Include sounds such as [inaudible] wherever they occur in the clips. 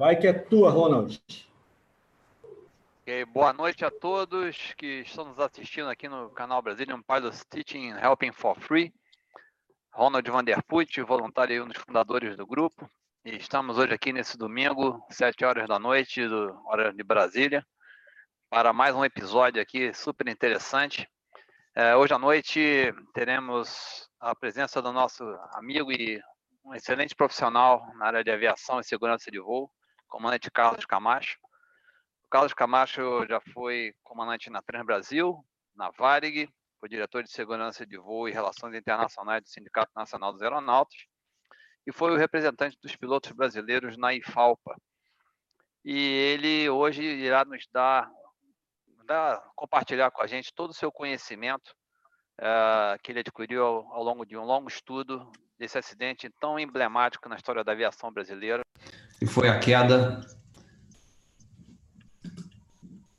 Vai que é tua, Ronald. Okay, boa noite a todos que estão nos assistindo aqui no canal Brazilian Pilots Teaching Helping for Free. Ronald Vanderput, voluntário e um dos fundadores do grupo. E estamos hoje aqui nesse domingo, 7 horas da noite, do, hora de Brasília, para mais um episódio aqui super interessante. É, hoje à noite teremos a presença do nosso amigo e um excelente profissional na área de aviação e segurança de voo, comandante Carlos Camacho. Carlos Camacho já foi comandante na Trans Brasil, na Varig, foi diretor de segurança de voo e relações internacionais do Sindicato Nacional dos Aeronautas e foi o representante dos pilotos brasileiros na IFALPA. E ele hoje irá nos dar, dar compartilhar com a gente todo o seu conhecimento uh, que ele adquiriu ao, ao longo de um longo estudo desse acidente tão emblemático na história da aviação brasileira. E foi a queda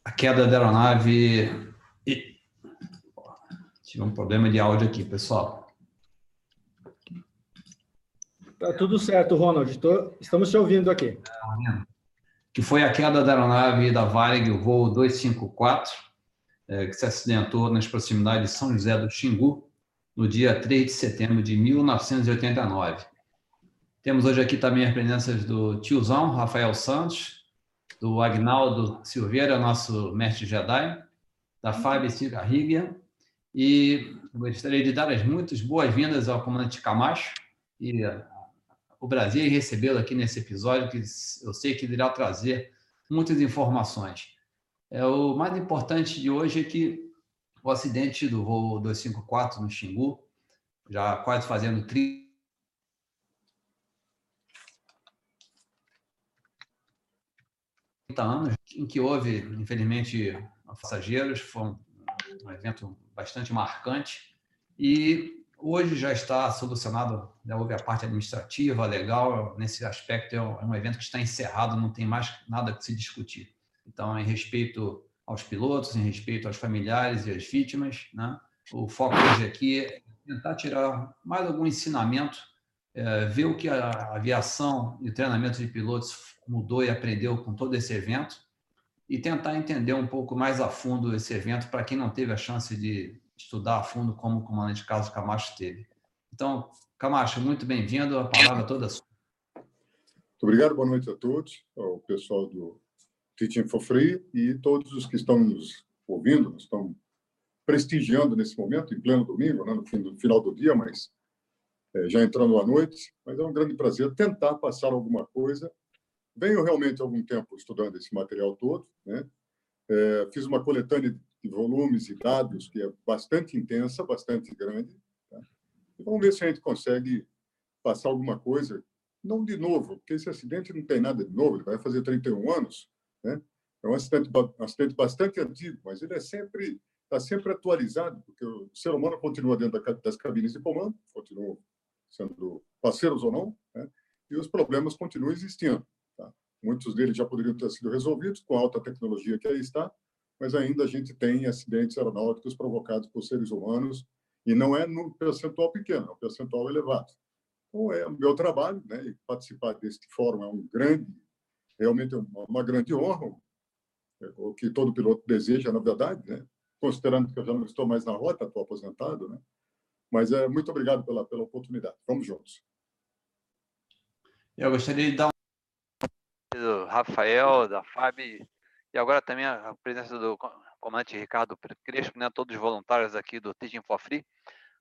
a queda da aeronave. E... Tive um problema de áudio aqui, pessoal. Tá tudo certo, Ronald. Tô... Estamos te ouvindo aqui. Que foi a queda da aeronave da Varig, o voo 254, é, que se acidentou nas proximidades de São José do Xingu, no dia 3 de setembro de 1989. Temos hoje aqui também as presenças do tiozão, Rafael Santos, do Agnaldo Silveira, nosso mestre Jedi, da Fábio Cigarriga, e gostaria de dar as muitas boas-vindas ao comandante Camacho e o Brasil recebê-lo aqui nesse episódio, que eu sei que irá trazer muitas informações. É, o mais importante de hoje é que o acidente do voo 254 no Xingu, já quase fazendo 30 anos, em que houve, infelizmente, passageiros, foi um evento bastante marcante, e hoje já está solucionado, já houve a parte administrativa, legal, nesse aspecto é um é evento que está encerrado, não tem mais nada que se discutir. Então, em respeito aos pilotos, em respeito aos familiares e às vítimas, né? o foco hoje aqui é tentar tirar mais algum ensinamento, é, ver o que a aviação e o treinamento de pilotos mudou e aprendeu com todo esse evento e tentar entender um pouco mais a fundo esse evento para quem não teve a chance de estudar a fundo como o comandante Carlos Camacho teve. Então, Camacho, muito bem-vindo, a palavra toda sua. Muito obrigado, boa noite a todos, ao pessoal do Teaching for Free e todos os que estão nos ouvindo, estão prestigiando nesse momento, em pleno domingo, né, no final do dia, mas é, já entrando à noite. Mas é um grande prazer tentar passar alguma coisa Venho realmente algum tempo estudando esse material todo, né? É, fiz uma coletânea de volumes e dados que é bastante intensa, bastante grande. Tá? E vamos ver se a gente consegue passar alguma coisa, não de novo, porque esse acidente não tem nada de novo, ele vai fazer 31 anos, né? É um acidente, um acidente bastante antigo, mas ele é sempre está sempre atualizado, porque o ser humano continua dentro das cabines de comando, continuam sendo parceiros ou não, né? e os problemas continuam existindo. Muitos deles já poderiam ter sido resolvidos com a alta tecnologia que aí está, mas ainda a gente tem acidentes aeronáuticos provocados por seres humanos e não é num percentual pequeno, é um percentual elevado. Então, é o meu trabalho, né? E participar deste fórum é um grande, realmente uma, uma grande honra, é o que todo piloto deseja, na verdade, né? Considerando que eu já não estou mais na rota, estou aposentado, né? Mas é muito obrigado pela pela oportunidade. Vamos juntos. Eu gostaria de dar do Rafael, da Fábio, e agora também a presença do comandante Ricardo Crespo, né, todos os voluntários aqui do Teaching for Free.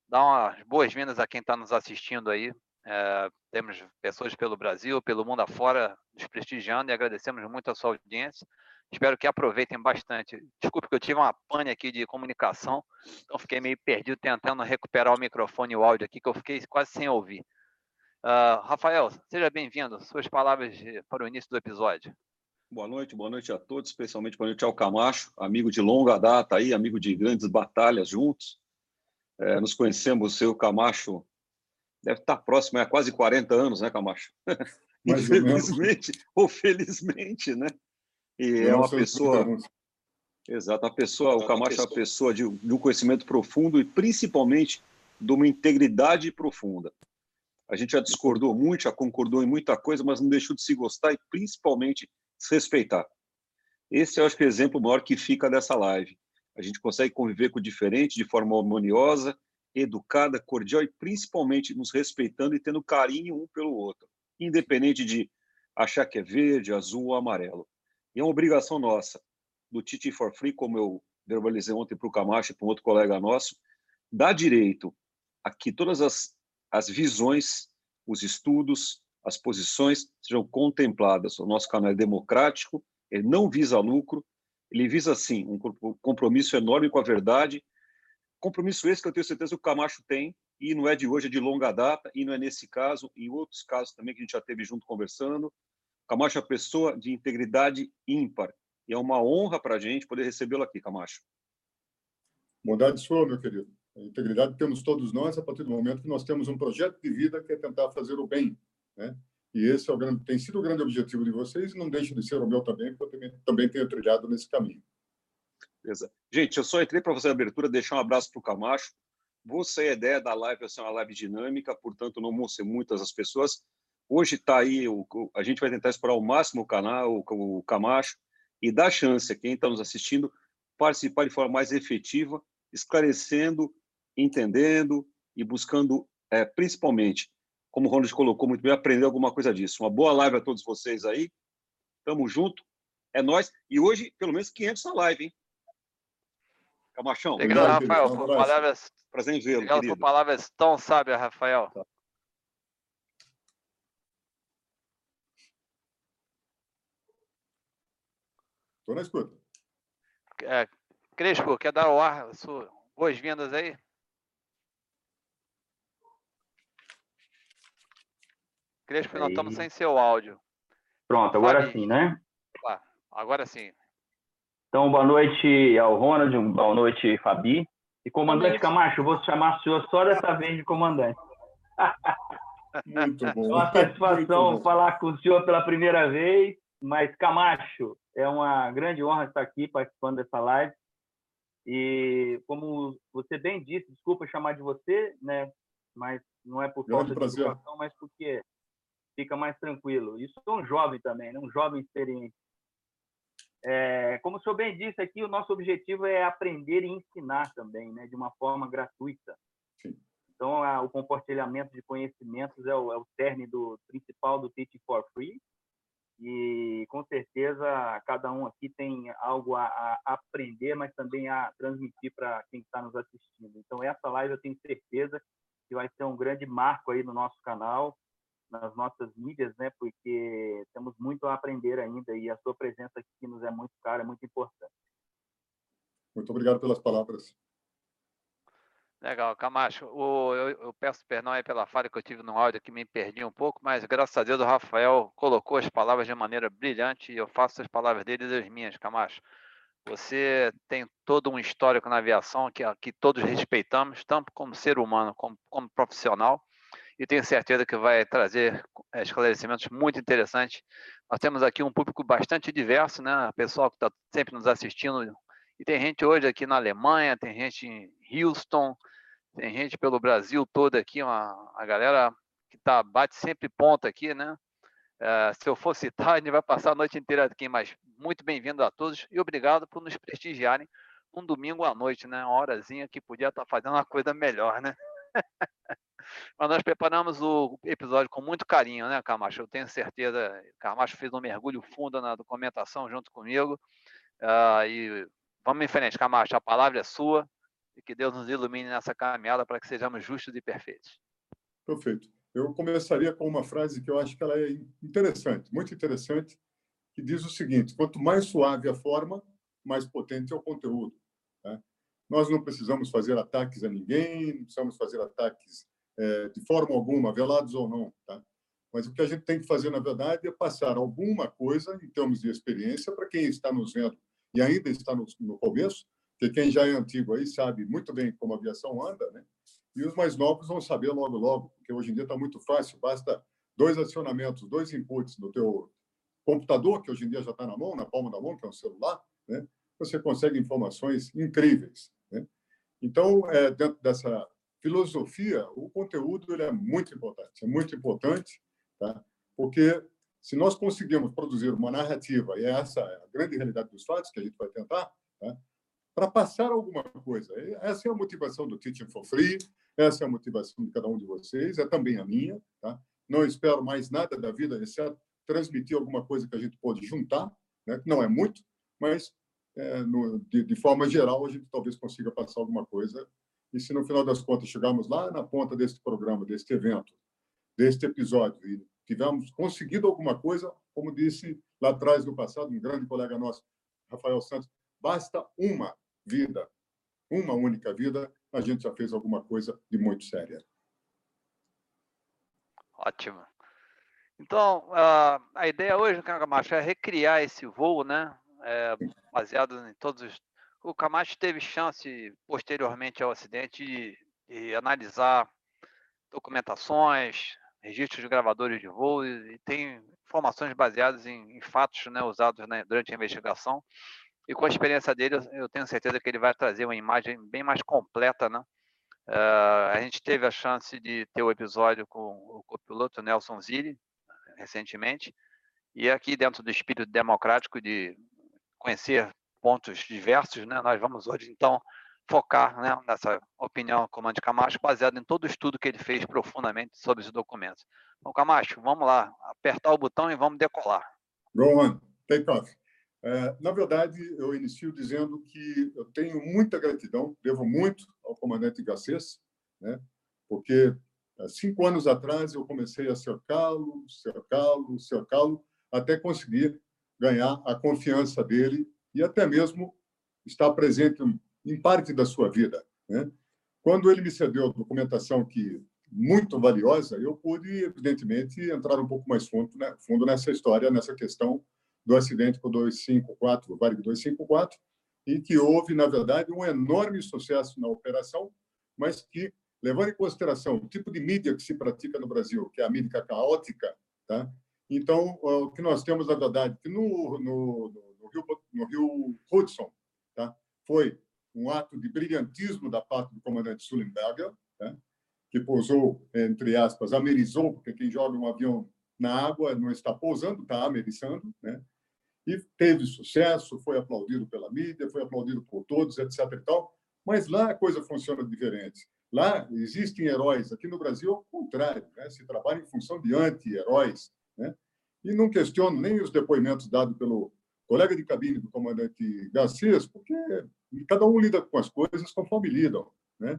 Dá umas boas-vindas a quem está nos assistindo aí. É, temos pessoas pelo Brasil, pelo mundo afora, nos prestigiando e agradecemos muito a sua audiência. Espero que aproveitem bastante. Desculpe que eu tive uma pane aqui de comunicação, então fiquei meio perdido tentando recuperar o microfone e o áudio aqui, que eu fiquei quase sem ouvir. Uh, Rafael, seja bem-vindo. Suas palavras para o início do episódio. Boa noite, boa noite a todos, especialmente boa noite ao Camacho, amigo de longa data aí, amigo de grandes batalhas juntos. É, nos conhecemos, o seu Camacho deve estar próximo há quase 40 anos, né, Camacho? Infelizmente, ou felizmente, né? E é uma pessoa. Exato, a pessoa, o Camacho é uma pessoa de, de um conhecimento profundo e principalmente de uma integridade profunda. A gente já discordou muito, já concordou em muita coisa, mas não deixou de se gostar e principalmente se respeitar. Esse eu acho que é o exemplo maior que fica dessa live. A gente consegue conviver com o diferente de forma harmoniosa, educada, cordial e principalmente nos respeitando e tendo carinho um pelo outro, independente de achar que é verde, azul ou amarelo. E é uma obrigação nossa, do Titi for Free, como eu verbalizei ontem para o Camacho e para um outro colega nosso, dar direito a que todas as, as visões, os estudos, as posições sejam contempladas. O nosso canal é democrático, ele não visa lucro, ele visa, sim, um compromisso enorme com a verdade, compromisso esse que eu tenho certeza que o Camacho tem, e não é de hoje, é de longa data, e não é nesse caso, em outros casos também que a gente já teve junto conversando. Camacho é uma pessoa de integridade ímpar, e é uma honra para a gente poder recebê-lo aqui, Camacho. Bondade sua, meu querido. A integridade temos todos nós a partir do momento que nós temos um projeto de vida que é tentar fazer o bem, né? E esse é o grande, tem sido o grande objetivo de vocês e não deixa de ser o meu também, porque eu também, também tenho trilhado nesse caminho. Beleza. Gente, eu só entrei para fazer a abertura, deixar um abraço para o Camacho. Você a ideia da live vai ser uma live dinâmica, portanto não vão ser muitas as pessoas. Hoje está aí, o, a gente vai tentar explorar o máximo o canal, o, o Camacho, e dar chance a quem está nos assistindo participar de forma mais efetiva, esclarecendo, entendendo e buscando, é, principalmente, como o Ronald colocou muito bem, aprender alguma coisa disso. Uma boa live a todos vocês aí. Tamo junto. É nós. E hoje, pelo menos 500 na live, hein? Camachão. Legal, Rafael. Por palavras... Prazer em vê-lo, querido. por palavras tão sábias, Rafael. Tá. Estou na escuta. É, Crespo, quer dar o ar, boas-vindas aí? Crespo, nós estamos sem seu áudio. Pronto, agora sim, né? Ah, agora sim. Então, boa noite ao Ronald, boa noite, Fabi. E comandante Camacho, vou chamar o senhor só dessa vez de comandante. [laughs] Muito bom. É uma [laughs] satisfação falar com o senhor pela primeira vez, mas Camacho, é uma grande honra estar aqui participando dessa live. E como você bem disse, desculpa chamar de você, né? Mas não é por falta de educação, mas porque fica mais tranquilo. Isso é um jovem também, né? um jovem experiente. É, como o senhor bem disse aqui, o nosso objetivo é aprender e ensinar também, né? de uma forma gratuita. Sim. Então, a, o compartilhamento de conhecimentos é o, é o cerne do principal do Teach for Free, e com certeza cada um aqui tem algo a, a aprender, mas também a transmitir para quem está nos assistindo. Então essa live eu tenho certeza que vai ser um grande marco aí no nosso canal, nas nossas mídias, né? Porque temos muito a aprender ainda e a sua presença aqui nos é muito cara, é muito importante. Muito obrigado pelas palavras. Legal, Camacho. O, eu, eu, peço perdão aí pela falha que eu tive no áudio que me perdi um pouco, mas graças a Deus o Rafael colocou as palavras de maneira brilhante e eu faço as palavras dele e as minhas, Camacho. Você tem todo um histórico na aviação que, que todos respeitamos, tanto como ser humano como, como profissional, e tenho certeza que vai trazer eh, esclarecimentos muito interessantes. Nós temos aqui um público bastante diverso, né? Pessoal que está sempre nos assistindo, e tem gente hoje aqui na Alemanha, tem gente em Houston, tem gente pelo Brasil todo aqui, uma, a galera que tá, bate sempre ponta aqui, né? É, se eu for citar, a gente vai passar a noite inteira aqui, mas muito bem-vindo a todos e obrigado por nos prestigiarem um domingo à noite, né? Uma horazinha que podia estar tá fazendo uma coisa melhor, né? [laughs] mas nós preparamos o episódio com muito carinho, né, Camacho? Eu tenho certeza, Camacho fez um mergulho fundo na documentação junto comigo. Uh, e vamos em frente, Camacho, a palavra é sua e que Deus nos ilumine nessa caminhada para que sejamos justos e perfeitos. Perfeito. Eu começaria com uma frase que eu acho que ela é interessante, muito interessante, que diz o seguinte: quanto mais suave a forma, mais potente é o conteúdo. Né? Nós não precisamos fazer ataques a ninguém, não precisamos fazer ataques é, de forma alguma, velados ou não. Tá? Mas o que a gente tem que fazer, na verdade, é passar alguma coisa, em termos de experiência, para quem está nos vendo e ainda está no, no começo, porque quem já é antigo aí sabe muito bem como a aviação anda, né? E os mais novos vão saber logo, logo, porque hoje em dia está muito fácil, basta dois acionamentos, dois inputs no teu computador, que hoje em dia já está na mão, na palma da mão, que é um celular, né? Você consegue informações incríveis, né? Então, é, dentro dessa filosofia, o conteúdo ele é muito importante, é muito importante, tá? porque se nós conseguirmos produzir uma narrativa, e essa é a grande realidade dos fatos que a gente vai tentar, tá? para passar alguma coisa. Essa é a motivação do Teaching for Free, essa é a motivação de cada um de vocês, é também a minha. Tá? Não espero mais nada da vida, exceto transmitir alguma coisa que a gente pode juntar, né? não é muito, mas é, no, de, de, forma geral a gente talvez consiga passar alguma coisa. E se no final das contas chegarmos lá na ponta deste programa, deste evento, deste episódio, e tivermos conseguido alguma coisa, como disse lá atrás no passado, um grande colega nosso, Rafael Santos, basta uma vida, uma única vida, a gente já fez alguma coisa de muito séria. Ótimo. Então, a ideia hoje, Camacho, é recriar esse voo, né? É, baseado em todos os. O Camacho teve chance, posteriormente ao acidente, de, de analisar documentações, registros de gravadores de voo e, e tem informações baseadas em, em fatos né, usados né, durante a investigação. E com a experiência dele, eu tenho certeza que ele vai trazer uma imagem bem mais completa, né? Uh, a gente teve a chance de ter o episódio com o copiloto Nelson Zilli, recentemente, e aqui dentro do espírito democrático de conhecer pontos diversos, né, nós vamos hoje, então, focar né, nessa opinião do comandante Camacho, baseado em todo o estudo que ele fez profundamente sobre os documentos. Então, Camacho, vamos lá, apertar o botão e vamos decolar. Go take off. É, na verdade, eu inicio dizendo que eu tenho muita gratidão, devo muito ao comandante Garcês, né? porque cinco anos atrás eu comecei a cercá-lo, cercá-lo, cercá-lo, até conseguir ganhar a confiança dele e até mesmo estar presente em parte da sua vida. Né? Quando ele me cedeu documentação que muito valiosa, eu pude, evidentemente, entrar um pouco mais fundo, né, fundo nessa história, nessa questão do acidente com o 254, o Varig 254, e que houve, na verdade, um enorme sucesso na operação, mas que, levando em consideração o tipo de mídia que se pratica no Brasil, que é a mídia caótica, tá? então, o que nós temos, na verdade, que no, no, no, Rio, no Rio Hudson tá? foi um ato de brilhantismo da parte do comandante Sullenberger, tá? que pousou, entre aspas, amerizou, porque quem joga um avião na água não está pousando, está ameriçando, né? e teve sucesso, foi aplaudido pela mídia, foi aplaudido por todos, etc. E tal. Mas lá a coisa funciona diferente. Lá existem heróis. Aqui no Brasil, ao contrário, né? se trabalha em função de anti-heróis. Né? E não questiono nem os depoimentos dados pelo colega de cabine do comandante Garcês, porque cada um lida com as coisas conforme lidam. Né?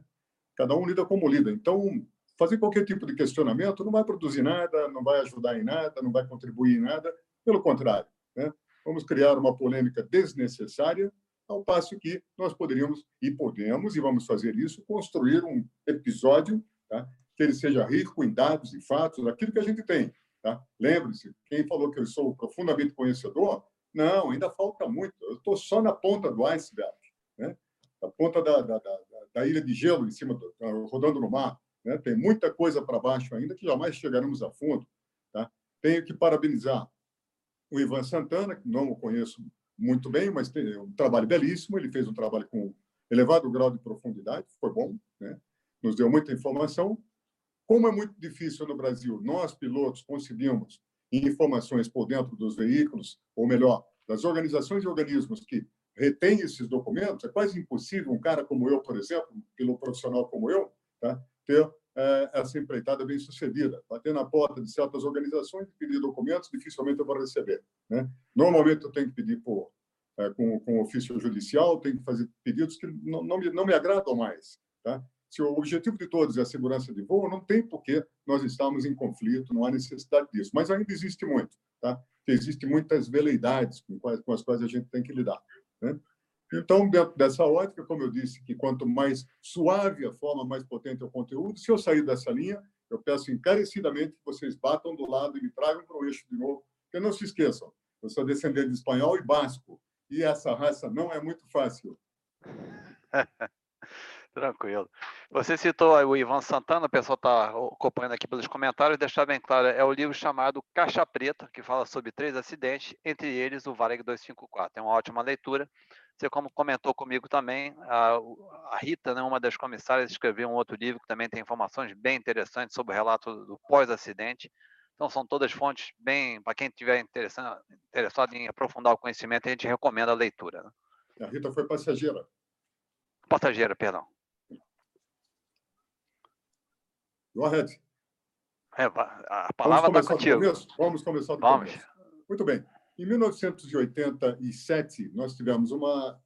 Cada um lida como lida. Então, fazer qualquer tipo de questionamento não vai produzir nada, não vai ajudar em nada, não vai contribuir em nada. Pelo contrário, né? vamos criar uma polêmica desnecessária, ao passo que nós poderíamos, e podemos, e vamos fazer isso, construir um episódio tá? que ele seja rico em dados e fatos, aquilo que a gente tem. Tá? Lembre-se, quem falou que eu sou profundamente conhecedor, não, ainda falta muito. Eu estou só na ponta do iceberg, né? na ponta da, da, da, da ilha de gelo, em cima, do, rodando no mar. Né? Tem muita coisa para baixo ainda que jamais chegaremos a fundo. Tá? Tenho que parabenizar o Ivan Santana, que não o conheço muito bem, mas tem um trabalho belíssimo. Ele fez um trabalho com elevado grau de profundidade, foi bom, né? nos deu muita informação. Como é muito difícil no Brasil, nós, pilotos, conseguimos informações por dentro dos veículos, ou melhor, das organizações e organismos que retêm esses documentos, é quase impossível um cara como eu, por exemplo, um profissional como eu, tá? ter é, essa empreitada bem sucedida. Bater na porta de certas organizações e pedir documentos, dificilmente eu vou receber. Né? Normalmente eu tenho que pedir por, é, com, com ofício judicial, tenho que fazer pedidos que não, não, me, não me agradam mais. Tá? Se o objetivo de todos é a segurança de voo, não tem por que nós estamos em conflito, não há necessidade disso. Mas ainda existe muito, tá? Existem muitas veleidades com, quais, com as quais a gente tem que lidar. Né? Então, dentro dessa ótica, como eu disse, que quanto mais suave a forma, mais potente é o conteúdo. Se eu sair dessa linha, eu peço encarecidamente que vocês batam do lado e me tragam para o eixo de novo. Porque não se esqueçam, eu sou descendente de espanhol e basco, e essa raça não é muito fácil. [laughs] Tranquilo. Você citou o Ivan Santana, o pessoal está acompanhando aqui pelos comentários, deixar bem claro, é o livro chamado Caixa Preta, que fala sobre três acidentes, entre eles o Varig 254. É uma ótima leitura Você, como comentou comigo também, a, a Rita, né, uma das comissárias, escreveu um outro livro que também tem informações bem interessantes sobre o relato do pós-acidente. Então, são todas fontes bem, para quem estiver interessado, em aprofundar o conhecimento, a gente recomenda a leitura. Né? A Rita foi passageira. Passageira, perdão. Go ahead. É, a palavra está contigo. Vamos começar do Vamos. começo. Muito bem. Em 1987, nós tivemos uma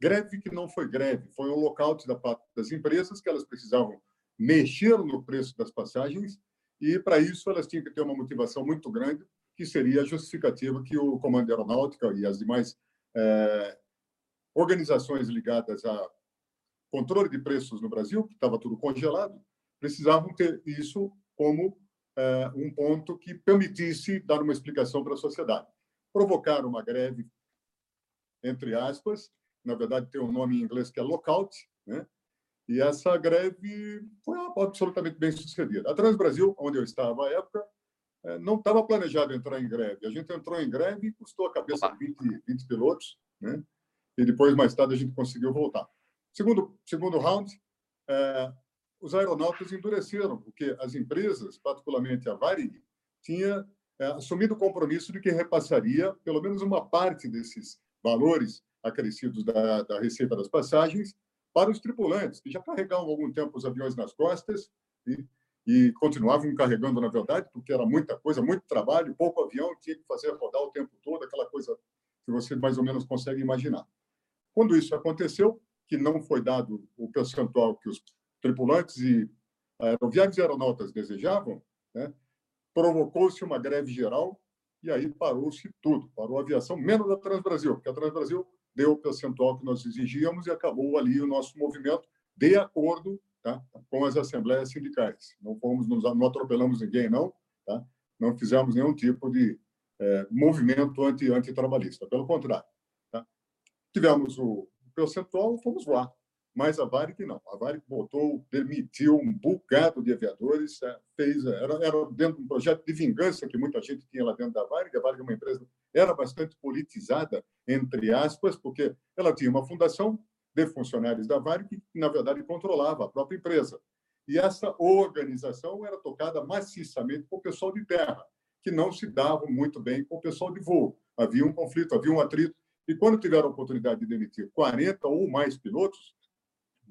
greve que não foi greve, foi um lockout da parte das empresas que elas precisavam mexer no preço das passagens e, para isso, elas tinham que ter uma motivação muito grande, que seria a justificativa que o Comando Aeronáutica e as demais eh, organizações ligadas a controle de preços no Brasil, que estava tudo congelado, precisavam ter isso como eh, um ponto que permitisse dar uma explicação para a sociedade. Provocaram uma greve, entre aspas, na verdade tem um nome em inglês que é lockout, né? E essa greve foi absolutamente bem sucedida. A Transbrasil, onde eu estava à época, eh, não estava planejado entrar em greve. A gente entrou em greve e custou a cabeça de 20, 20 pilotos, né? E depois, mais tarde, a gente conseguiu voltar. Segundo, segundo round, é, os aeronautas endureceram, porque as empresas, particularmente a Varig, tinha é, assumido o compromisso de que repassaria pelo menos uma parte desses valores acrescidos da, da receita das passagens para os tripulantes, que já carregavam algum tempo os aviões nas costas e, e continuavam carregando, na verdade, porque era muita coisa, muito trabalho, pouco avião, tinha que fazer rodar o tempo todo, aquela coisa que você mais ou menos consegue imaginar. Quando isso aconteceu, que não foi dado o percentual que os tripulantes e aeroviários e aeronautas desejavam, né, provocou-se uma greve geral e aí parou-se tudo, parou a aviação, menos a Transbrasil, porque a Transbrasil deu o percentual que nós exigíamos e acabou ali o nosso movimento de acordo tá, com as assembleias sindicais. Não fomos, não atropelamos ninguém, não, tá? não fizemos nenhum tipo de é, movimento anti, antitrabalhista, pelo contrário. Tá? Tivemos o percentual, fomos voar mas a Varig não. A Varig botou, demitiu um bocado de aviadores, é, fez, era, era dentro de um projeto de vingança que muita gente tinha lá dentro da Varig. A Varig é uma empresa, era bastante politizada, entre aspas, porque ela tinha uma fundação de funcionários da Varig que, na verdade, controlava a própria empresa. E essa organização era tocada maciçamente por pessoal de terra, que não se dava muito bem com o pessoal de voo. Havia um conflito, havia um atrito. E quando tiveram a oportunidade de demitir 40 ou mais pilotos,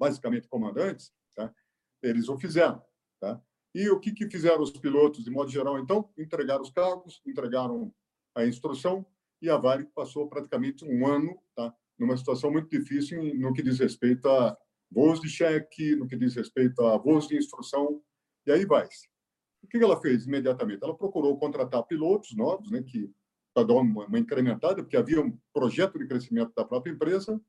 basicamente comandantes, tá? eles o fizeram. Tá? E o que, que fizeram os pilotos, de modo geral, então? Entregaram os cargos, entregaram a instrução, e a Varig passou praticamente um ano tá? numa situação muito difícil no que diz respeito a voos de cheque, no que diz respeito a voos de instrução, e aí vai. O que ela fez imediatamente? Ela procurou contratar pilotos novos, né, que para dar uma, uma incrementada, porque havia um projeto de crescimento da própria empresa,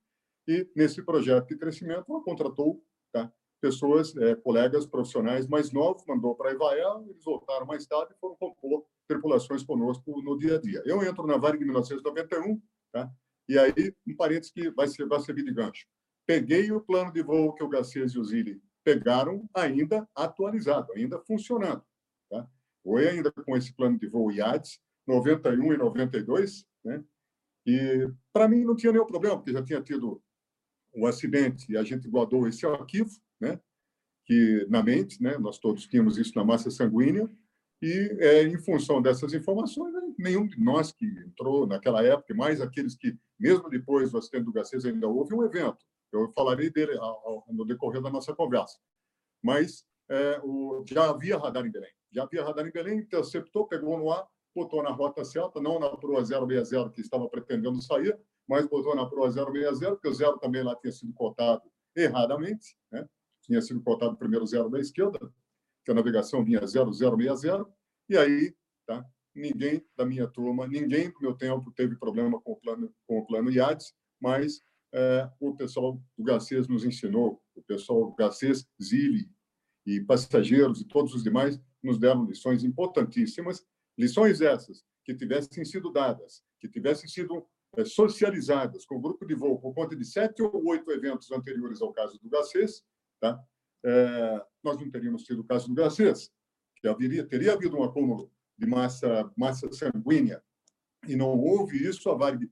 e, nesse projeto de crescimento, ela contratou tá, pessoas, é, colegas profissionais mais novos, mandou para a Ivael, eles voltaram mais tarde e foram compor tripulações conosco no dia a dia. Eu entro na Varig em 1991, tá? e aí, um parênteses que vai, ser, vai servir de gancho. Peguei o plano de voo que o Garcês e o Zilli pegaram ainda atualizado, ainda funcionando. Tá? Ainda com esse plano de voo IADS, 91 e 92, né? E para mim não tinha nenhum problema, porque já tinha tido o acidente e a gente guardou esse arquivo, né? Que na mente, né? Nós todos tínhamos isso na massa sanguínea e é, em função dessas informações, né, nenhum de nós que entrou naquela época, mais aqueles que mesmo depois do acidente do Garcês ainda houve um evento. Eu falarei dele ao, no decorrer da nossa conversa. Mas é, o, já havia radar em Belém. Já havia radar em Belém, interceptou, pegou no ar, botou na rota certa, não na proa 060 que estava pretendendo sair, mas botou na proa 060, porque o zero também lá tinha sido cotado erradamente, né? tinha sido cotado primeiro zero da esquerda, que a navegação vinha 0060, e aí tá? ninguém da minha turma, ninguém do meu tempo teve problema com o plano, com o plano IADES, mas é, o pessoal do Garcês nos ensinou, o pessoal do Garcês, Zili e passageiros e todos os demais nos deram lições importantíssimas, lições essas que tivessem sido dadas, que tivessem sido é, socializadas com o grupo de voo por conta de sete ou oito eventos anteriores ao caso do Garcês, tá? É, nós não teríamos tido o caso do Garcês, que haveria, teria havido um acúmulo de massa, massa sanguínea, e não houve isso, a Varig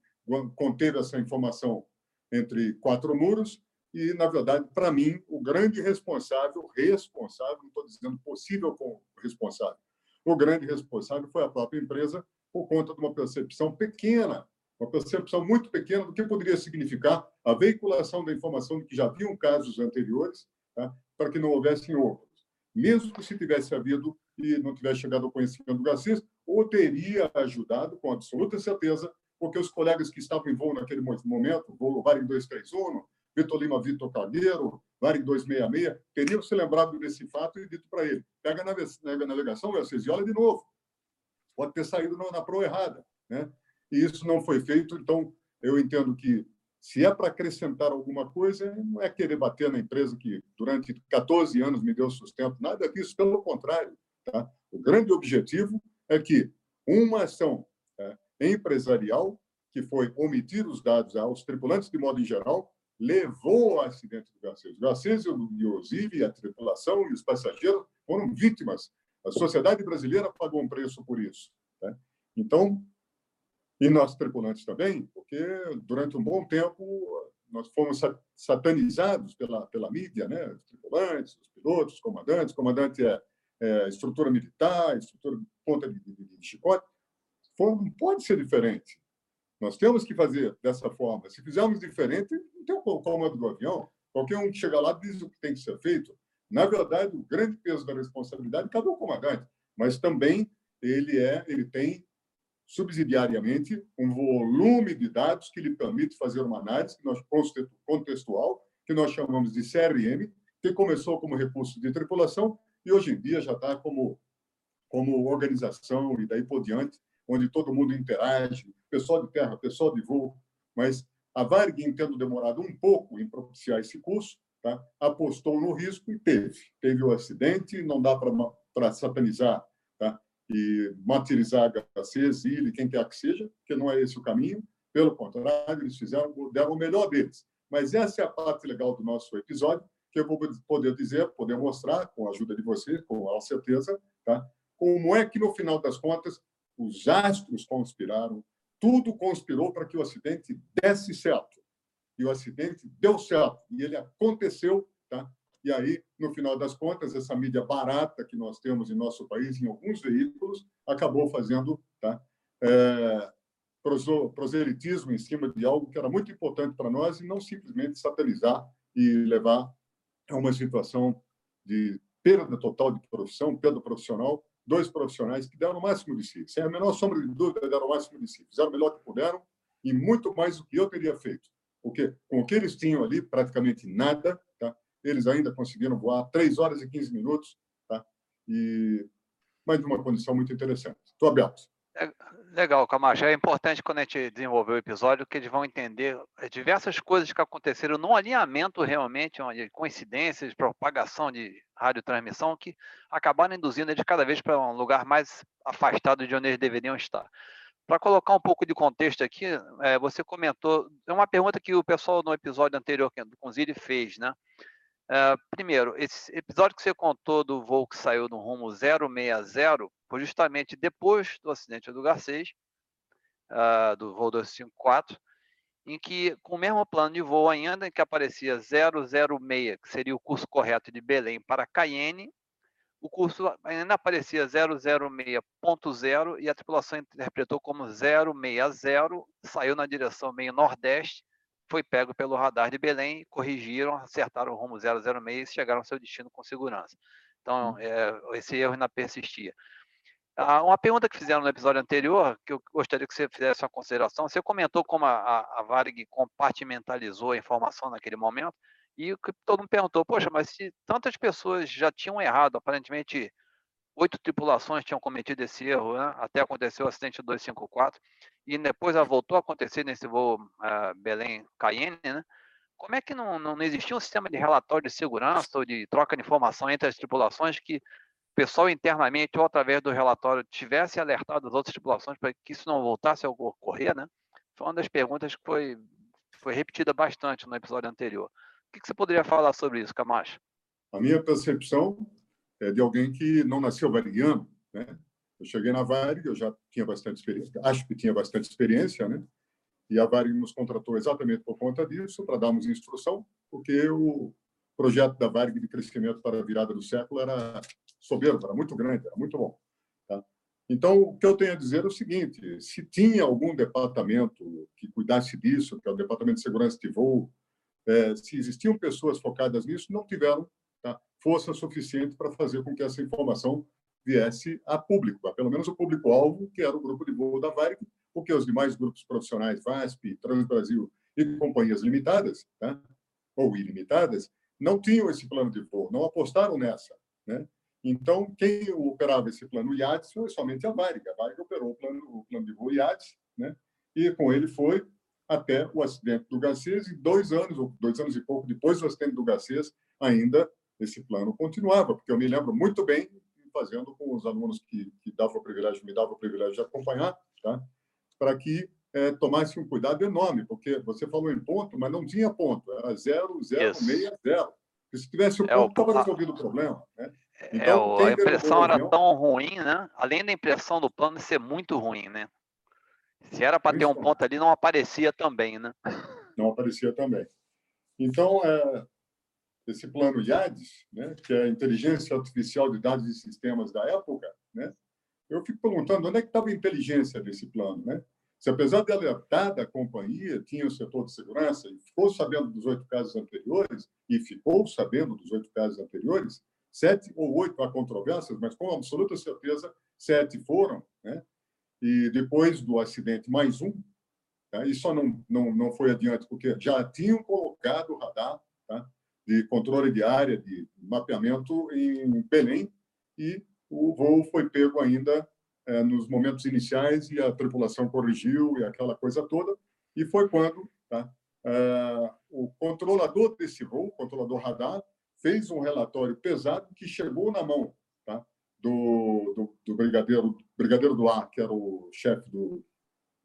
conteve essa informação entre quatro muros e, na verdade, para mim, o grande responsável, responsável, não estou dizendo possível responsável, o grande responsável foi a própria empresa por conta de uma percepção pequena, uma percepção muito pequena do que poderia significar a veiculação da informação de que já haviam casos anteriores, tá? para que não houvessem outros. Mesmo se tivesse havido e não tivesse chegado ao conhecimento do Garcia, ou teria ajudado, com absoluta certeza, porque os colegas que estavam em voo naquele momento, voo Varig 231, Vitor Lima Vitor Carneiro, Varig 266, teriam se lembrado desse fato e dito para ele: pega na navegação, Garcês, e olha de novo. Pode ter saído na proa errada. Né? E isso não foi feito, então eu entendo que se é para acrescentar alguma coisa, não é querer bater na empresa que durante 14 anos me deu sustento, nada disso, pelo contrário. Tá? O grande objetivo é que uma ação é, empresarial, que foi omitir os dados aos tripulantes de modo em geral, levou ao acidente do Garcês. O Garcês o Osiris, a tripulação e os passageiros foram vítimas. A sociedade brasileira pagou um preço por isso. Tá? Então, e nós tripulantes também, porque durante um bom tempo nós fomos satanizados pela, pela mídia, né? Os tripulantes, os pilotos, os comandantes. Comandante é, é estrutura militar, estrutura ponta de, de, de chicote. não pode ser diferente. Nós temos que fazer dessa forma. Se fizermos diferente, não tem o comando do avião. Qualquer um que chega lá diz o que tem que ser feito. Na verdade, o grande peso da responsabilidade cabe ao comandante, mas também ele é, ele tem subsidiariamente um volume de dados que lhe permite fazer uma análise que nós, contextual, que nós chamamos de CRM, que começou como recurso de tripulação e hoje em dia já está como, como organização e daí por diante, onde todo mundo interage, pessoal de terra, pessoal de voo, mas a Varig, tendo demorado um pouco em propiciar esse curso, tá? apostou no risco e teve. Teve o acidente, não dá para satanizar tá? e martirizar HC, Zile, quem quer que seja, porque não é esse o caminho. Pelo contrário, eles fizeram, deram o melhor deles. Mas essa é a parte legal do nosso episódio, que eu vou poder dizer, poder mostrar, com a ajuda de você, com certeza, tá? como é que, no final das contas, os astros conspiraram, tudo conspirou para que o acidente desse certo. E o acidente deu certo, e ele aconteceu, tá? E aí, no final das contas, essa mídia barata que nós temos em nosso país, em alguns veículos, acabou fazendo tá? É, proselitismo em cima de algo que era muito importante para nós e não simplesmente satanizar e levar a uma situação de perda total de profissão, perda profissional, dois profissionais que deram o máximo de si, sem a menor sombra de dúvida, deram o máximo de si, fizeram o melhor que puderam e muito mais do que eu teria feito. Porque com o que eles tinham ali, praticamente nada, tá? eles ainda conseguiram voar 3 horas e 15 minutos, tá? e mas de uma condição muito interessante. Estou aberto. É, legal, Camacho. É importante quando a gente desenvolver o episódio que eles vão entender é, diversas coisas que aconteceram no alinhamento realmente, onde coincidências, propagação de radiotransmissão que acabaram induzindo eles cada vez para um lugar mais afastado de onde eles deveriam estar. Para colocar um pouco de contexto aqui, é, você comentou, é uma pergunta que o pessoal no episódio anterior com o Ziri fez, né? Uh, primeiro, esse episódio que você contou do voo que saiu no rumo 060 foi justamente depois do acidente do Garcês, uh, do voo 254, em que, com o mesmo plano de voo ainda, em que aparecia 006, que seria o curso correto de Belém para Cayenne, o curso ainda aparecia 006.0 e a tripulação interpretou como 060, saiu na direção meio nordeste, foi pego pelo radar de Belém, corrigiram, acertaram o rumo 006 e chegaram ao seu destino com segurança. Então, é, esse erro ainda persistia. Ah, uma pergunta que fizeram no episódio anterior, que eu gostaria que você fizesse uma consideração, você comentou como a, a, a Varig compartimentalizou a informação naquele momento, e todo mundo perguntou, poxa, mas se tantas pessoas já tinham errado, aparentemente oito tripulações tinham cometido esse erro, né? até aconteceu o acidente 254, e depois voltou a acontecer nesse voo uh, Belém-Cayenne, né? Como é que não, não existia um sistema de relatório de segurança ou de troca de informação entre as tripulações que o pessoal internamente ou através do relatório tivesse alertado as outras tripulações para que isso não voltasse a ocorrer, né? Foi uma das perguntas que foi, foi repetida bastante no episódio anterior. O que, que você poderia falar sobre isso, Camacho? A minha percepção de alguém que não nasceu variano, né? Eu cheguei na Varig, eu já tinha bastante experiência, acho que tinha bastante experiência, né? E a Varig nos contratou exatamente por conta disso, para darmos instrução, porque o projeto da Varig de crescimento para a virada do século era soberbo, era muito grande, era muito bom. Tá? Então, o que eu tenho a dizer é o seguinte: se tinha algum departamento que cuidasse disso, que é o Departamento de Segurança de Voo, é, se existiam pessoas focadas nisso, não tiveram força suficiente para fazer com que essa informação viesse a público, pelo menos o público-alvo, que era o grupo de voo da Varig, porque os demais grupos profissionais, VASP, Transbrasil e companhias limitadas, tá, ou ilimitadas, não tinham esse plano de voo, não apostaram nessa. Né? Então, quem operava esse plano IADS foi somente a Varig. A Varig operou o plano, o plano de voo IADS, né? e com ele foi até o acidente do Garcês, e dois anos, ou dois anos e pouco depois do acidente do Garcês, ainda esse plano continuava, porque eu me lembro muito bem, fazendo com os alunos que, que davam o privilégio, me davam o privilégio de acompanhar, tá? para que é, tomasse um cuidado enorme, porque você falou em ponto, mas não tinha ponto, era 0, 0, 6, 0. Se tivesse o ponto, estava é, resolvido o problema. Né? É, então, é, a impressão era tão ruim, né? além da impressão do plano ser muito ruim, né? Se era para ter um ponto ali, não aparecia também, né? Não aparecia também. Então, é, esse plano IADES, né, que é a Inteligência Artificial de Dados e Sistemas da época, né, eu fico perguntando onde é que estava a inteligência desse plano, né? Se apesar de alertar da companhia, tinha o setor de segurança e ficou sabendo dos oito casos anteriores, e ficou sabendo dos oito casos anteriores, sete ou oito há controvérsias, mas com absoluta certeza, sete foram, né? E depois do acidente, mais um, tá? e só não, não, não foi adiante, porque já tinham colocado o radar? De controle de área, de mapeamento em Belém, e o voo foi pego ainda é, nos momentos iniciais e a tripulação corrigiu e aquela coisa toda. E foi quando tá, é, o controlador desse voo, o controlador radar, fez um relatório pesado que chegou na mão tá, do, do, do, brigadeiro, brigadeiro do ar, que era o chefe do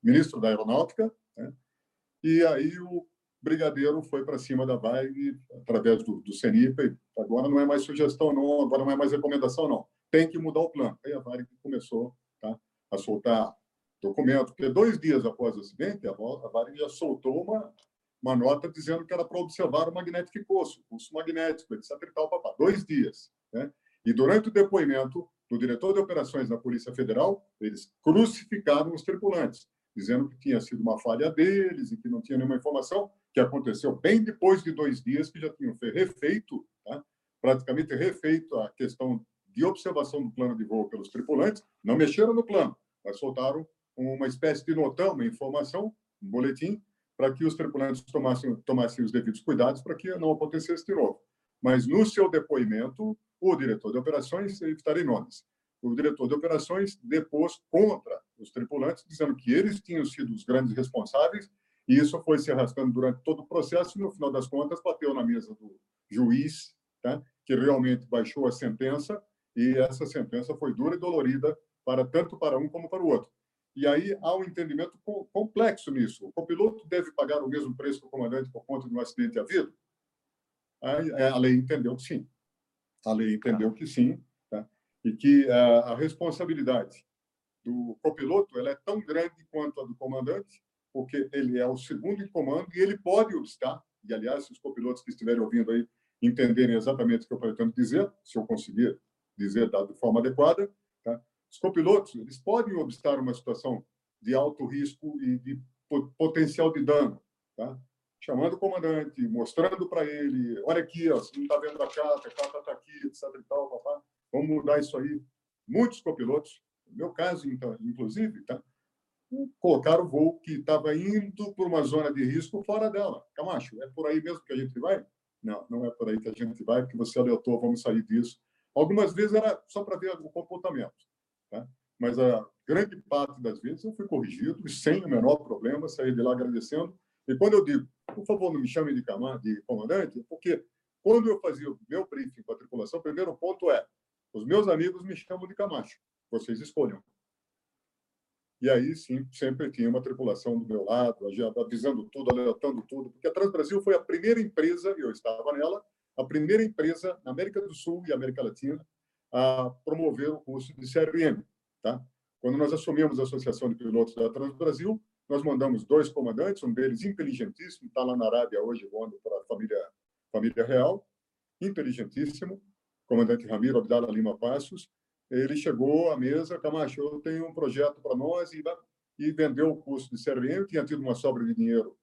ministro da Aeronáutica, né? e aí o brigadeiro foi para cima da VAG através do, do CENIP. Agora não é mais sugestão, não, agora não é mais recomendação, não. Tem que mudar o plano. Aí a VAG começou tá, a soltar documento, porque dois dias após o acidente, a, a Varig já soltou uma, uma nota dizendo que era para observar o magnético pulso, pulso magnético, etc. E tal, papá. Dois dias. Né? E durante o depoimento do diretor de operações da Polícia Federal, eles crucificaram os tripulantes, dizendo que tinha sido uma falha deles e que não tinha nenhuma informação, que aconteceu bem depois de dois dias, que já tinham refeito, tá? praticamente refeito a questão de observação do plano de voo pelos tripulantes, não mexeram no plano, mas soltaram uma espécie de notão, uma informação, um boletim, para que os tripulantes tomassem, tomassem os devidos cuidados para que não acontecesse de novo. Mas no seu depoimento, o diretor de operações, evitarei nomes, o diretor de operações depôs contra os tripulantes, dizendo que eles tinham sido os grandes responsáveis, e isso foi se arrastando durante todo o processo, e no final das contas bateu na mesa do juiz, tá? que realmente baixou a sentença e essa sentença foi dura e dolorida para tanto para um como para o outro. E aí há um entendimento complexo nisso. O copiloto deve pagar o mesmo preço que o comandante por conta de um acidente havido? É, a lei entendeu que sim. A lei entendeu que sim, tá? e que a, a responsabilidade do copiloto ela é tão grande quanto a do comandante, porque ele é o segundo em comando e ele pode obstar. E aliás, se os copilotos que estiverem ouvindo aí entenderem exatamente o que eu pretendo dizer, se eu conseguir dizer de forma adequada. Tá? Os copilotos eles podem obstar uma situação de alto risco e de potencial de dano, tá? chamando o comandante, mostrando para ele, olha aqui, ó, você não está vendo a carta, a carta está aqui, etc. E tal, papá. Vamos mudar isso aí. Muitos copilotos, no meu caso, então, inclusive, tá? Colocaram o voo que estava indo por uma zona de risco fora dela. Camacho, é por aí mesmo que a gente vai? Não, não é por aí que a gente vai, porque você alertou, vamos sair disso. Algumas vezes era só para ver o comportamento, tá? mas a grande parte das vezes eu fui corrigido e sem o menor problema, saí de lá agradecendo. E quando eu digo, por favor, não me chame de, de comandante, porque quando eu fazia o meu briefing com a tripulação, o primeiro ponto é: os meus amigos me chamam de Camacho, vocês escolham. E aí, sim, sempre tinha uma tripulação do meu lado, avisando tudo, alertando tudo, porque a Transbrasil foi a primeira empresa, e eu estava nela, a primeira empresa na América do Sul e América Latina a promover o curso de CRM. Tá? Quando nós assumimos a Associação de Pilotos da Transbrasil, nós mandamos dois comandantes, um deles inteligentíssimo, está lá na Arábia hoje, voando para a família, família real, inteligentíssimo, comandante Ramiro Abdala Lima Passos. Ele chegou à mesa, Camacho, eu tenho um projeto para nós, e, e vendeu o curso de CRM, tinha tido uma sobra de dinheiro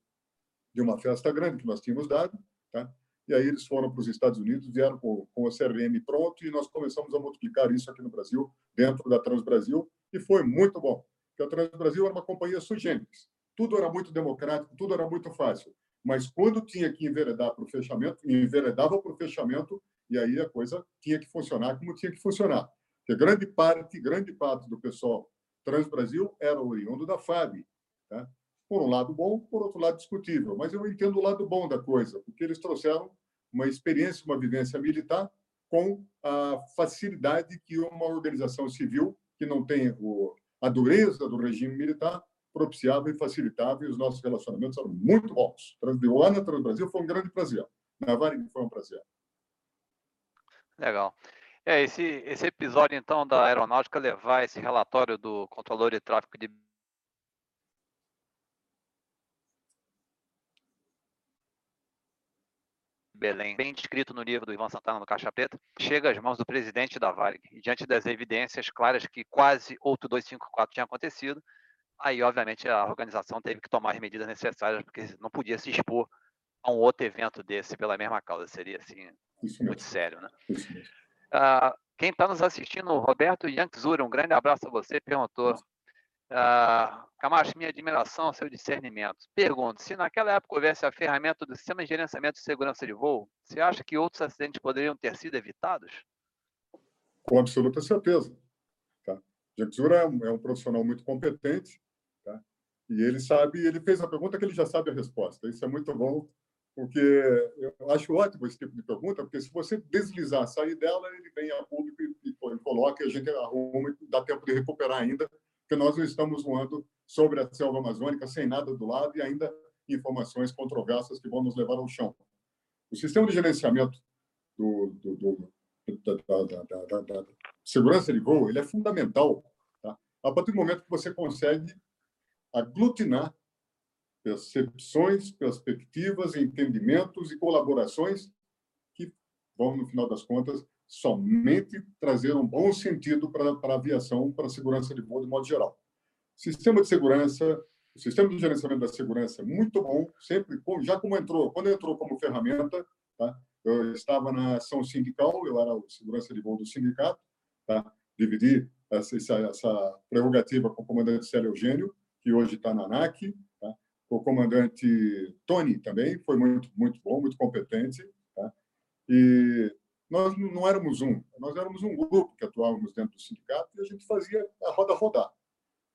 de uma festa grande que nós tínhamos dado, tá? E aí eles foram para os Estados Unidos, vieram com, com o CRM pronto e nós começamos a multiplicar isso aqui no Brasil, dentro da Transbrasil, e foi muito bom. Porque a Transbrasil era uma companhia sui generis. Tudo era muito democrático, tudo era muito fácil. Mas quando tinha que enveredar para o fechamento, enveredava para o fechamento e aí a coisa tinha que funcionar como tinha que funcionar. Porque grande parte, grande parte do pessoal Transbrasil era oriundo da FAB. Tá? Por um lado bom, por outro lado discutível. Mas eu entendo o lado bom da coisa, porque eles trouxeram uma experiência, uma vivência militar com a facilidade que uma organização civil que não tem o, a dureza do regime militar propiciava e facilitava, e os nossos relacionamentos eram muito bons. Transbiana, Transbrasil foi um grande prazer. Na Varig foi um prazer. Legal. É, esse, esse episódio, então, da aeronáutica levar esse relatório do controlador de tráfego de Belém, bem descrito no livro do Ivan Santana no Caixa Preta, chega às mãos do presidente da Varig. E diante das evidências claras que quase outro 254 tinha acontecido, aí, obviamente, a organização teve que tomar as medidas necessárias, porque não podia se expor a um outro evento desse pela mesma causa. Seria, assim, muito sério, né? Uh, quem está nos assistindo, Roberto Yankzura, um grande abraço a você, perguntou Uh, Camacho, minha admiração ao seu discernimento. Pergunto, se naquela época houvesse a ferramenta do sistema de gerenciamento de segurança de voo, você acha que outros acidentes poderiam ter sido evitados? Com absoluta certeza. Tá? Jaxura é, um, é um profissional muito competente, tá? e ele sabe, ele fez a pergunta que ele já sabe a resposta. Isso é muito bom, porque eu acho ótimo esse tipo de pergunta, porque se você deslizar, sair dela, ele vem a público e, e, coloca, e a gente arruma dá tempo de recuperar ainda porque nós não estamos voando sobre a selva amazônica sem nada do lado e ainda informações controversas que vão nos levar ao chão. O sistema de gerenciamento do, do, do da, da, da, segurança de voo ele é fundamental tá? a partir do momento que você consegue aglutinar percepções, perspectivas, entendimentos e colaborações que vão, no final das contas, somente trazer um bom sentido para, a aviação, para a segurança de voo de modo geral. Sistema de segurança, o sistema de gerenciamento da segurança é muito bom, sempre, já como entrou, quando entrou como ferramenta, tá? eu estava na ação sindical, eu era o segurança de voo do sindicato, tá? dividi essa, essa, essa prerrogativa com o comandante Célio Eugênio, que hoje está na ANAC? O comandante Tony também foi muito, muito bom, muito competente, tá? e nós não éramos um, nós éramos um grupo que atuávamos dentro do sindicato e a gente fazia a roda rodar,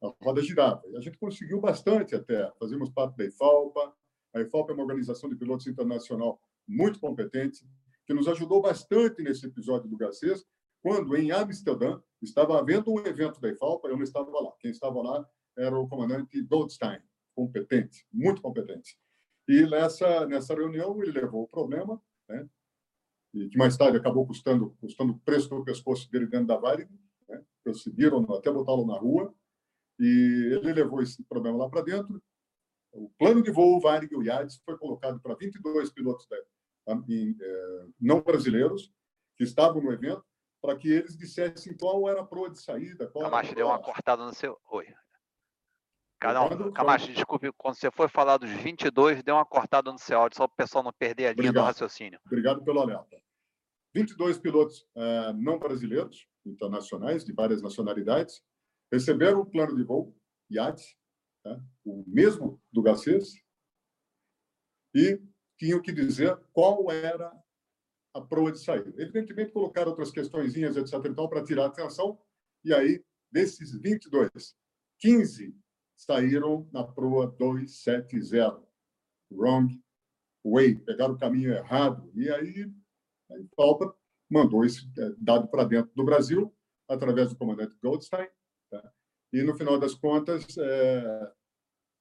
a roda girava. E a gente conseguiu bastante até. Fazíamos parte da IFALPA. A IFALPA é uma organização de pilotos internacional muito competente, que nos ajudou bastante nesse episódio do Garcês, quando em Amsterdã estava havendo um evento da IFALPA, eu não estava lá. Quem estava lá era o comandante Goldstein, competente, muito competente. E nessa, nessa reunião ele levou o problema, né? e que mais tarde acabou custando custando o preço do pescoço dele dentro da Varig, né? conseguiram até botá-lo na rua, e ele levou esse problema lá para dentro. O plano de voo Varig o IADS foi colocado para 22 pilotos da, em, é, não brasileiros que estavam no evento, para que eles dissessem qual era a proa de saída. Qual Camacho deu uma cortada no seu. Oi. Cada Camacho, desculpe, quando você foi falar dos 22, deu uma cortada no seu áudio, só para o pessoal não perder a linha Obrigado. do raciocínio. Obrigado pelo alerta. 22 pilotos uh, não brasileiros, internacionais, de várias nacionalidades, receberam o plano de voo, IAT, tá? o mesmo do Garcês, e tinham que dizer qual era a proa de saída. Evidentemente, colocaram outras questõezinhas, etc., para tirar a atenção, e aí, desses 22, 15 saíram na proa 270. Wrong way, pegaram o caminho errado. E aí, aí falta mandou esse é, dado para dentro do Brasil, através do comandante Goldstein. Tá? E, no final das contas, é,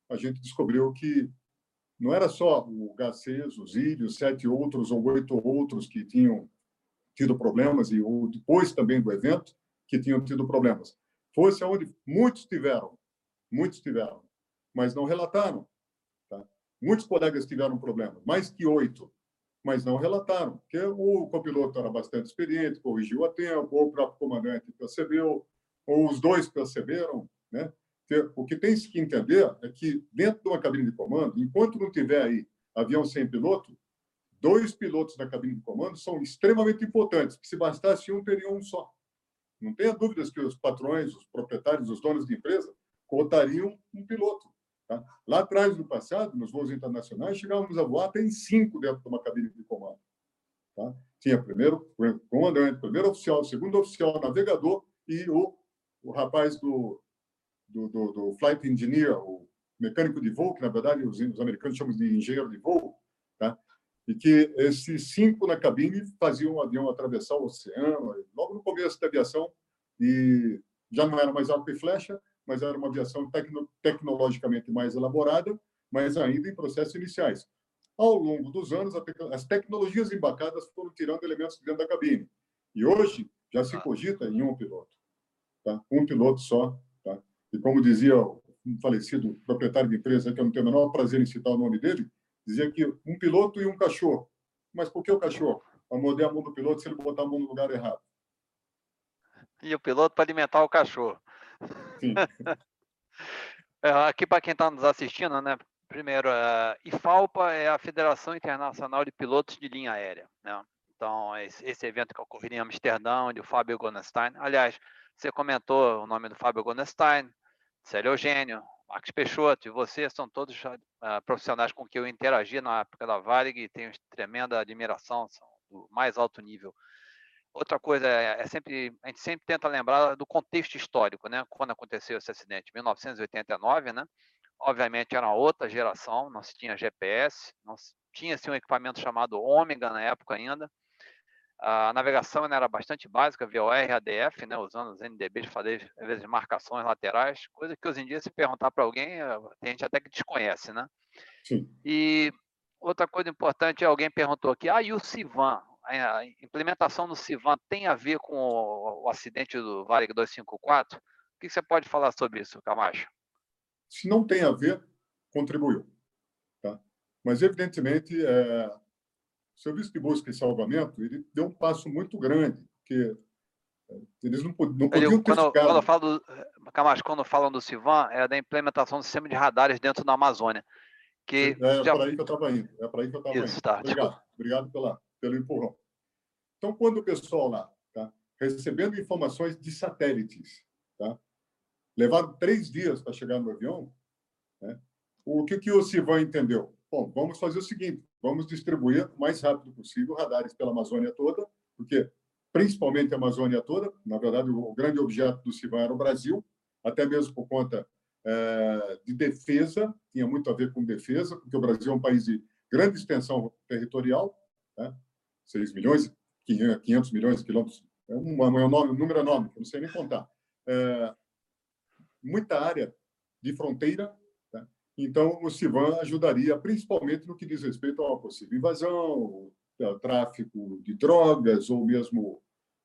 a gente descobriu que não era só o Garcês, os Ilhos, sete outros ou oito outros que tinham tido problemas, e depois também do evento, que tinham tido problemas. Fosse onde muitos tiveram, muitos tiveram. mas não relataram. Tá? Muitos colegas tiveram problemas, mais que oito, mas não relataram, porque o copiloto era bastante experiente, corrigiu a tempo, ou o próprio comandante percebeu, ou os dois perceberam. Né? O que tem que entender é que, dentro de uma cabine de comando, enquanto não tiver aí avião sem piloto, dois pilotos na cabine de comando são extremamente importantes, porque se bastasse um, teria um só. Não tenha dúvidas que os patrões, os proprietários, os donos de empresa cotariam um piloto. Tá? Lá atrás, no passado, nos voos internacionais, chegávamos a voar até em cinco dentro de uma cabine de comando. Tá? Tinha primeiro o comandante, primeiro oficial, segundo oficial, navegador e o, o rapaz do, do, do, do flight engineer, o mecânico de voo, que na verdade os, os americanos chamam de engenheiro de voo, tá? e que esses cinco na cabine faziam o avião atravessar o oceano, logo no começo da aviação, e já não era mais arco e flecha, mas era uma aviação tecno, tecnologicamente mais elaborada, mas ainda em processos iniciais. Ao longo dos anos, as tecnologias embarcadas foram tirando elementos dentro da cabine. E hoje já se cogita em um piloto. Tá? Um piloto só. Tá? E como dizia o falecido proprietário de empresa, que eu não tenho o menor prazer em citar o nome dele, dizia que um piloto e um cachorro. Mas por que o cachorro? Para morder a mão do piloto se ele botar a mão no lugar errado. E o piloto para alimentar o cachorro. Sim. [laughs] É, aqui para quem está nos assistindo, né? Primeiro, é, IFALPA é a Federação Internacional de Pilotos de Linha Aérea. Né? Então, esse evento que ocorreria em Amsterdã, onde o Fábio Gonestein, aliás, você comentou o nome do Fábio Gonestein, Célio Eugênio, Marcos Peixoto e você são todos uh, profissionais com que eu interagi na época da Varig e tenho tremenda admiração, são do mais alto nível. Outra coisa é, é, sempre a gente sempre tenta lembrar do contexto histórico, né? Quando aconteceu esse acidente, 1989, né? Obviamente era uma outra geração, não se tinha GPS, não se, tinha um equipamento chamado Ômega na época ainda. A navegação era bastante básica, via ADF, né, usando os NDBs, fazer às vezes marcações laterais, coisa que hoje em dia, se perguntar para alguém, eh, tem gente até que desconhece, né? Sim. E outra coisa importante, alguém perguntou aqui, ah, e o Sivan? A implementação do Sivan tem a ver com o, o acidente do Varig 254? O que você pode falar sobre isso, Camacho? Se não tem a ver, contribuiu. Tá? Mas, evidentemente, é, o Serviço de Busca e Salvamento ele deu um passo muito grande, porque é, eles não, não podiam eu, quando, quando eu falo do, Camacho, quando falam do Civan, é da implementação do sistema de radares dentro da Amazônia. Que é, já... para aí que eu estava indo. É para aí que eu estava indo. Tá, Obrigado. Desculpa. Obrigado pela, pelo empurrão. Então, quando o pessoal lá tá, recebendo informações de satélites, tá, levaram três dias para chegar no avião, né, o que, que o Civan entendeu? Bom, vamos fazer o seguinte: vamos distribuir o mais rápido possível radares pela Amazônia toda, porque principalmente a Amazônia toda, na verdade, o grande objeto do CIVAN era o Brasil, até mesmo por conta é, de defesa, tinha muito a ver com defesa, porque o Brasil é um país de grande extensão territorial, né? 6 milhões, 500 milhões de quilômetros, é um, é um, número enorme, que eu não sei nem contar. É, muita área de fronteira então, o CIVAN ajudaria principalmente no que diz respeito a uma possível invasão, tráfico de drogas ou mesmo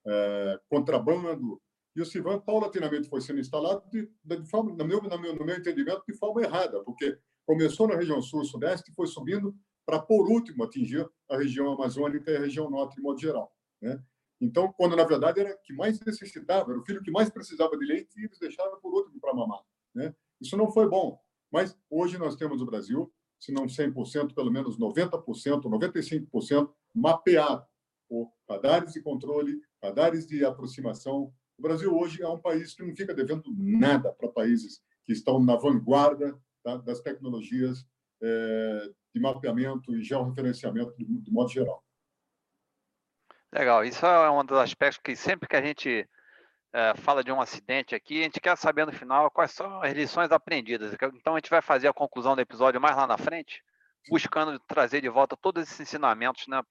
é, contrabando. E o CIVAN paulatinamente foi sendo instalado de, de forma, no meu, no, meu, no meu entendimento, de forma errada, porque começou na região sul-sudeste e foi subindo para, por último, atingir a região amazônica e a região norte, de modo geral. Né? Então, quando na verdade era que mais necessitava, era o filho que mais precisava de leite e eles deixaram por último para mamar. Né? Isso não foi bom. Mas hoje nós temos no Brasil, se não 100%, pelo menos 90%, 95% mapeado por radares de controle, radares de aproximação. O Brasil hoje é um país que não fica devendo nada para países que estão na vanguarda tá, das tecnologias é, de mapeamento e georreferenciamento de, de modo geral. Legal, isso é um dos aspectos que sempre que a gente é, fala de um acidente aqui, a gente quer saber no final quais são as lições aprendidas. Então a gente vai fazer a conclusão do episódio mais lá na frente, buscando trazer de volta todos esses ensinamentos, né,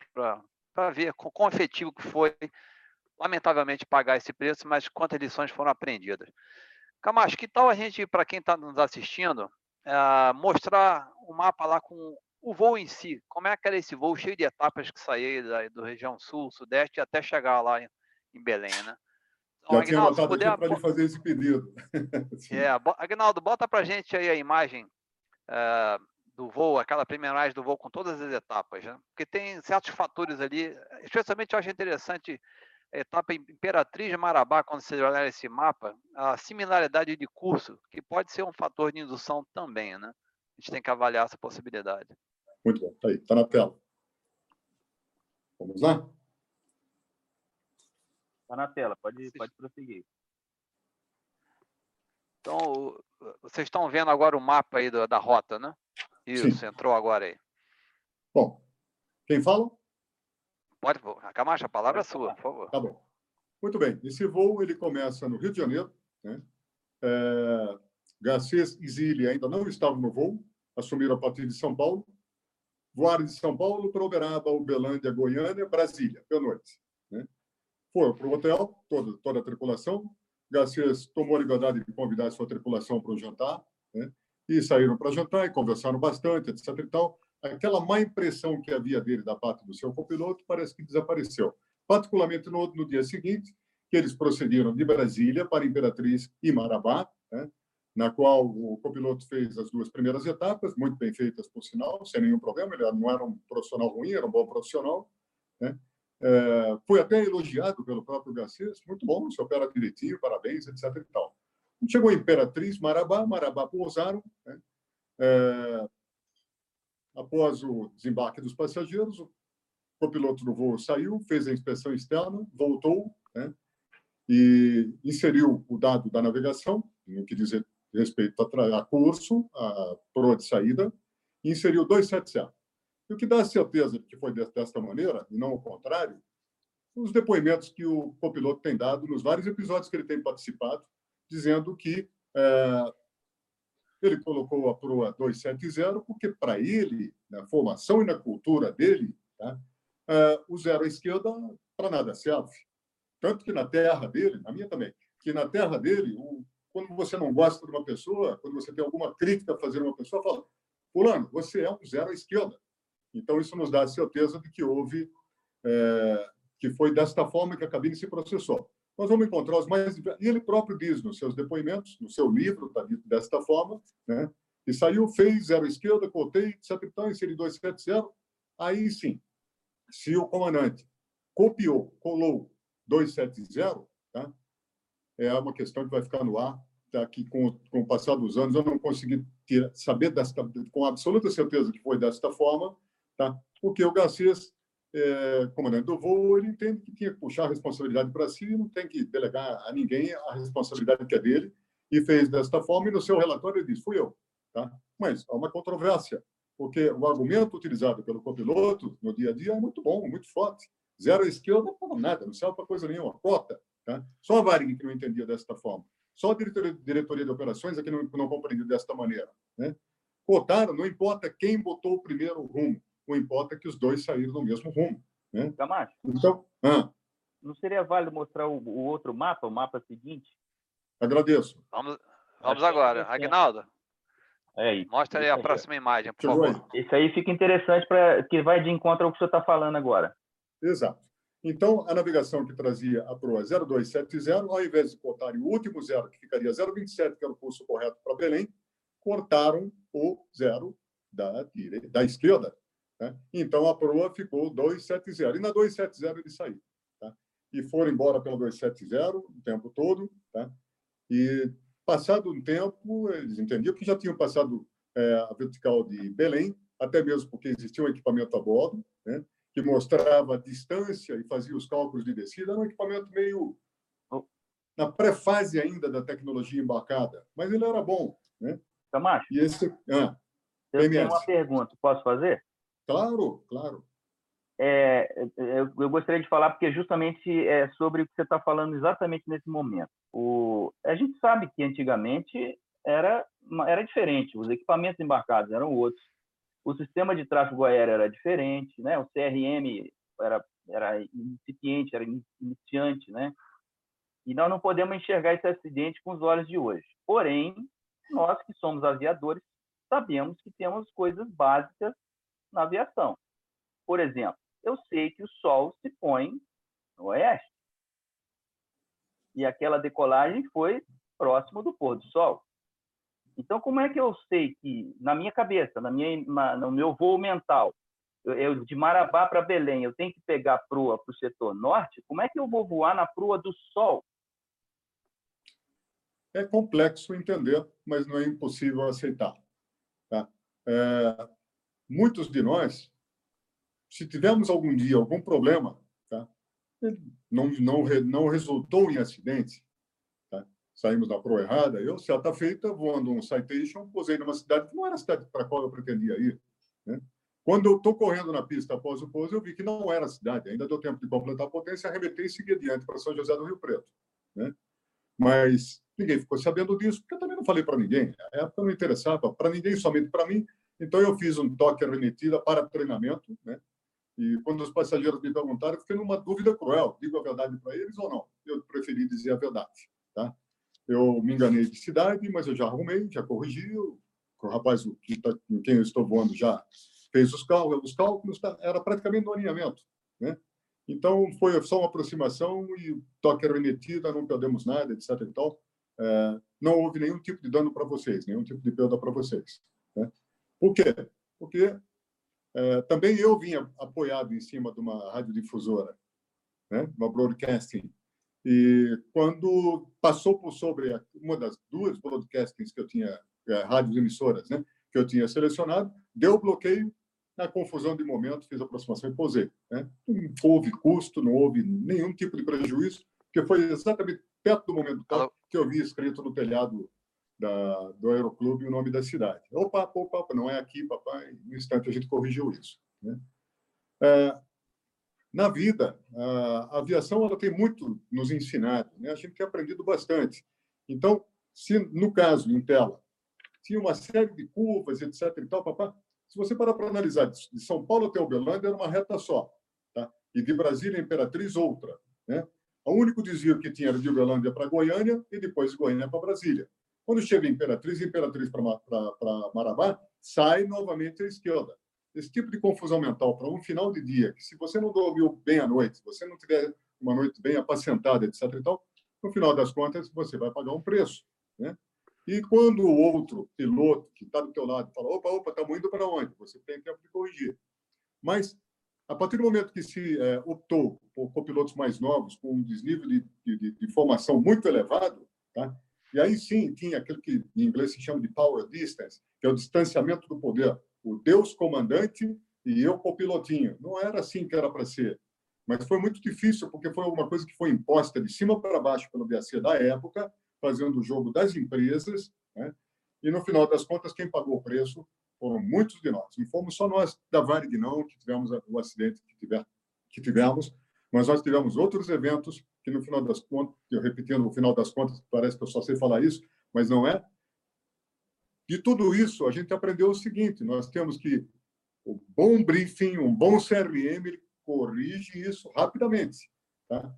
para ver com quão efetivo que foi, lamentavelmente, pagar esse preço, mas quantas lições foram aprendidas. Camacho, que tal a gente, para quem está nos assistindo, é, mostrar o mapa lá com o voo em si, como é que era esse voo cheio de etapas que saía da do região sul, sudeste, até chegar lá em, em Belém, né? Já Aguinaldo, tinha puder... para lhe fazer esse pedido. [laughs] É, Agnaldo, bota para gente aí a imagem é, do voo, aquela primeiragem do voo com todas as etapas, né? Porque tem certos fatores ali, especialmente eu acho interessante a etapa Imperatriz de Marabá, quando você olhar esse mapa, a similaridade de curso, que pode ser um fator de indução também, né? A gente tem que avaliar essa possibilidade. Muito bom, tá aí, tá na tela. Vamos lá? Tá na tela, pode, pode prosseguir. Então, vocês estão vendo agora o mapa aí da, da rota, né? Isso, Sim. entrou agora aí. Bom, quem fala? Pode, Camacho, a palavra é sua, por favor. Tá bom. Muito bem. Esse voo ele começa no Rio de Janeiro. Né? É, Garcês e Zilli ainda não estavam no voo, assumiram a partir de São Paulo. Voaram de São Paulo para Uberaba, Uberlândia, Goiânia, Brasília, pela noite. Né? Foram para o hotel, toda, toda a tripulação. Garcês tomou a liberdade de convidar a sua tripulação para o jantar. Né? e saíram para jantar e conversaram bastante, etc. E tal. Aquela má impressão que havia dele da parte do seu copiloto parece que desapareceu. Particularmente no, no dia seguinte, que eles procederam de Brasília para Imperatriz e Marabá, né, na qual o copiloto fez as duas primeiras etapas, muito bem feitas, por sinal, sem nenhum problema. Ele não era um profissional ruim, era um bom profissional. Né? É, foi até elogiado pelo próprio Garcês, muito bom, se opera direitinho, parabéns, etc. E tal. Chegou a Imperatriz, Marabá, Marabá pousaram. Né? É, após o desembarque dos passageiros, o copiloto do voo saiu, fez a inspeção externa, voltou né? e inseriu o dado da navegação, no que diz respeito a, a curso, a proa de saída, e inseriu 270. E o que dá certeza de que foi desta maneira, e não o contrário, os depoimentos que o copiloto tem dado nos vários episódios que ele tem participado, dizendo que é, ele colocou a proa 270 porque, para ele, na formação e na cultura dele, tá, é, o zero à esquerda para nada serve. Tanto que na terra dele, na minha também, que na terra dele, o, quando você não gosta de uma pessoa, quando você tem alguma crítica a fazer uma pessoa, fala, fulano, você é um zero à esquerda. Então, isso nos dá a certeza de que houve, é, que foi desta forma que a cabine se processou nós vamos encontrar os mais. E ele próprio diz nos seus depoimentos, no seu livro, está dito desta forma, né? e saiu, fez zero esquerda, cotei, etc. Então, inseri 270. Aí sim, se o comandante copiou, colou 270, tá? É uma questão que vai ficar no ar. Daqui, com, com o passar dos anos, eu não consegui ter, saber desta, com absoluta certeza que foi desta forma, tá? porque o Garcês é, comandante do voo, ele entende que tinha que puxar a responsabilidade para si, não tem que delegar a ninguém a responsabilidade que é dele, e fez desta forma, e no seu relatório ele diz, fui eu. Tá? Mas há uma controvérsia, porque o argumento utilizado pelo copiloto no dia a dia é muito bom, muito forte. Zero esquerda, não nada, não serve para coisa nenhuma, cota. Tá? Só a Varig que não entendia desta forma. Só a diretoria, diretoria de operações é que não, não compreendia desta maneira. Né? Cotaram, não importa quem botou o primeiro rumo, o importa é que os dois saíram no mesmo rumo. Né? Camacho, então, ah, não seria válido mostrar o, o, outro mapa, o mapa seguinte? Agradeço. Vamos, vamos agora. Agnaldo, é mostra aí a próxima imagem, por favor. Isso aí fica interessante, para que vai de encontro ao que você está falando agora. Exato. Então, a navegação que trazia a proa 0270, ao invés de cortarem o último zero, que ficaria 027, que era o curso correto para Belém, cortaram o zero da, direita, da esquerda, né? Então, a proa ficou 270. E na 270 ele saiu. Tá? E foram embora pela 270 o tempo todo. Tá? E, passado um tempo, eles entendiam que já tinham passado é, a vertical de Belém, até mesmo porque existia um equipamento a bordo, né? Que mostrava a distância e fazia os cálculos de descida. Era um equipamento meio na pré-fase ainda da tecnologia embarcada, mas ele era bom. Né? Camacho, e esse, ah, eu tenho uma pergunta, posso fazer? Claro, claro. É, é, eu, eu, gostaria de falar porque justamente é sobre o que você está falando exatamente nesse momento. O, a gente sabe que antigamente era, era diferente, os equipamentos embarcados eram outros, o sistema de tráfego aéreo era diferente, né? o CRM era, era incipiente, era iniciante, né? e nós não podemos enxergar esse acidente com os olhos de hoje. Porém, nós que somos aviadores, sabemos que temos coisas básicas na aviação. Por exemplo, eu sei que o Sol se põe no oeste. E aquela decolagem foi próximo do pôr do Sol. Então, como é que eu sei que, na minha cabeça, na minha, no meu voo mental, eu, eu de Marabá para Belém, eu tenho que pegar a proa para o setor norte? Como é que eu vou voar na proa do sol? É complexo entender, mas não é impossível aceitar. Tá? É, muitos de nós, se tivermos algum dia algum problema, tá? não, não, não resultou em acidente? Saímos da proa errada, eu, certa feita, voando um citation, posei numa cidade que não era a cidade para a qual eu pretendia ir. Né? Quando eu estou correndo na pista após o pouso, eu vi que não era a cidade, ainda deu tempo de completar a potência, arrebentei e segui adiante para São José do Rio Preto. Né? Mas ninguém ficou sabendo disso, porque eu também não falei para ninguém. A época não interessava para ninguém, somente para mim. Então, eu fiz um toque remetida para treinamento, né? E quando os passageiros me perguntaram, eu fiquei numa dúvida cruel: digo a verdade para eles ou não? Eu preferi dizer a verdade, tá? Eu me enganei de cidade, mas eu já arrumei, já corrigi. O rapaz que tá, com quem eu estou voando já fez os cálculos, os cálculos tá, era praticamente no alinhamento, né? Então, foi só uma aproximação e toque remetida, não perdemos nada, etc. E tal. É, não houve nenhum tipo de dano para vocês, nenhum tipo de perda para vocês. Né? Por quê? Porque é, também eu vinha apoiado em cima de uma radiodifusora, né? uma broadcasting. E quando passou por sobre uma das duas broadcastings que eu tinha, é, rádios emissoras, né? que eu tinha selecionado, deu bloqueio, na confusão de momento, fiz a aproximação e posei. Né? Não houve custo, não houve nenhum tipo de prejuízo, porque foi exatamente perto do momento que eu vi escrito no telhado da, do aeroclube o nome da cidade. Opa, opa, opa, não é aqui, papai. No instante a gente corrigiu isso. Né? É, na vida, a aviação ela tem muito nos ensinado, né? a gente tem aprendido bastante. Então, se no caso, em tela, tinha uma série de curvas, etc. E tal, papai, se você parar para analisar, de São Paulo até Uberlândia era uma reta só, tá? e de Brasília Imperatriz outra. Né? O único desvio que tinha era de Uberlândia para Goiânia e depois de Goiânia para Brasília. Quando chega Imperatriz, Imperatriz para Marabá, sai novamente à esquerda. Esse tipo de confusão mental para um final de dia, que se você não dormiu bem à noite, se você não tiver uma noite bem apacentada, etc. E tal, no final das contas, você vai pagar um preço. Né? E quando o outro piloto que está do teu lado fala, opa, opa, estamos indo para onde? Você tem tempo de corrigir. Mas a partir do momento que se é, optou por copilotos mais novos, com um desnível de, de, de, formação muito elevado, tá? e aí sim tinha aquilo que em inglês se chama de power distance, que é o distanciamento do poder. O Deus comandante e eu copilotinho. Não era assim que era para ser. Mas foi muito difícil, porque foi uma coisa que foi imposta de cima para baixo pelo BAC da época, fazendo o jogo das empresas, né? e no final das contas, quem pagou o preço foram muitos de nós. Não fomos só nós da Varig, não, que tivemos o acidente que, tiver, que tivemos, mas nós tivemos outros eventos que, no final das contas, eu repetindo, no final das contas, parece que eu só sei falar isso, mas não é. De tudo isso, a gente aprendeu o seguinte: nós temos que o bom briefing, um bom CRM, corrige isso rapidamente. Tá?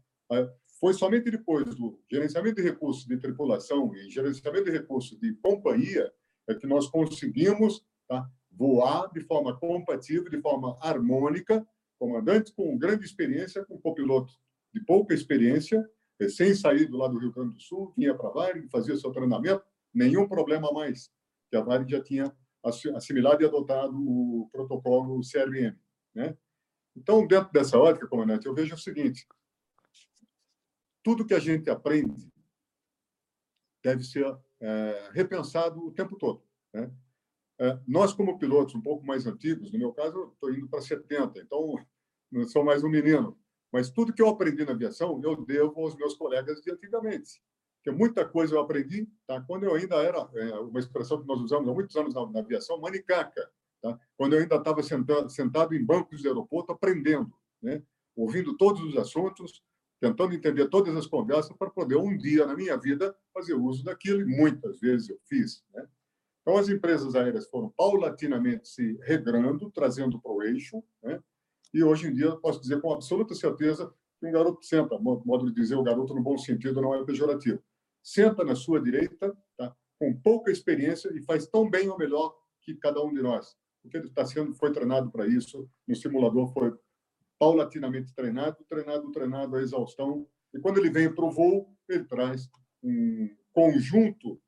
Foi somente depois do gerenciamento de recursos de tripulação e gerenciamento de recursos de companhia é que nós conseguimos tá? voar de forma compatível, de forma harmônica, comandante com grande experiência, com copiloto de pouca experiência, sem sair do lado do Rio Grande do Sul, vinha para Varig, fazia seu treinamento, nenhum problema mais, que a Varig já tinha assimilado e adotado o protocolo CRM. Né? Então, dentro dessa ótica, comandante, eu vejo o seguinte, tudo que a gente aprende deve ser é, repensado o tempo todo. Né? É, nós, como pilotos um pouco mais antigos, no meu caso, estou indo para 70, então não sou mais um menino. Mas tudo que eu aprendi na aviação, eu devo aos meus colegas de antigamente. Porque muita coisa eu aprendi tá? quando eu ainda era, é, uma expressão que nós usamos há muitos anos na, na aviação, manicaca. Tá? Quando eu ainda estava sentado, sentado em bancos de aeroporto aprendendo, né? ouvindo todos os assuntos, tentando entender todas as conversas para poder, um dia na minha vida, fazer uso daquilo, e muitas vezes eu fiz. Né? Então, as empresas aéreas foram paulatinamente se regrando, trazendo para o eixo, né? e hoje em dia eu posso dizer com absoluta certeza que um garoto senta, modo de dizer o garoto no bom sentido, não é pejorativo, senta na sua direita, tá? com pouca experiência e faz tão bem ou melhor que cada um de nós, porque ele está sendo, foi treinado para isso, no simulador foi paulatinamente treinado, treinado, treinado a exaustão, e quando ele vem para o voo, ele traz um conjunto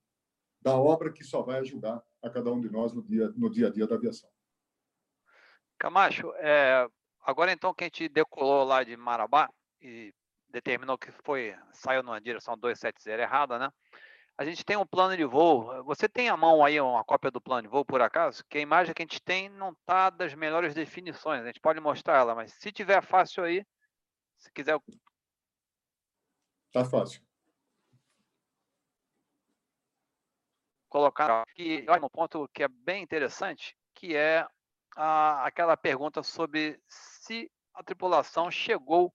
da obra que só vai ajudar a cada um de nós no dia, no dia a dia da aviação. Camacho, é, agora então que a gente decolou lá de Marabá e determinou que foi saiu numa direção 270 errada, né? A gente tem um plano de voo. Você tem à mão aí uma cópia do plano de voo, por acaso? Que a imagem que a gente tem não está das melhores definições. A gente pode mostrar ela, mas se tiver fácil aí, se quiser. Tá fácil. Colocar aqui um ponto que é bem interessante, que é a, aquela pergunta sobre se a tripulação chegou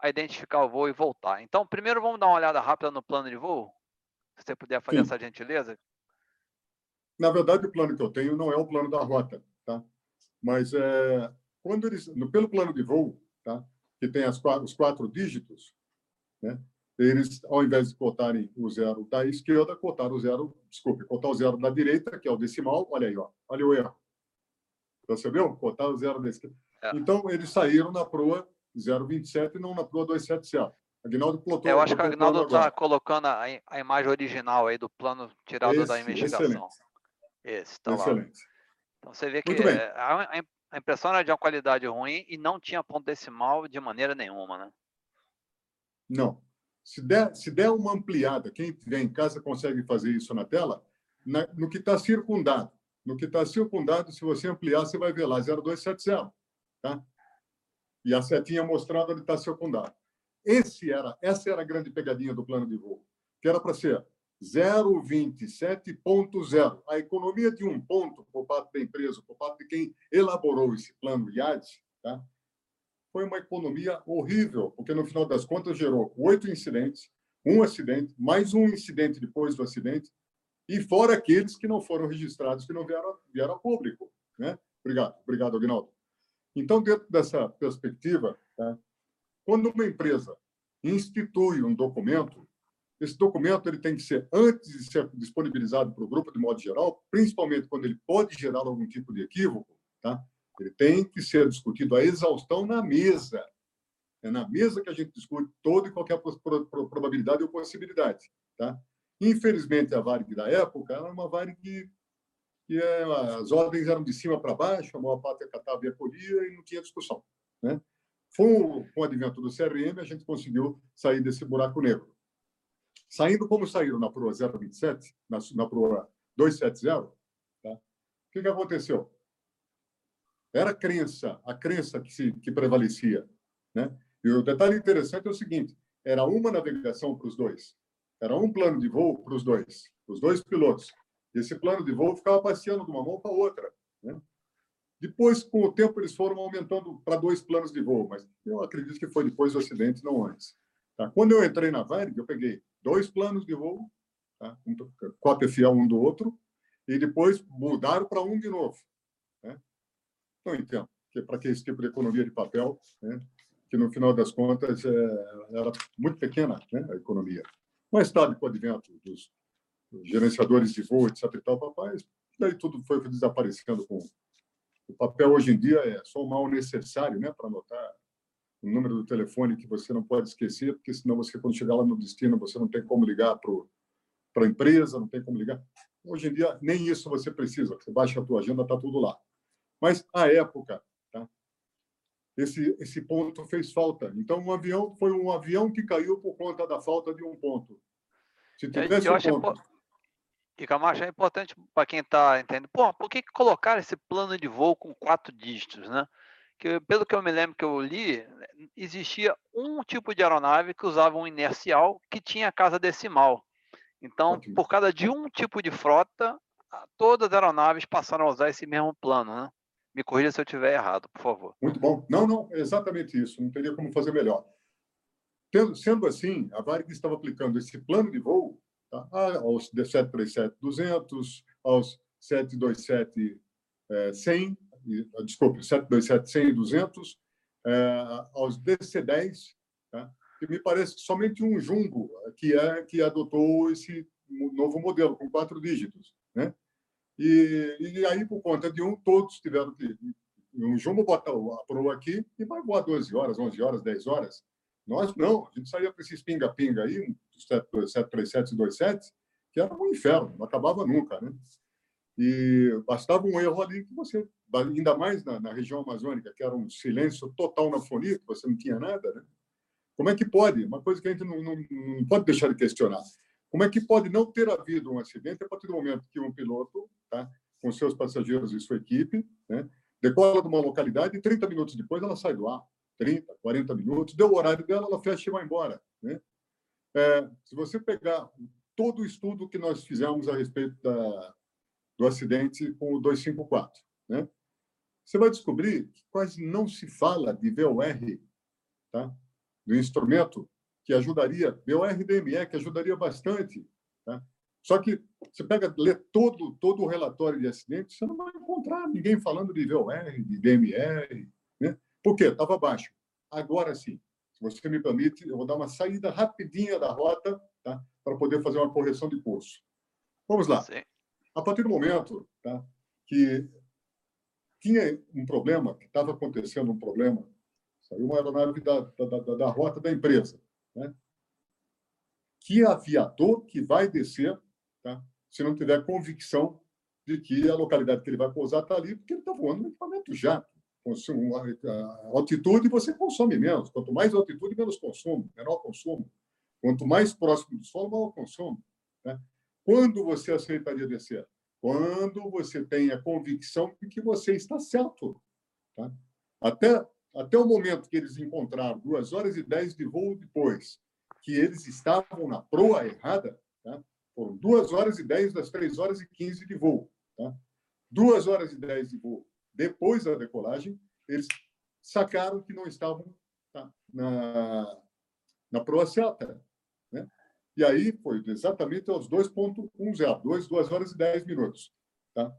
a identificar o voo e voltar. Então, primeiro vamos dar uma olhada rápida no plano de voo. Se você puder fazer Sim. essa gentileza. Na verdade, o plano que eu tenho não é o plano da rota, tá? Mas é, quando eles, pelo plano de voo, tá? Que tem as, os quatro dígitos, né? Eles, ao invés de cotarem o zero da esquerda, cotaram o zero, desculpe, cotar o zero da direita, que é o decimal. Olha aí, ó, olha o erro. Percebeu? Cotar o zero da esquerda. É. Então, eles saíram na proa 027 e não na proa 270. Agnaldo plotou. Eu acho que o Agnaldo está colocando a, a, imagem original aí do plano tirado Esse, da investigação. Excelente. Esse, tá excelente. Lá. Então você vê que a, a impressão era de uma qualidade ruim e não tinha ponto decimal de maneira nenhuma, né? Não. Se der, se der uma ampliada, quem estiver em casa consegue fazer isso na tela, na, no que está circundado. No que está circundado, se você ampliar, você vai ver lá 0270. Tá? E a setinha mostrando onde está circundado. Esse era, essa era a grande pegadinha do plano de voo, que era para ser 0,27.0. A economia de um ponto por parte da empresa, por parte de quem elaborou esse plano IAD, tá? foi uma economia horrível, porque no final das contas gerou oito incidentes, um acidente, mais um incidente depois do acidente, e fora aqueles que não foram registrados, que não vieram, vieram a público. Né? Obrigado, obrigado, Aguinaldo. Então, dentro dessa perspectiva, tá? Quando uma empresa institui um documento, esse documento ele tem que ser, antes de ser disponibilizado para o grupo de modo geral, principalmente quando ele pode gerar algum tipo de equívoco, tá? ele tem que ser discutido a exaustão na mesa. É na mesa que a gente discute toda e qualquer probabilidade ou possibilidade. Tá? Infelizmente, a Varig da época era uma Varig que é, as ordens eram de cima para baixo, a maior parte acatava e acolhia e não tinha discussão. Né? Com, com o advento do CRM, a gente conseguiu sair desse buraco negro. Saindo como saíram na proa 027, na, na proa 270, tá? o que, que aconteceu? Era a crença, a crença que, se, que prevalecia. Né? E o detalhe interessante é o seguinte: era uma navegação para os dois, era um plano de voo para os dois, os dois pilotos. Esse plano de voo ficava passeando de uma mão para outra. Né? Depois, com o tempo, eles foram aumentando para dois planos de voo, mas eu acredito que foi depois do acidente, não antes. Tá? Quando eu entrei na Varig, eu peguei dois planos de voo, tá? um, cópia fiel um do outro, e depois mudaram para um de novo. Né? Não entendo, que para que esse tipo de economia de papel, né? que no final das contas é, era muito pequena né? a economia. Mais tarde, com o advento dos gerenciadores de voo, etc. E tal, papai, daí tudo foi desaparecendo com o papel hoje em dia é só o mal necessário, né, para anotar o número do telefone que você não pode esquecer, porque senão você quando chegar lá no destino você não tem como ligar para a empresa, não tem como ligar. Hoje em dia nem isso você precisa, você baixa a tua agenda, está tudo lá. Mas a época, tá? Esse esse ponto fez falta. Então um avião foi um avião que caiu por conta da falta de um ponto. Se tivesse um ponto, e Camacho, é importante para quem está entendendo. Pô, por que, colocar esse plano de voo com quatro dígitos, né? Que, pelo que eu me lembro que eu li, existia um tipo de aeronave que usava um inercial que tinha casa decimal. Então, por causa de um tipo de frota, todas as aeronaves passaram a usar esse mesmo plano, né? Me corrija se eu estiver errado, por favor. Muito bom. Não, não, é exatamente isso. Não teria como fazer melhor. Sendo assim, a Varig estava aplicando esse plano de voo tá? Ah, aos 737-200, aos 727-100, é, desculpe, 727-100 e 200, é, aos DC-10, tá? que me parece que somente um jumbo que é que adotou esse novo modelo com quatro dígitos, né? E, e aí por conta de um todos tiveram que um jumbo bota a proa aqui e vai voar 12 horas, 11 horas, 10 horas. Nós não, a gente saía para esses pinga-pinga aí, 737 e 27, que era um inferno, não acabava nunca, né? E bastava um erro ali que você, ainda mais na, na região amazônica, que era um silêncio total na fonia, que você não tinha nada, né? Como é que pode? Uma coisa que a gente não, não, não pode deixar de questionar. Como é que pode não ter havido um acidente a partir do momento que um piloto, tá, com seus passageiros e sua equipe, né, decola de uma localidade e 30 minutos depois ela sai do ar, 30, 40 minutos, deu o horário dela, ela fecha e vai embora. Né? É, se você pegar todo o estudo que nós fizemos a respeito da, do acidente com o 254, né? você vai descobrir que quase não se fala de VOR, tá? do instrumento que ajudaria, BOR-DME, que ajudaria bastante. Tá? Só que você pega, lê todo, todo o relatório de acidente, você não vai encontrar ninguém falando de VOR, de DMR. Né? Por quê? Estava baixo. Agora sim, se você me permite, eu vou dar uma saída rapidinha da rota tá? para poder fazer uma correção de curso. Vamos lá. Sim. A partir do momento tá? que tinha um problema, que estava acontecendo um problema, saiu uma aeronave da, da, da, da rota da empresa né? que aviador que vai descer, tá? se não tiver convicção de que a localidade que ele vai pousar está ali, porque ele está voando no equipamento jato. Altitude você consome menos. Quanto mais altitude, menos consumo, menor consumo. Quanto mais próximo do solo, maior consumo. Né? Quando você aceitaria descer? Quando você tem a convicção de que você está certo. Tá? Até até o momento que eles encontraram, duas horas e dez de voo depois, que eles estavam na proa errada, tá? foram duas horas e dez das três horas e quinze de voo. Tá? Duas horas e dez de voo depois da decolagem, eles sacaram que não estavam tá? na, na proa certa. Né? E aí foi exatamente aos 2.10, 2, 2 horas e 10 minutos. Tá?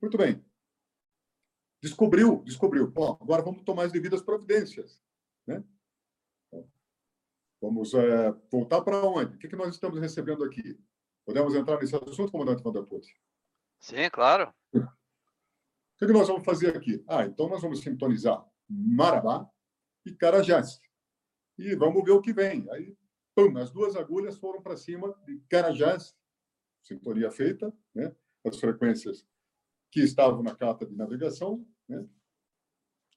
Muito bem. Descobriu, descobriu. Bom, agora vamos tomar as devidas providências. Né? Vamos é, voltar para onde? O que, que nós estamos recebendo aqui? Podemos entrar nesse assunto, comandante Vanderput? Sim, claro. O que, que nós vamos fazer aqui? Ah, então nós vamos sintonizar Marabá e Carajás. E vamos ver o que vem. Aí, pum, as duas agulhas foram para cima de Carajás, sintonia feita, né? as frequências que estavam na carta de navegação. Né?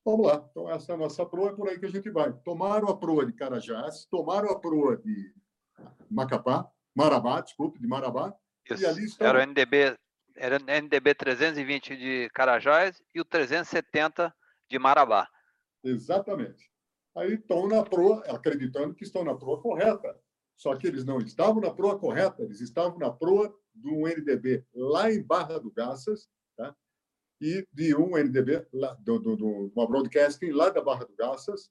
Vamos lá. Então, essa é a nossa proa, é por aí que a gente vai. Tomaram a proa de Carajás, tomaram a proa de Macapá, Marabá, desculpe, de Marabá. Isso. E ali estão... Era o NDB, era o NDB 320 de Carajás e o 370 de Marabá. Exatamente. Aí estão na proa, acreditando que estão na proa correta. Só que eles não estavam na proa correta, eles estavam na proa do NDB lá em Barra do Garças, tá? e de um NDB, lá, do, do, do, uma broadcasting lá da Barra do Garças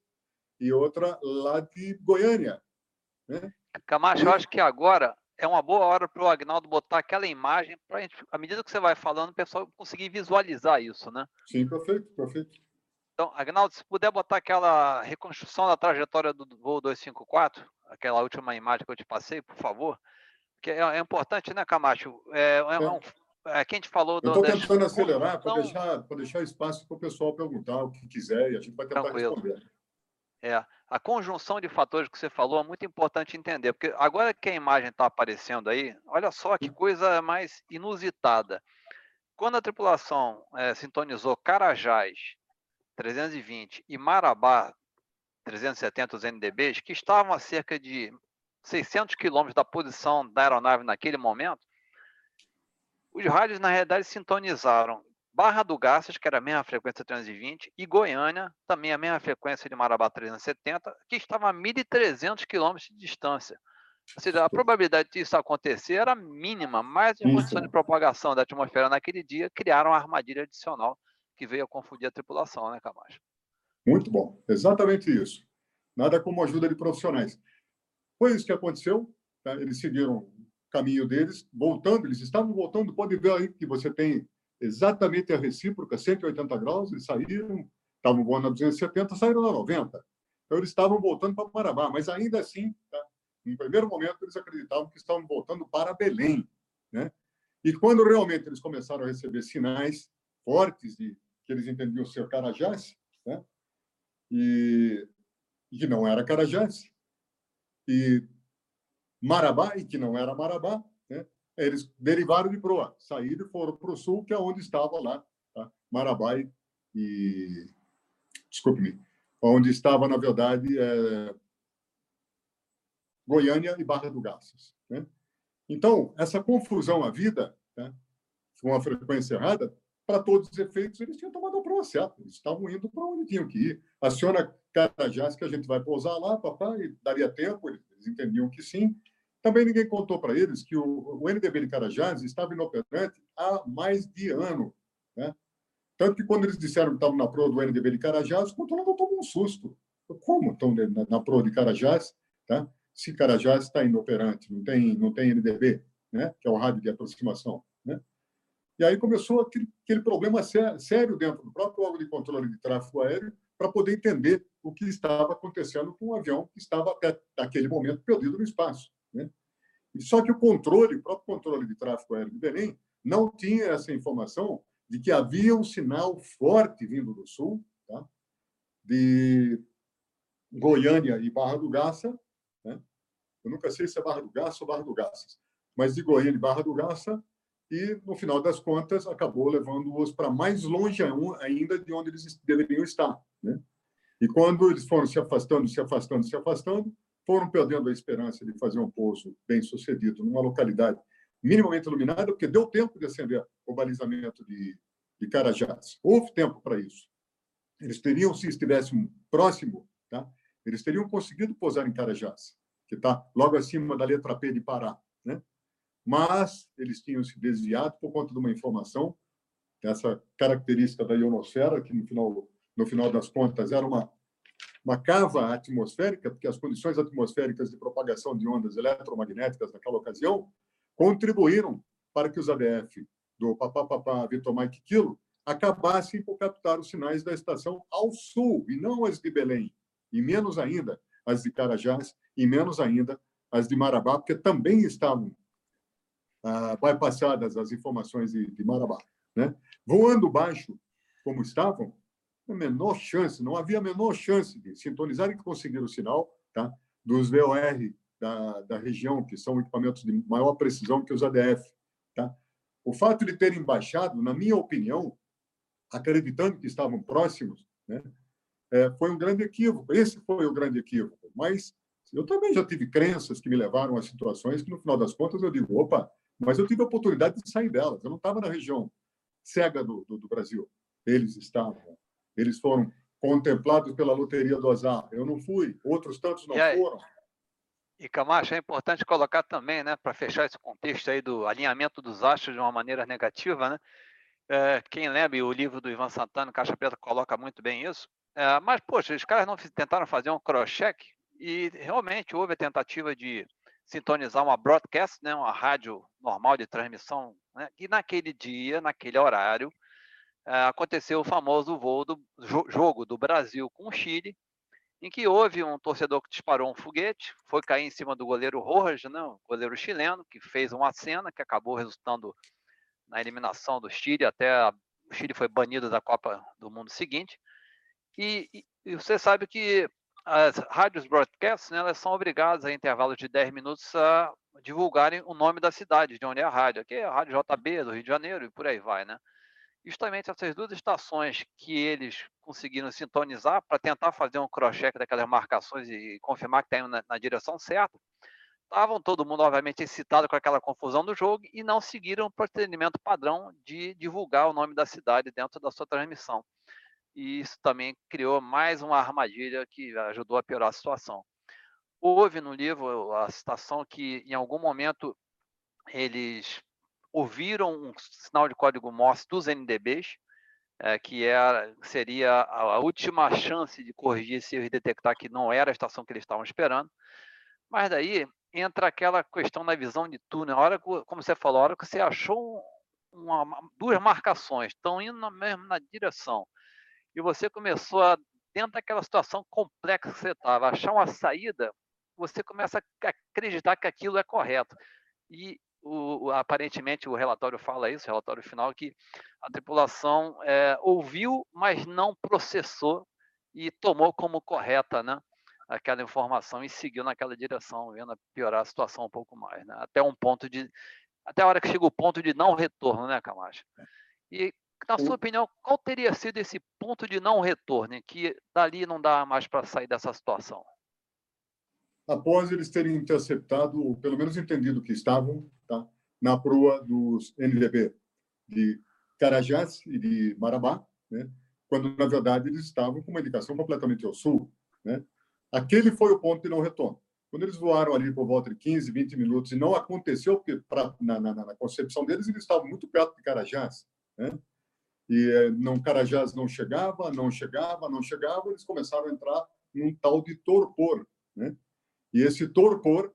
e outra lá de Goiânia. Né? Camacho, e... eu acho que agora é uma boa hora para o Agnaldo botar aquela imagem para à medida que você vai falando, o pessoal conseguir visualizar isso, né? Sim, perfeito, perfeito. Então, Agnaldo, se puder botar aquela reconstrução da trajetória do voo 254, aquela última imagem que eu te passei, por favor, que é, é importante, né, Camacho? É, é, é. Um, é, quem te falou... Eu estou tentando acelerar para deixar, deixar espaço para o pessoal perguntar o que quiser e a gente vai tentar Tranquilo. responder. É, a conjunção de fatores que você falou é muito importante entender, porque agora que a imagem está aparecendo aí, olha só que coisa mais inusitada. Quando a tripulação é, sintonizou Carajás 320 e Marabá 370, os NDBs, que estavam a cerca de 600 quilômetros da posição da aeronave naquele momento, os rádios, na realidade, sintonizaram Barra do Garças, que era a mesma frequência 320, e Goiânia, também a mesma frequência de Marabá 370, que estava a 1.300 quilômetros de distância. Ou seja, a probabilidade disso acontecer era mínima, mas em condição de propagação da atmosfera naquele dia, criaram uma armadilha adicional que veio a confundir a tripulação, né, Camacho? Muito bom, exatamente isso. Nada como ajuda de profissionais. Foi isso que aconteceu. Tá? Eles seguiram o caminho deles, voltando, eles estavam voltando. Pode ver aí que você tem exatamente a recíproca, 180 graus, eles saíram, estavam voando a 270, saíram a 90. Então, eles estavam voltando para Marabá, mas ainda assim, tá? no primeiro momento, eles acreditavam que estavam voltando para Belém. Né? E quando realmente eles começaram a receber sinais fortes de que eles entendiam ser Carajás, né? e, e que não era Carajás, e Marabá, e que não era Marabá? Eles derivaram de proa, saíram e foram para o sul, que é onde estava lá, tá? Marabai e. Desculpe-me. Onde estava, na verdade, é... Goiânia e Barra do Garças. Né? Então, essa confusão à vida, né? com a frequência errada, para todos os efeitos, eles tinham tomado a prova certa. Eles estavam indo para onde tinham que ir. Aciona Carajás, que a gente vai pousar lá, papai, daria tempo, eles entendiam que sim. Também ninguém contou para eles que o, o NDB de Carajás estava inoperante há mais de ano. Né? Tanto que quando eles disseram que estavam na proa do NDB de Carajás, o controlador tomou um susto. Como estão na, na proa de Carajás? Tá? Se Carajás está inoperante, não tem, não tem NDB, né? que é o rádio de aproximação. Né? E aí começou aquele, aquele problema sério dentro do próprio órgão de controle de tráfego aéreo para poder entender o que estava acontecendo com o avião que estava até aquele momento perdido no espaço. Né? Só que o controle, o próprio controle de tráfego aéreo de Belém, não tinha essa informação de que havia um sinal forte vindo do sul, tá? de Goiânia e Barra do Garça. Né? Eu nunca sei se é Barra do Garça ou Barra do Garças, mas de Goiânia e Barra do Garça e, no final das contas, acabou levando-os para mais longe ainda de onde eles deveriam estar. Né? E quando eles foram se afastando, se afastando, se afastando, foram perdendo a esperança de fazer um pouso bem sucedido numa localidade minimamente iluminada, porque deu tempo de acender o balizamento de, de Carajás. Houve tempo para isso. Eles teriam, se estivessem próximo, tá? eles teriam conseguido pousar em Carajás, que está logo acima da letra P de Pará. Né? mas eles tinham se desviado por conta de uma informação, essa característica da ionosfera, que no final, no final das contas era uma, uma cava atmosférica, porque as condições atmosféricas de propagação de ondas eletromagnéticas naquela ocasião contribuíram para que os ADF do Papapá Vitor Mike Kilo acabassem por captar os sinais da estação ao sul, e não as de Belém, e menos ainda as de Carajás, e menos ainda as de Marabá, porque também estavam ah, bypassadas as informações de, de Marabá. Né? Voando baixo, como estavam, a menor chance, não havia a menor chance de sintonizar e conseguir o sinal tá? dos VOR da, da região, que são equipamentos de maior precisão que os ADF. Tá? O fato de terem baixado, na minha opinião, acreditando que estavam próximos, né, é, foi um grande equívoco. Esse foi o grande equívoco. Mas eu também já tive crenças que me levaram a situações que, no final das contas, eu digo: opa, mas eu tive a oportunidade de sair delas. Eu não estava na região cega do, do, do, Brasil. Eles estavam. Eles foram contemplados pela loteria do azar. Eu não fui. Outros tantos não e foram. E Camacho, é importante colocar também, né, para fechar esse contexto aí do alinhamento dos astros de uma maneira negativa, né? É, quem lembra o livro do Ivan Santana, Caixa Preta, coloca muito bem isso. É, mas, poxa, os caras não tentaram fazer um cross-check e realmente houve a tentativa de sintonizar uma broadcast, né, uma rádio normal de transmissão, né, e naquele dia, naquele horário, aconteceu o famoso voo do jogo do Brasil com o Chile, em que houve um torcedor que disparou um foguete, foi cair em cima do goleiro Rojas, né, o goleiro chileno, que fez uma cena que acabou resultando na eliminação do Chile, até a, o Chile foi banido da Copa do Mundo seguinte. E, e, e você sabe que as rádios broadcast, né, elas são obrigadas a intervalos de 10 minutos a divulgarem o nome da cidade, de onde é a rádio. Aqui é a Rádio JB do Rio de Janeiro e por aí vai, né? Justamente essas duas estações que eles conseguiram sintonizar para tentar fazer um cross-check daquelas marcações e confirmar que está indo na, na direção certa, estavam todo mundo, obviamente, excitado com aquela confusão do jogo e não seguiram o procedimento padrão de divulgar o nome da cidade dentro da sua transmissão e isso também criou mais uma armadilha que ajudou a piorar a situação. Houve no livro a citação que, em algum momento, eles ouviram um sinal de código Morse dos NDBs, é, que era, seria a, última chance de corrigir se e detectar que não era a estação que eles estavam esperando. Mas daí entra aquela questão da visão de túnel. A hora, como você falou, a hora que você achou uma, duas marcações, estão indo na mesma direção, e você começou a, dentro daquela situação complexa que você estava, achar uma saída, você começa a acreditar que aquilo é correto. E o, aparentemente o relatório fala isso, o relatório final, que a tripulação é, ouviu, mas não processou e tomou como correta né, aquela informação e seguiu naquela direção, vendo piorar a situação um pouco mais, né, até um ponto de até a hora que chega o ponto de não retorno, né, Camacho? E, na sua opinião, qual teria sido esse ponto de não retorno, em que dali não dá mais para sair dessa situação? Após eles terem interceptado, ou pelo menos entendido que estavam na proa dos NDB de Carajás e de Marabá, né, quando, na verdade, eles estavam com uma indicação completamente ao sul. Né? Aquele foi o ponto de não retorno. Quando eles voaram ali por volta de 15, 20 minutos e não aconteceu, porque pra, na, na, na, concepção deles eles estavam muito perto de Carajás, né? e eh, não Carajás não chegava, não chegava, não chegava, eles começaram a entrar num tal de torpor. Né? E esse torpor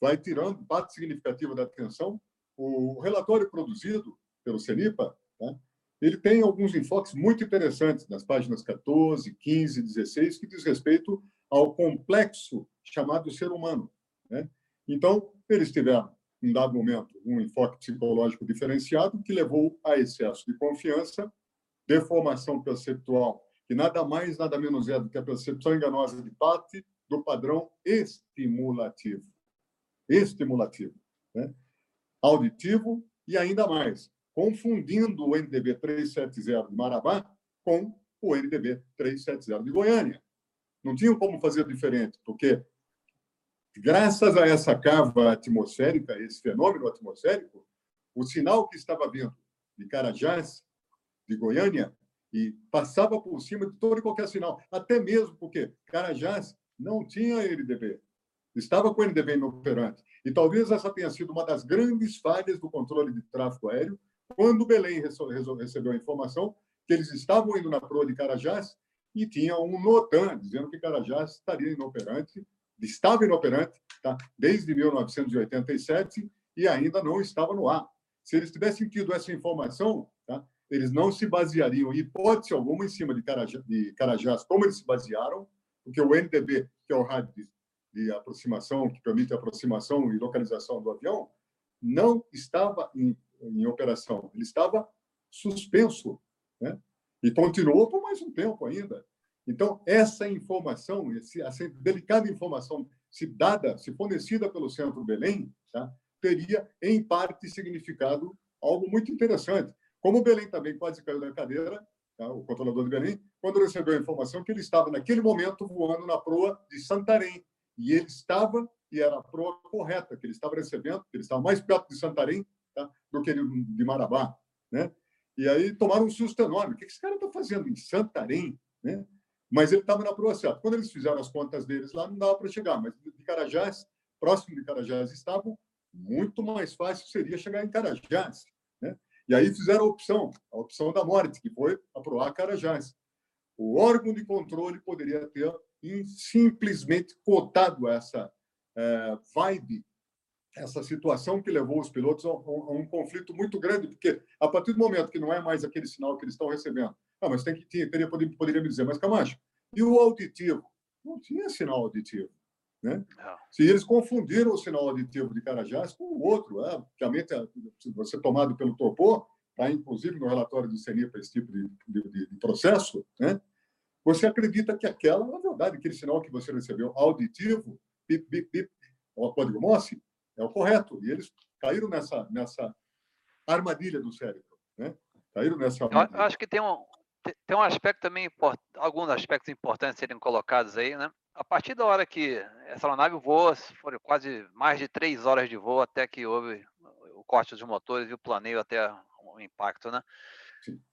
vai tirando parte significativa da atenção. O relatório produzido pelo CENIPA, né? ele tem alguns enfoques muito interessantes nas páginas 14, 15, 16, que diz respeito ao complexo chamado ser humano. Né? Então, eles tiveram, em dado momento, um enfoque psicológico diferenciado que levou a excesso de confiança, deformação perceptual, que nada mais, nada menos é do que a percepção enganosa de parte do padrão estimulativo. Estimulativo. Né? Auditivo e ainda mais, confundindo o NDB 370 de Marabá com o NDB 370 de Goiânia. Não tinham como fazer diferente, porque graças a essa cava atmosférica, esse fenômeno atmosférico, o sinal que estava vindo de Carajás, de Goiânia, e passava por cima de todo e qualquer sinal, até mesmo porque Carajás não tinha LDB, estava com LDB inoperante. E talvez essa tenha sido uma das grandes falhas do controle de tráfego aéreo, quando Belém recebeu a informação que eles estavam indo na proa de Carajás e tinha um NOTAN dizendo que Carajás estaria inoperante, estava inoperante tá? desde 1987 e ainda não estava no ar. Se eles tivessem tido essa informação, tá? eles não se baseariam, em hipótese alguma, em cima de Carajás, de Carajás, como eles se basearam, porque o NDB, que é o rádio de, aproximação, que permite a aproximação e localização do avião, não estava em, em operação, ele estava suspenso. Né? E continuou por mais um tempo ainda. Então, essa informação, essa delicada informação, se dada, se fornecida pelo Centro Belém, tá, teria, em parte, significado algo muito interessante. Como o Belém também quase caiu da cadeira, tá, o controlador de Belém, quando recebeu a informação que ele estava, naquele momento, voando na proa de Santarém. E ele estava, e era a proa correta, que ele estava recebendo, ele estava mais perto de Santarém tá, do que de Marabá. Né? E aí tomaram um susto enorme. O que esse cara está fazendo em Santarém? Né? Mas ele estava na proa certa. Quando eles fizeram as contas deles lá, não dava para chegar. Mas de Carajás, próximo de Carajás estavam, muito mais fácil seria chegar em Carajás. Né? E aí fizeram a opção, a opção da morte, que foi aprovar Carajás. O órgão de controle poderia ter simplesmente cotado essa é, vibe essa situação que levou os pilotos a um, a um, conflito muito grande, porque a partir do momento que não é mais aquele sinal que eles estão recebendo, ah, mas tem que ter, teria, poderia, poderia me dizer, mas Camacho, e o auditivo? Não tinha sinal auditivo. Né? Se eles confundiram o sinal auditivo de Carajás com o outro, é, obviamente, você tomado pelo torpor, está inclusive no relatório do CENIPA esse tipo de, de, de processo, né? Você acredita que aquela, na verdade, aquele sinal que você recebeu auditivo, bip, bip, bip, o código Morse, é o correto. E eles caíram nessa, nessa armadilha do cérebro. Né? Caíram nessa armadilha. Eu acho que tem um, tem um aspecto também, alguns aspectos importantes serem colocados aí, né? A partir da hora que essa aeronave voou, foram quase mais de três horas de voo até que houve o corte dos motores e o planeio até o impacto, né?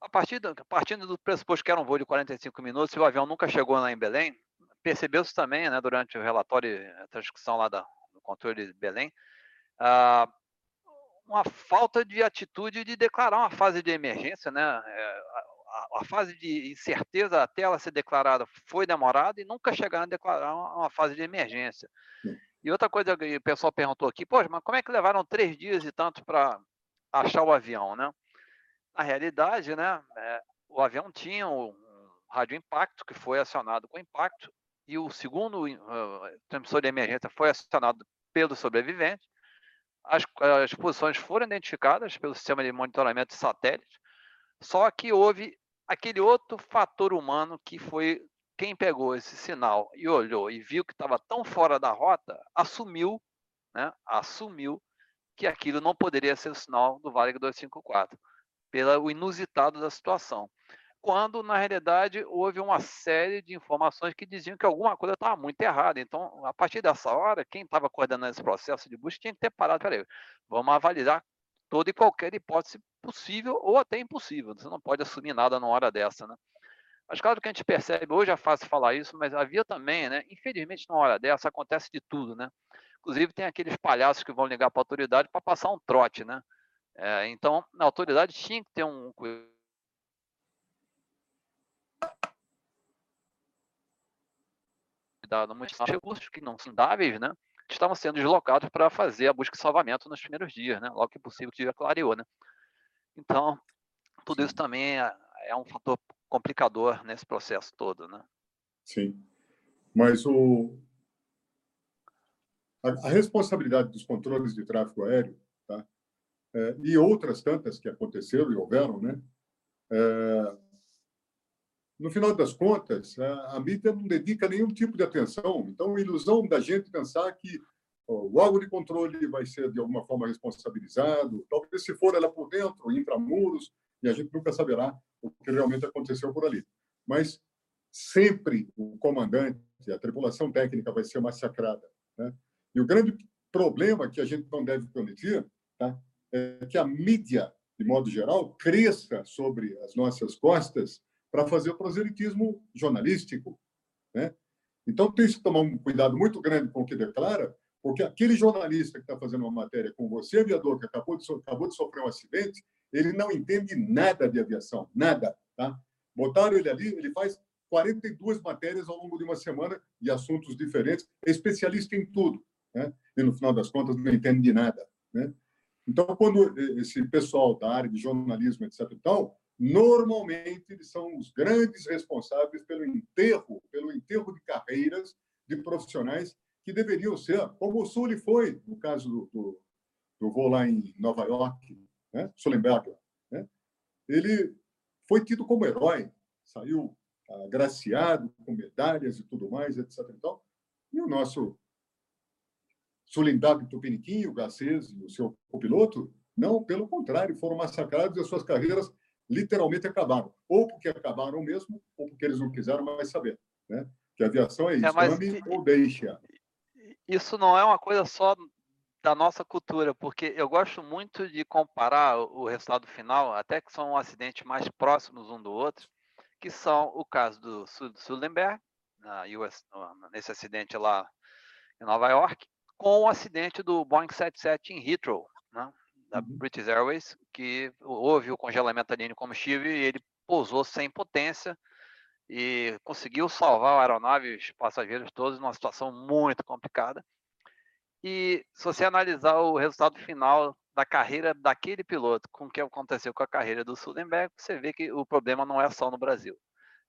A partir do, partindo do pressuposto que era um voo de 45 minutos, e o avião nunca chegou lá em Belém, percebeu-se também, né, durante o relatório, a discussão lá da, do controle de Belém, ah, uma falta de atitude de declarar uma fase de emergência, né? É, a, a, fase de incerteza até ela ser declarada foi demorada e nunca chegaram a declarar uma, uma fase de emergência. E outra coisa que o pessoal perguntou aqui, poxa, mas como é que levaram três dias e tanto para achar o avião, né? Na realidade, né, é, o avião tinha um rádio impacto que foi acionado com impacto e o segundo uh, transmissor de emergência foi acionado pelo sobrevivente. As, as posições foram identificadas pelo sistema de monitoramento de satélite, só que houve aquele outro fator humano que foi quem pegou esse sinal e olhou e viu que estava tão fora da rota, assumiu, né, assumiu que aquilo não poderia ser o sinal do Varig 254, pelo inusitado da situação. Quando, na realidade, houve uma série de informações que diziam que alguma coisa estava muito errada. Então, a partir dessa hora, quem estava coordenando esse processo de busca tinha que ter parado. Peraí, vamos avaliar toda e qualquer hipótese possível ou até impossível. Você não pode assumir nada numa hora dessa, né? Mas claro que a gente percebe, hoje é fácil falar isso, mas havia também, né? Infelizmente, numa hora dessa acontece de tudo, né? Inclusive, tem aqueles palhaços que vão ligar para a autoridade para passar um trote, né? É, então, a autoridade tinha que ter um cuidado muito recursos que não são dáveis, né? Estavam sendo deslocados para fazer a busca e salvamento nos primeiros dias, né? Logo que possível que já clareou, né? Então, tudo isso também é, é um fator complicador nesse processo todo, né? Sim. Mas o, a, responsabilidade dos controles de tráfego aéreo, e outras tantas que aconteceram e houveram, né? É, no final das contas, a, mídia não dedica nenhum tipo de atenção. Então, a ilusão da gente pensar que o órgão de controle vai ser, de alguma forma, responsabilizado. Talvez, se for ela por dentro, intramuros, e a gente nunca saberá o que realmente aconteceu por ali. Mas sempre o comandante, a tripulação técnica vai ser massacrada. Né? E o grande problema que a gente não deve permitir tá? É que a mídia, de modo geral, cresça sobre as nossas costas para fazer o proselitismo jornalístico. Né? Então, tem que tomar um cuidado muito grande com o que declara, porque aquele jornalista que está fazendo uma matéria com você, aviador, que acabou de, acabou de sofrer um acidente, ele não entende nada de aviação, nada. Tá? Botaram ele ali, ele faz 42 matérias ao longo de uma semana de assuntos diferentes, é especialista em tudo né? e no final das contas não entende de nada. Né? Então, quando esse pessoal da área de jornalismo, etc. E tal, normalmente eles são os grandes responsáveis pelo enterro, pelo enterro de carreiras de profissionais que deveriam ser, como o Sully foi, no caso do, do, do voo lá em Nova York, né? Sullenberger. Né? Ele foi tido como herói, saiu agraciado com medalhas e tudo mais, etc. Então, e o nosso Soledade Tupiniquim, o Garcês e o seu copiloto, não, pelo contrário, foram massacrados e as suas carreiras literalmente acabaram. Ou porque acabaram mesmo, ou porque eles não quiseram mais saber. Né? Que a aviação é isso, é, mas... ame ou deixe. Isso não é uma coisa só da nossa cultura, porque eu gosto muito de comparar o resultado final, até que são acidentes mais próximos um do outro, que são o caso do Sullenberg, na US, nesse acidente lá em Nova York, com o acidente do Boeing 77 em Heathrow, né, da uhum. British Airways, que houve o congelamento ali de combustível e ele pousou sem potência e conseguiu salvar a aeronave e os passageiros todos numa situação muito complicada. E se você analisar o resultado final da carreira daquele piloto com o que aconteceu com a carreira do Sullenberg, você vê que o problema não é só no Brasil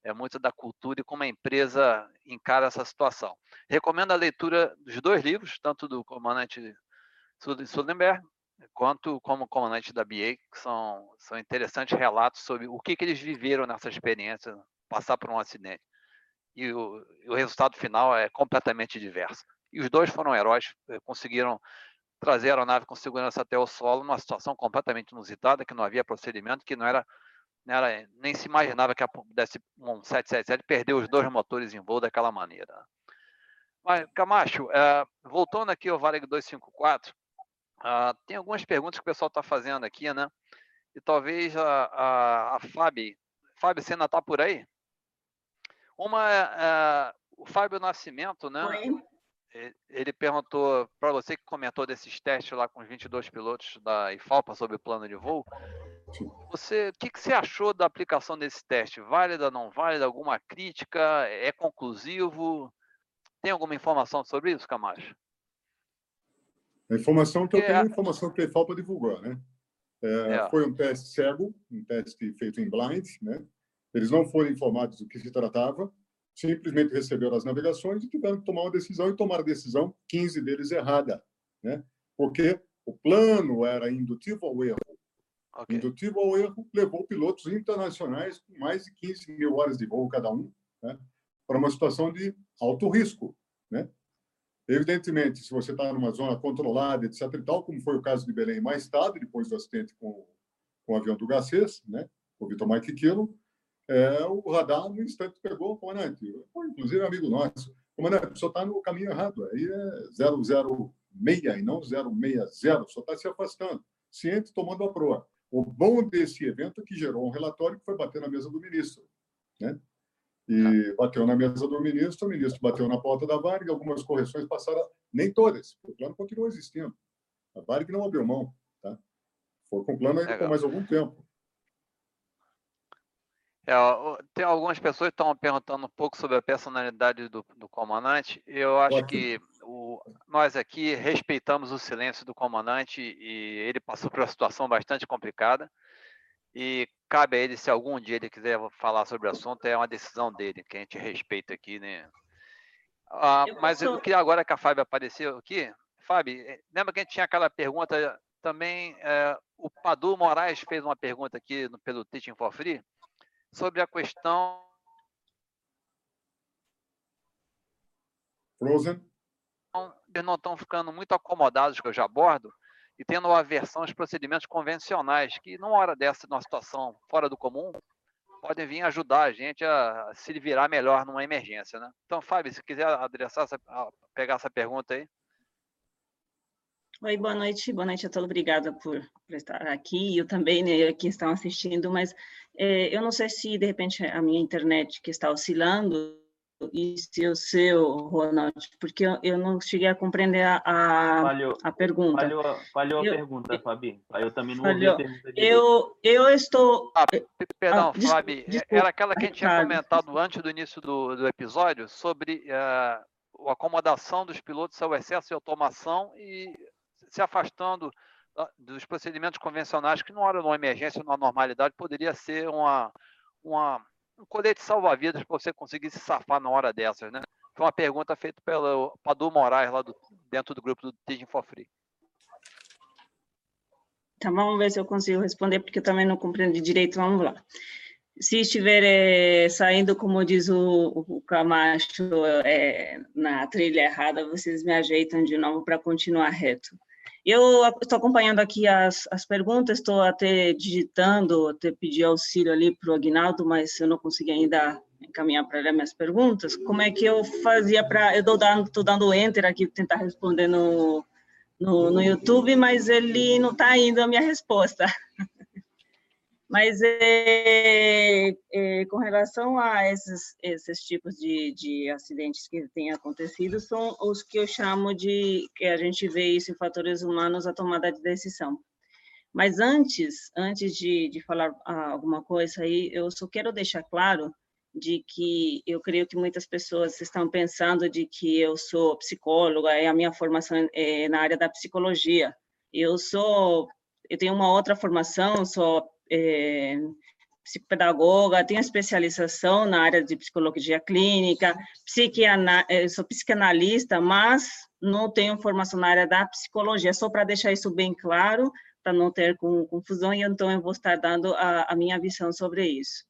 é muito da cultura e como a empresa encara essa situação. Recomendo a leitura dos dois livros, tanto do comandante Sullenberg quanto como comandante da BA, que são, são interessantes relatos sobre o que, que eles viveram nessa experiência, passar por um acidente. E o, o resultado final é completamente diverso. E os dois foram heróis, eh, conseguiram trazer a aeronave com segurança até o solo, numa situação completamente inusitada, que não havia procedimento, que não era era, nem se imaginava que pudesse um 777 perder os dois motores em voo daquela maneira. Mas, Camacho, uh, voltando aqui ao Varig 254, uh, tem algumas perguntas que o pessoal está fazendo aqui, né? E talvez a, a, a Fábio, Fábio, você ainda está por aí? Uma é uh, o Fábio Nascimento, né? Oi. Ele perguntou para você que comentou desses testes lá com os 22 pilotos da IFALPA sobre o plano de voo. Você, o que, que você achou da aplicação desse teste? Válida, não válida? Alguma crítica? É conclusivo? Tem alguma informação sobre isso, Camacho? A informação que eu tenho é a informação que a IFALPA divulgou, né? É, é. Foi um teste cego, um teste feito em blind, né? Eles não foram informados do que se tratava simplesmente receberam as navegações e tiveram que tomar uma decisão e tomaram a decisão, 15 deles errada, né? Porque o plano era indutivo ao erro. Okay. Indutivo ao erro levou pilotos internacionais com mais de 15 mil horas de voo cada um, né? Para uma situação de alto risco, né? Evidentemente, se você está numa zona controlada, etc. e tal, como foi o caso de Belém mais tarde, depois do acidente com, com o avião do Garcês, né, o Vitor Mike é, o radar no instante pegou o comandante, inclusive amigo nosso. Comandante, senhor está no caminho errado, aí é 006 e não 060, só está se afastando, ciente tomando a proa. O bom desse evento é que gerou um relatório que foi bater na mesa do ministro. Né? E bateu na mesa do ministro, o ministro bateu na porta da Varg, algumas correções passaram, nem todas, o plano continua existindo. A Varg não abriu mão. Tá? Foi com o plano ainda por mais algum tempo. É, tem algumas pessoas que estão perguntando um pouco sobre a personalidade do, do comandante. Eu acho que o, nós aqui respeitamos o silêncio do comandante e ele passou por uma situação bastante complicada. E cabe a ele, se algum dia ele quiser falar sobre o assunto, é uma decisão dele, que a gente respeita aqui, né? Ah, mas eu queria agora que a Fábio apareceu aqui. Fábio, eh, lembra que a gente tinha aquela pergunta também, é, o Padu Moraes fez uma pergunta aqui no, pelo Teaching for Free, sobre a questão. Frozen. Eles não estão ficando muito acomodados, que eu já abordo, e tendo aversão aos procedimentos convencionais, que numa hora dessa, numa situação fora do comum, podem vir ajudar a gente a se virar melhor numa emergência, né? Então, Fábio, se quiser adressar essa, pegar essa pergunta aí. Oi, boa noite, boa noite a todos, obrigada por, por estar aqui, eu também, né, que estão assistindo, mas é, eu não sei se, de repente, a minha internet que está oscilando, e se o seu, Ronald, porque eu, eu não cheguei a compreender a, a, falhou, a pergunta. Falhou, falhou eu, a pergunta, Fabi. Eu também não falhou. ouvi a pergunta. Eu, eu estou... Ah, perdão, ah, Fabi, desculpa, era aquela que a gente tinha comentado antes do início do, do episódio, sobre uh, a acomodação dos pilotos ao excesso de automação e se afastando dos procedimentos convencionais que, numa hora de uma emergência, numa normalidade, poderia ser uma, uma, um colete salva-vidas para você conseguir se safar na hora dessas, né? Foi uma pergunta feita pelo Padu Moraes, lá do, dentro do grupo do Teaching for Free. Tá, vamos ver se eu consigo responder, porque eu também não compreendi direito, vamos lá. Se estiver é, saindo, como diz o, o Camacho, é, na trilha errada, vocês me ajeitam de novo para continuar reto. Eu estou acompanhando aqui as, as perguntas, estou até digitando, até pedi auxílio ali para o Aguinaldo, mas eu não consegui ainda encaminhar para ele minhas perguntas. Como é que eu fazia para... Eu estou dando, dando enter aqui para tentar responder no, no, no YouTube, mas ele não está indo a minha resposta. Mas é, é, com relação a esses, esses tipos de, de acidentes que têm acontecido, são os que eu chamo de, que a gente vê isso em fatores humanos, a tomada de decisão. Mas antes, antes de, de falar alguma coisa aí, eu só quero deixar claro de que eu creio que muitas pessoas estão pensando de que eu sou psicóloga, e a minha formação é na área da psicologia. Eu sou, eu tenho uma outra formação, sou é, psicopedagoga, tenho especialização na área de psicologia clínica, é, sou psicanalista, mas não tenho formação na área da psicologia, só para deixar isso bem claro, para não ter confusão, e então eu vou estar dando a, a minha visão sobre isso.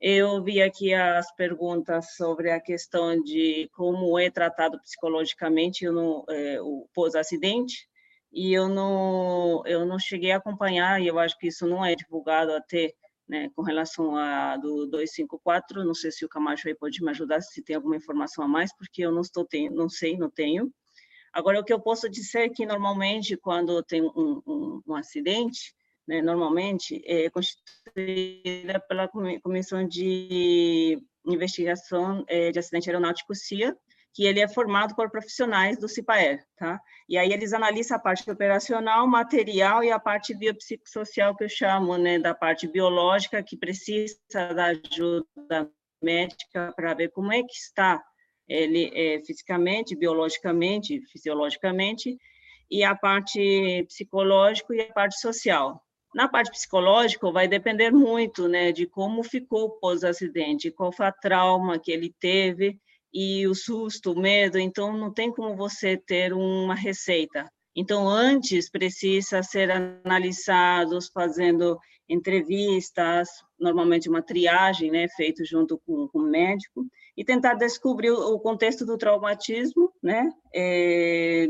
Eu vi aqui as perguntas sobre a questão de como é tratado psicologicamente no, é, o pós-acidente e eu não eu não cheguei a acompanhar e eu acho que isso não é divulgado até né, com relação a do 254, não sei se o Camacho aí pode me ajudar se tem alguma informação a mais, porque eu não estou tem, não sei, não tenho. Agora o que eu posso dizer é que normalmente quando tem um, um, um acidente, né, normalmente é constituída pela comissão de investigação é, de acidente aeronáutico CIA, que ele é formado por profissionais do CIPAER, tá? E aí eles analisam a parte operacional, material e a parte biopsicossocial que eu chamo, né, da parte biológica que precisa da ajuda médica para ver como é que está ele é, fisicamente, biologicamente, fisiologicamente, e a parte psicológica e a parte social. Na parte psicológica, vai depender muito né, de como ficou pós-acidente, qual foi a trauma que ele teve, e o susto, o medo, então não tem como você ter uma receita. Então, antes precisa ser analisados, fazendo entrevistas, normalmente uma triagem, né, feito junto com, com o médico, e tentar descobrir o contexto do traumatismo, né? É,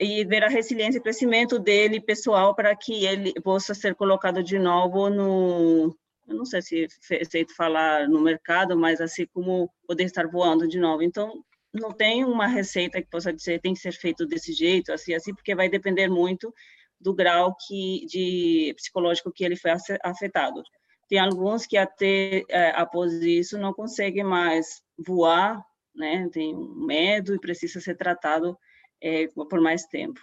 e ver a resiliência e crescimento dele pessoal para que ele possa ser colocado de novo no, eu não sei se é feito falar no mercado, mas assim como poder estar voando de novo. Então, não tem uma receita que possa dizer tem que ser feito desse jeito, assim, assim, porque vai depender muito do grau que de psicológico que ele foi afetado. Tem alguns que até é, após isso não conseguem mais voar, né? Tem medo e precisa ser tratado é, por mais tempo.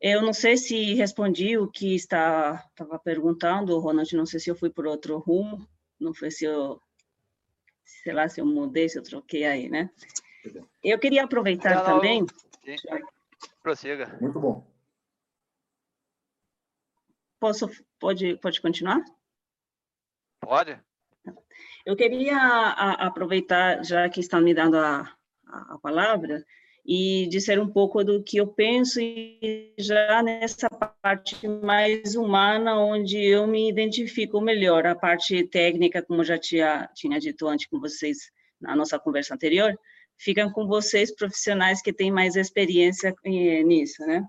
Eu não sei se respondi o que está estava perguntando, Ronald, não sei se eu fui por outro rumo, não sei se eu, sei lá, se eu mudei, se eu troquei aí, né? Eu queria aproveitar não, também... Prossiga. Muito bom. Posso, pode, pode continuar? Pode. Eu queria a, aproveitar, já que estão me dando a, a, a palavra, e dizer um pouco do que eu penso e já nessa parte mais humana, onde eu me identifico melhor, a parte técnica, como já tinha, tinha dito antes com vocês na nossa conversa anterior, ficam com vocês profissionais que têm mais experiência eh, nisso, né?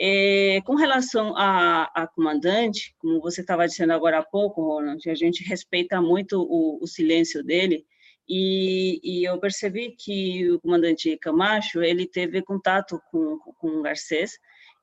É, com relação à, à, comandante, como você estava dizendo agora há pouco, Ronald, a gente respeita muito o, o silêncio dele, e, e, eu percebi que o comandante Camacho, ele teve contato com, com o Garcês,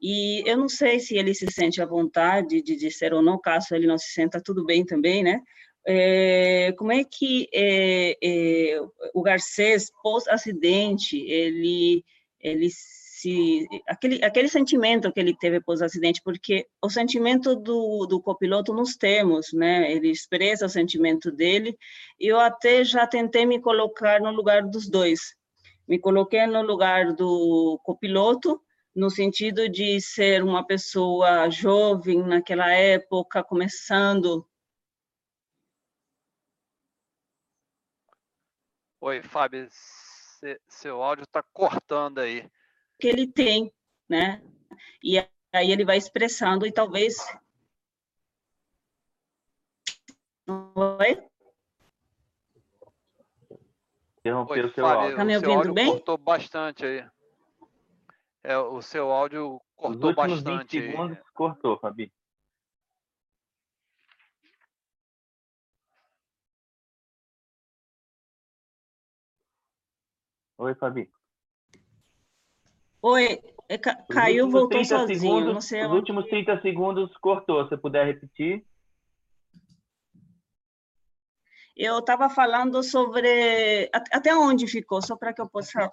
e eu não sei se ele se sente à vontade de dizer ou não, caso ele não se senta, tudo bem também, né? É, como é que é, é, o Garcês, pós-acidente, ele, ele se aquele aquele sentimento que ele teve pós acidente, porque o sentimento do, do copiloto nós temos, né? Ele expressa o sentimento dele. Eu até já tentei me colocar no lugar dos dois. Me coloquei no lugar do copiloto, no sentido de ser uma pessoa jovem naquela época, começando. Oi, Fábio, seu áudio está cortando aí que ele tem, né? E aí ele vai expressando e talvez Oi? Interrompeu o seu áudio. Tá me ouvindo bem? cortou bastante aí. É, o seu áudio cortou Os bastante. 20 segundos cortou, Fabi. Oi, Fabi. Oi, é, caiu, voltou sozinho. Segundos, não sei os onde... últimos 30 segundos cortou. Se puder repetir. Eu estava falando sobre. Até onde ficou, só para que eu possa,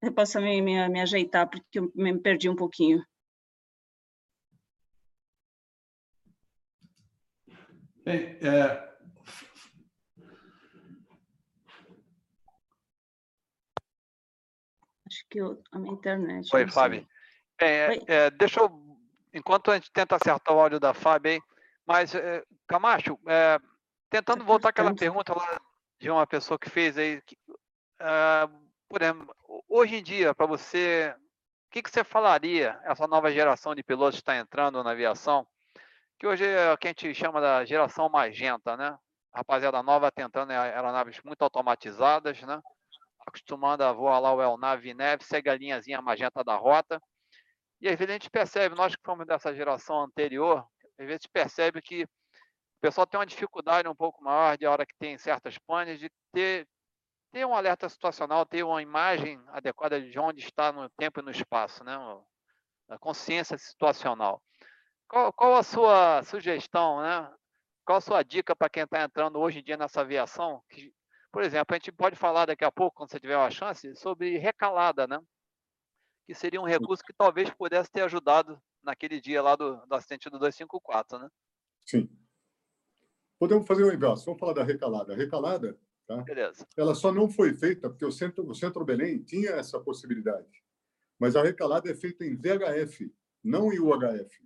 eu possa me, me, me ajeitar, porque eu me perdi um pouquinho. Bem, é, Eu, a minha internet. Oi, Fábio. É, Oi. É, deixa eu. Enquanto a gente tenta acertar o áudio da Fábio aí, mas, é, Camacho, é, tentando é voltar àquela pergunta lá de uma pessoa que fez aí, que, é, por exemplo, hoje em dia, para você, o que, que você falaria, essa nova geração de pilotos que está entrando na aviação, que hoje é o que a gente chama da geração magenta, né? rapaziada nova tentando aeronaves muito automatizadas, né? Acostumando a voar lá o El Nave Neve, segue a linhazinha magenta da rota. E às vezes a gente percebe, nós que fomos dessa geração anterior, às vezes percebe que o pessoal tem uma dificuldade um pouco maior de hora que tem certas panes, de ter, ter um alerta situacional, ter uma imagem adequada de onde está no tempo e no espaço, né? a consciência situacional. Qual, qual a sua sugestão, né? Qual a sua dica para quem está entrando hoje em dia nessa aviação, que por exemplo, a gente pode falar daqui a pouco, quando você tiver uma chance, sobre recalada, né? Que seria um recurso que talvez pudesse ter ajudado naquele dia lá do, do acidente do 254, né? Sim. Podemos fazer um inverso. Vamos falar da recalada. A recalada, tá? Beleza. ela só não foi feita porque o Centro, o Centro Belém tinha essa possibilidade. Mas a recalada é feita em VHF, não em UHF,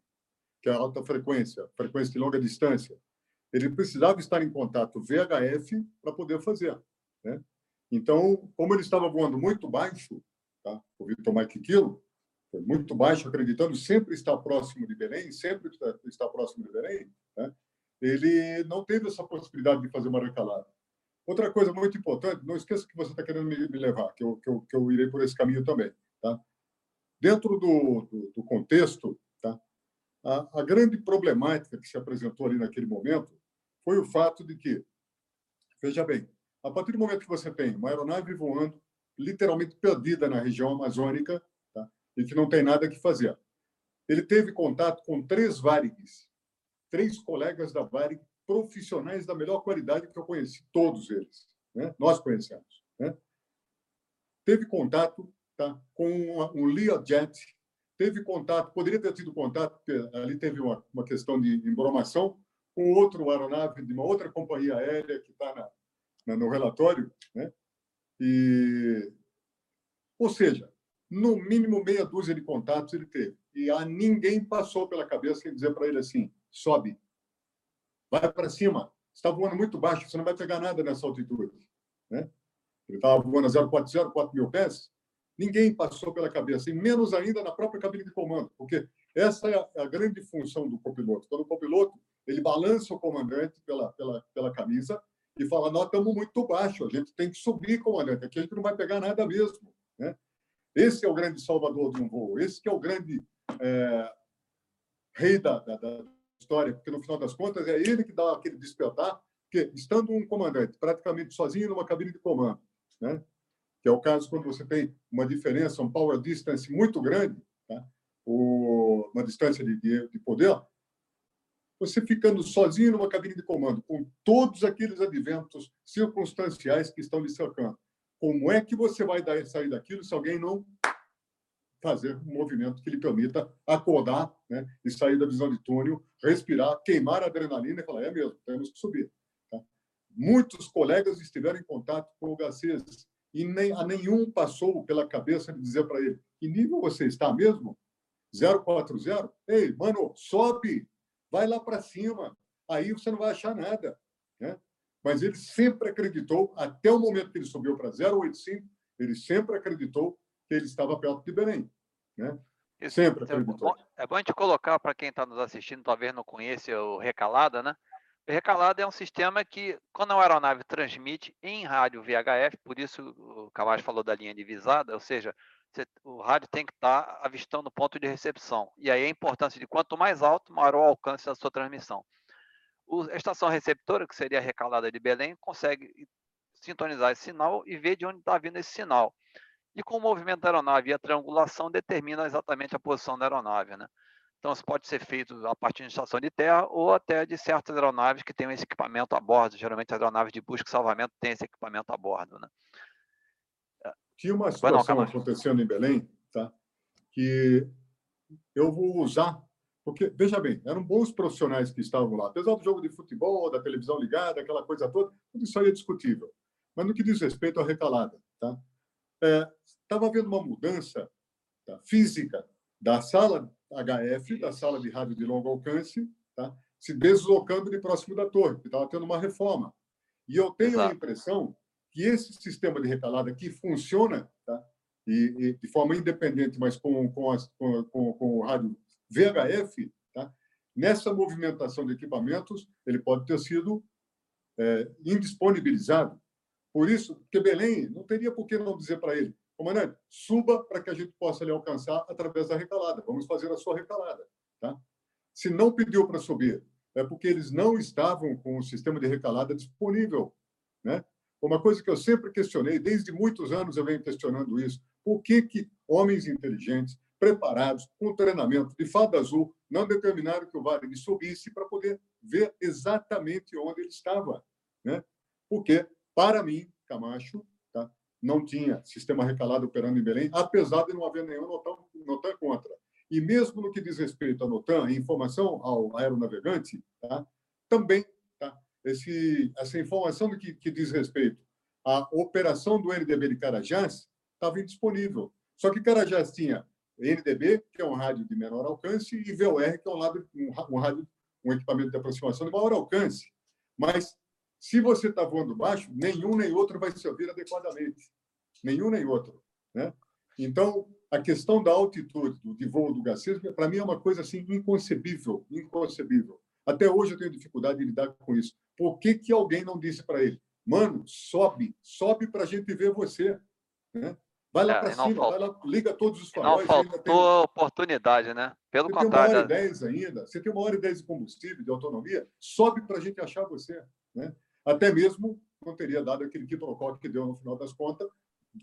que é a alta frequência, frequência de longa distância ele precisava estar em contato VHF para poder fazer. Né? Então, como ele estava voando muito baixo, tá? o Vitor Mike Kilo, muito baixo, acreditando sempre estar próximo de Belém, sempre estar próximo de Belém, né? ele não teve essa possibilidade de fazer uma recalada. Outra coisa muito importante, não esqueça que você está querendo me, me levar, que eu, que, eu, que eu irei por esse caminho também. Tá? Dentro do, do, do contexto, tá? a, a grande problemática que se apresentou ali naquele momento foi o fato de que, veja bem, a partir do momento que você tem uma aeronave voando, literalmente perdida na região amazônica, tá? e que não tem nada que fazer. Ele teve contato com três Varigues, três colegas da Varig, profissionais da melhor qualidade que eu conheci, todos eles. Né? Nós conhecemos. Né? Teve contato tá? com um Learjet, teve contato, poderia ter tido contato, ali teve uma, uma questão de embromação, com outro aeronave de uma outra companhia aérea que está no relatório. Né? E, ou seja, no mínimo meia dúzia de contatos ele teve. E a ninguém passou pela cabeça em dizer para ele assim: sobe, vai para cima. Está voando muito baixo, você não vai pegar nada nessa altitude. Né? Ele estava voando a 040, 4 mil pés. Ninguém passou pela cabeça, e menos ainda na própria cabine de comando, porque essa é a, é a grande função do copiloto. Quando o copiloto ele balança o comandante pela, pela, pela camisa e fala: Nós estamos muito baixo, a gente tem que subir, comandante, aqui a gente não vai pegar nada mesmo. Né? Esse é o grande salvador de um voo, esse que é o grande é, rei da, da, da história, porque no final das contas é ele que dá aquele despertar, porque estando um comandante praticamente sozinho numa cabine de comando, né? que é o caso quando você tem uma diferença, um power distance muito grande, tá? o, uma distância de, de, de poder, você ficando sozinho numa cabine de comando, com todos aqueles adventos circunstanciais que estão lhe cercando, como é que você vai dar, sair daquilo se alguém não fazer um movimento que lhe permita acordar né, e sair da visão de túnel, respirar, queimar a adrenalina e falar, é mesmo, temos que subir. Tá? Muitos colegas estiveram em contato com o Garcês e nem, a nenhum passou pela cabeça de dizer para ele, que nível você está mesmo? 040? Ei, mano, sobe, vai lá para cima, aí você não vai achar nada. Né? Mas ele sempre acreditou, até o momento que ele subiu para 085, ele sempre acreditou que ele estava perto de Belém. Né? Isso, sempre é acreditou. É bom, é bom a gente colocar para quem está nos assistindo, talvez não conheça o Recalada, né? O Recalada é um sistema que, quando a aeronave transmite em rádio VHF, por isso o Camacho falou da linha divisada, ou seja, o rádio tem que estar tá avistando o ponto de recepção. E aí a importância de quanto mais alto, maior o alcance da sua transmissão. O, a estação receptora, que seria a recalada de Belém, consegue sintonizar esse sinal e ver de onde está vindo esse sinal. E com o movimento da aeronave e a triangulação determina exatamente a posição da aeronave. Né? Então, isso pode ser feito a partir de estação de terra ou até de certas aeronaves que têm esse equipamento a bordo. Geralmente, as aeronaves de busca e salvamento têm esse equipamento a bordo. Né? Tinha uma situação não, acontecendo em Belém, tá? que eu vou usar, porque, veja bem, eram bons profissionais que estavam lá. Apesar do jogo de futebol, da televisão ligada, aquela coisa toda, tudo isso aí é discutível. Mas no que diz respeito à recalada, tá? estava é, havendo uma mudança tá, física da sala HF, da sala de rádio de longo alcance, tá, se deslocando de próximo da torre, que estava tendo uma reforma. E eu tenho Exato. a impressão que esse sistema de recalada que funciona tá? e, e de forma independente, mas com, com, as, com, com, com o rádio VHF, tá? nessa movimentação de equipamentos, ele pode ter sido é, indisponibilizado. Por isso, que Belém não teria por que não dizer para ele, comandante, suba para que a gente possa lhe alcançar através da recalada. Vamos fazer a sua recalada. Tá? Se não pediu para subir, é porque eles não estavam com o sistema de recalada disponível. Né? Uma coisa que eu sempre questionei, desde muitos anos eu venho questionando isso. Por que, que homens inteligentes, preparados, com treinamento de fada azul, não determinaram que o Vale subisse para poder ver exatamente onde ele estava? Né? Porque, para mim, Camacho, tá? não tinha sistema recalado operando em Belém, apesar de não haver nenhum notan, notan contra. E mesmo no que diz respeito à NOTAM, informação ao aeronavegante, tá? também esse, essa informação que, que diz respeito à operação do NDB de Carajás estava indisponível. Só que Carajás tinha NDB, que é um rádio de menor alcance, e VOR, que é um, lado, um, rádio, um equipamento de aproximação de maior alcance. Mas, se você está voando baixo, nenhum nem outro vai servir adequadamente. Nenhum nem outro. Né? Então, a questão da altitude de voo do Garcia, para mim, é uma coisa assim inconcebível, inconcebível. Até hoje eu tenho dificuldade de lidar com isso. Por que, que alguém não disse para ele? mano, sobe, sobe para a gente ver você. Né? Vai lá É, para não cima, falta- vai lá, liga todos os Não faróis. tem- faltou oportunidade, né? Pelo você tem uma hora e contrário, dez ainda, você tem uma hora e dez de combustível, de autonomia, sobe para a gente achar você. Né? Até mesmo não teria dado aquele quiprocó que deu no final das contas,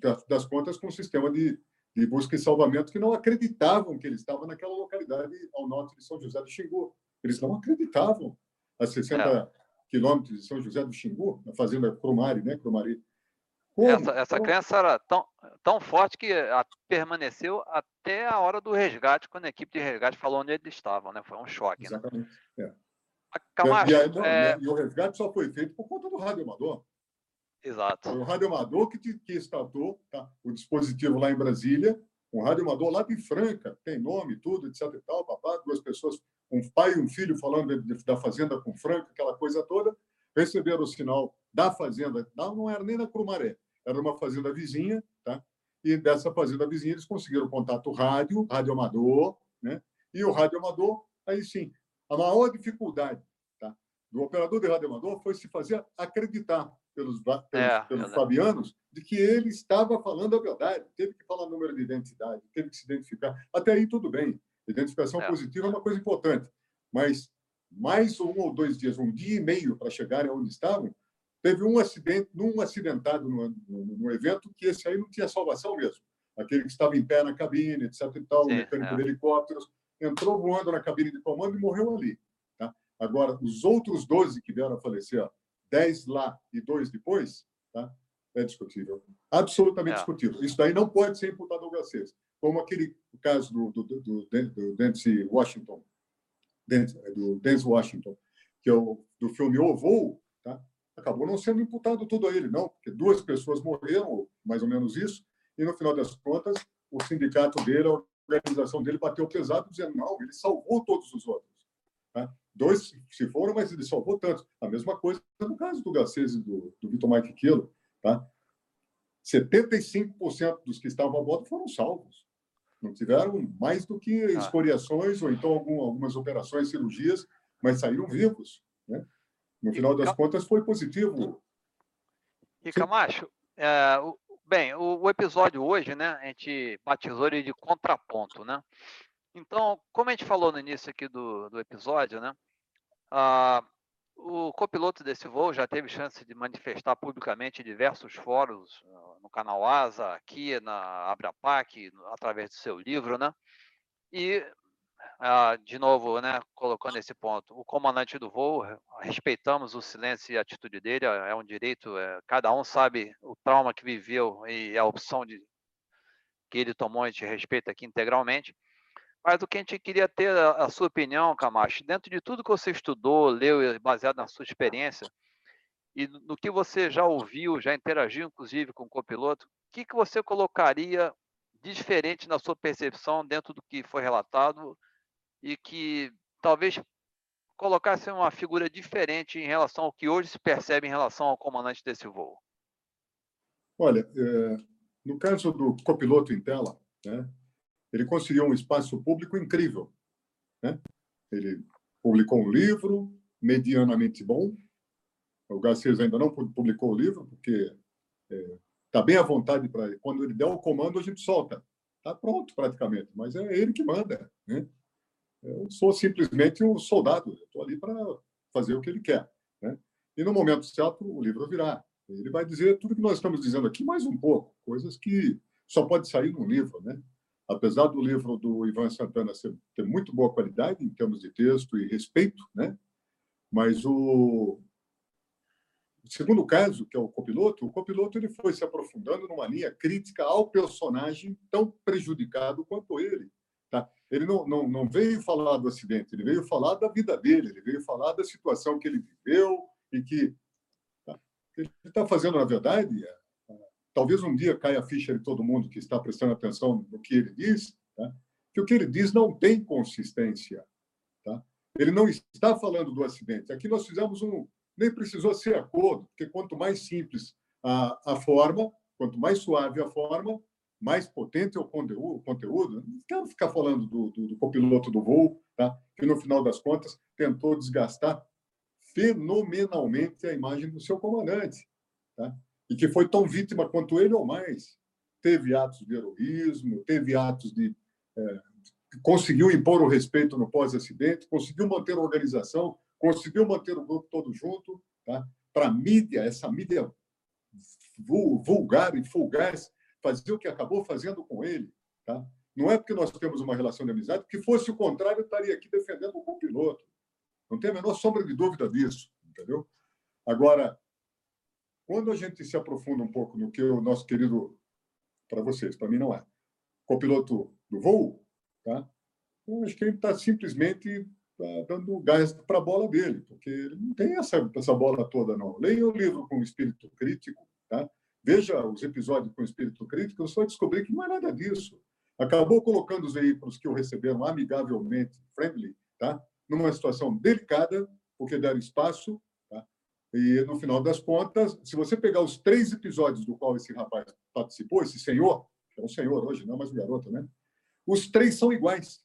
das, das contas com o sistema de, de busca e salvamento que não acreditavam que ele estava naquela localidade ao norte de São José do Xingu. Eles não acreditavam. A 60 É. quilômetros de São José do Xingu, na fazenda Crumari, né? Crumari. Como? essa, essa Como? crença era tão, tão forte que a- permaneceu até a hora do resgate, quando a equipe de resgate falou onde eles estavam, né? Foi um choque. Né? Exatamente. Camacho, e, aí, não, é, e o resgate só foi feito por conta do rádio amador. exato. Foi o radioamador que, te- que estatou tá? o dispositivo lá em Brasília, um radioamador lá de Franca, tem nome, tudo, etc. E tal, papá, duas pessoas, um pai e um filho falando de- da fazenda com Franca, aquela coisa toda, receberam o sinal da fazenda, não, não era nem na Crumaré, era uma fazenda vizinha, tá? e dessa fazenda vizinha eles conseguiram contato rádio, radioamador, né? e o radioamador, aí sim, a maior dificuldade tá? do operador de radioamador foi se fazer acreditar pelos, pelos, É, pelos fabianos de que ele estava falando a verdade. Teve que falar número de identidade, teve que se identificar. Até aí, tudo bem. Identificação É. positiva é uma coisa importante. Mas mais um ou dois dias, um dia e meio para chegarem onde estavam, teve um acidente, num acidentado no, no, no evento, que esse aí não tinha salvação mesmo. Aquele que estava em pé na cabine, etc. e tal, o Sim, mecânico é. de helicópteros, entrou voando na cabine de comando e morreu ali. Tá? Agora, os outros 12 que vieram a falecer, ó, 10 lá e dois depois, tá? é discutível. Absolutamente É. discutível. Isso daí não pode ser imputado ao Garcês. Como aquele caso do, do, do, do, Denzel Washington, do Denzel Washington, que é o do filme O Voo, tá? acabou não sendo imputado tudo a ele, não, porque duas pessoas morreram, mais ou menos isso, e no final das contas, o sindicato dele, a organização dele bateu pesado, dizendo, não, ele salvou todos os outros. Tá? Dois se foram, mas ele salvou tantos. A mesma coisa no caso do Garcês e do, do Vitor Mike Quilo. Tá? 75% dos que estavam a bordo foram salvos. Não tiveram mais do que Ah. escoriações ou então algum, algumas operações, cirurgias, mas saíram vivos. Né? No final das contas, foi positivo. E. Camacho, é, o- bem, o, o episódio hoje, né, a gente batizou ele de contraponto, né? Então, como a gente falou no início aqui do, do episódio, né, ah, o copiloto desse voo já teve chance de manifestar publicamente em diversos fóruns, ah, no canal ASA, aqui na Abrapac, através do seu livro, né? E, ah, de novo, né, colocando esse ponto, o comandante do voo, re- respeitamos o silêncio e a atitude dele, é é um direito, é, cada um sabe o trauma que viveu e a opção de, que ele tomou, a gente respeita aqui integralmente. Mas o que a gente queria ter a, a sua opinião, Camacho, dentro de tudo que você estudou, leu, e baseado na sua experiência, e no que você já ouviu, já interagiu, inclusive, com o copiloto, o que, que você colocaria de diferente na sua percepção dentro do que foi relatado e que talvez colocasse uma figura diferente em relação ao que hoje se percebe em relação ao comandante desse voo? Olha, é, no caso do copiloto em tela, né, ele conseguiu um espaço público incrível. Né? Ele publicou um livro medianamente bom. O Garcês ainda não pu- publicou o livro, porque está bem à vontade para. Quando ele der o comando, a gente solta. Está pronto, praticamente, mas é ele que manda. Né? Eu sou simplesmente um soldado, estou ali para fazer o que ele quer. Né? E no momento certo, o livro virá. Ele vai dizer tudo que nós estamos dizendo aqui, mais um pouco, coisas que só pode sair num livro, né? Apesar do livro do Ivan Santana ser, ter muito boa qualidade em termos de texto e respeito, né? Mas o, segundo caso, que é o copiloto, o copiloto ele foi se aprofundando numa linha crítica ao personagem tão prejudicado quanto ele. Tá? Ele não, não, não veio falar do acidente, ele veio falar da vida dele, ele veio falar da situação que ele viveu e que tá? ele está fazendo, na verdade, talvez um dia caia a ficha de todo mundo que está prestando atenção no que ele diz, tá? que o que ele diz não tem consistência. Tá? Ele não está falando do acidente. Aqui nós fizemos um. Nem precisou ser acordo, porque quanto mais simples a, a forma, quanto mais suave a forma, mais potente é o conteúdo. Conteúdo. Não quero ficar falando do, do, do copiloto do voo, tá? que no final das contas tentou desgastar fenomenalmente a imagem do seu comandante. tá? E que foi tão vítima quanto ele ou mais. Teve atos de heroísmo, teve atos de. É, conseguiu impor o respeito no pós-acidente, conseguiu manter a organização, conseguiu manter o grupo todo junto. Tá? Para a mídia, essa mídia vulgar e fugaz, fazer o que acabou fazendo com ele. Tá? Não é porque nós temos uma relação de amizade, que fosse o contrário, eu estaria aqui defendendo o copiloto. Não tem a menor sombra de dúvida disso, entendeu? Agora, quando a gente se aprofunda um pouco no que o nosso querido, para vocês, para mim não é, copiloto do voo, tá? eu acho que ele está simplesmente tá dando gás para a bola dele, porque ele não tem essa, essa bola toda, não. Leia o livro com espírito crítico, tá? veja os episódios com espírito crítico, eu só descobri que não é nada disso. Acabou colocando os veículos que o receberam amigavelmente, friendly, tá? numa situação delicada, porque deram espaço? E no final das contas, se você pegar os três episódios do qual esse rapaz participou, esse senhor, que é um senhor hoje, não é mais um garoto, né? Os três são iguais.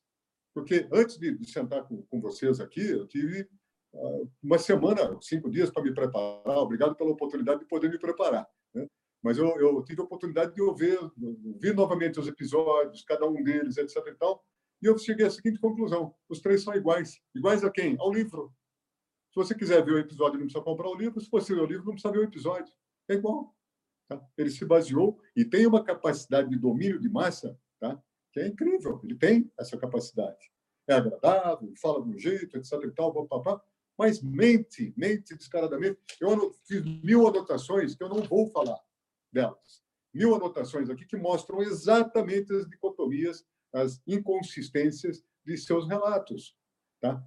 Porque antes de, de sentar com, com, vocês aqui, eu tive uh, uma semana, cinco dias para me preparar. Obrigado pela oportunidade de poder me preparar. Né? Mas eu, eu, tive a oportunidade de ouvir, ouvir novamente os episódios, cada um deles, etc. E, tal, e eu cheguei à seguinte conclusão: os três são iguais. Iguais a quem? Ao livro. Se você quiser ver o episódio, não precisa comprar o livro. Se você ler o livro, não precisa ver o episódio. É igual. Tá? Ele se baseou e tem uma capacidade de domínio de massa tá? que é incrível. Ele tem essa capacidade. É agradável, fala de um jeito, etc. E tal, papapá, mas mente, mente descaradamente. Eu fiz mil anotações que eu não vou falar delas. Mil anotações aqui que mostram exatamente as dicotomias, as inconsistências de seus relatos. Tá?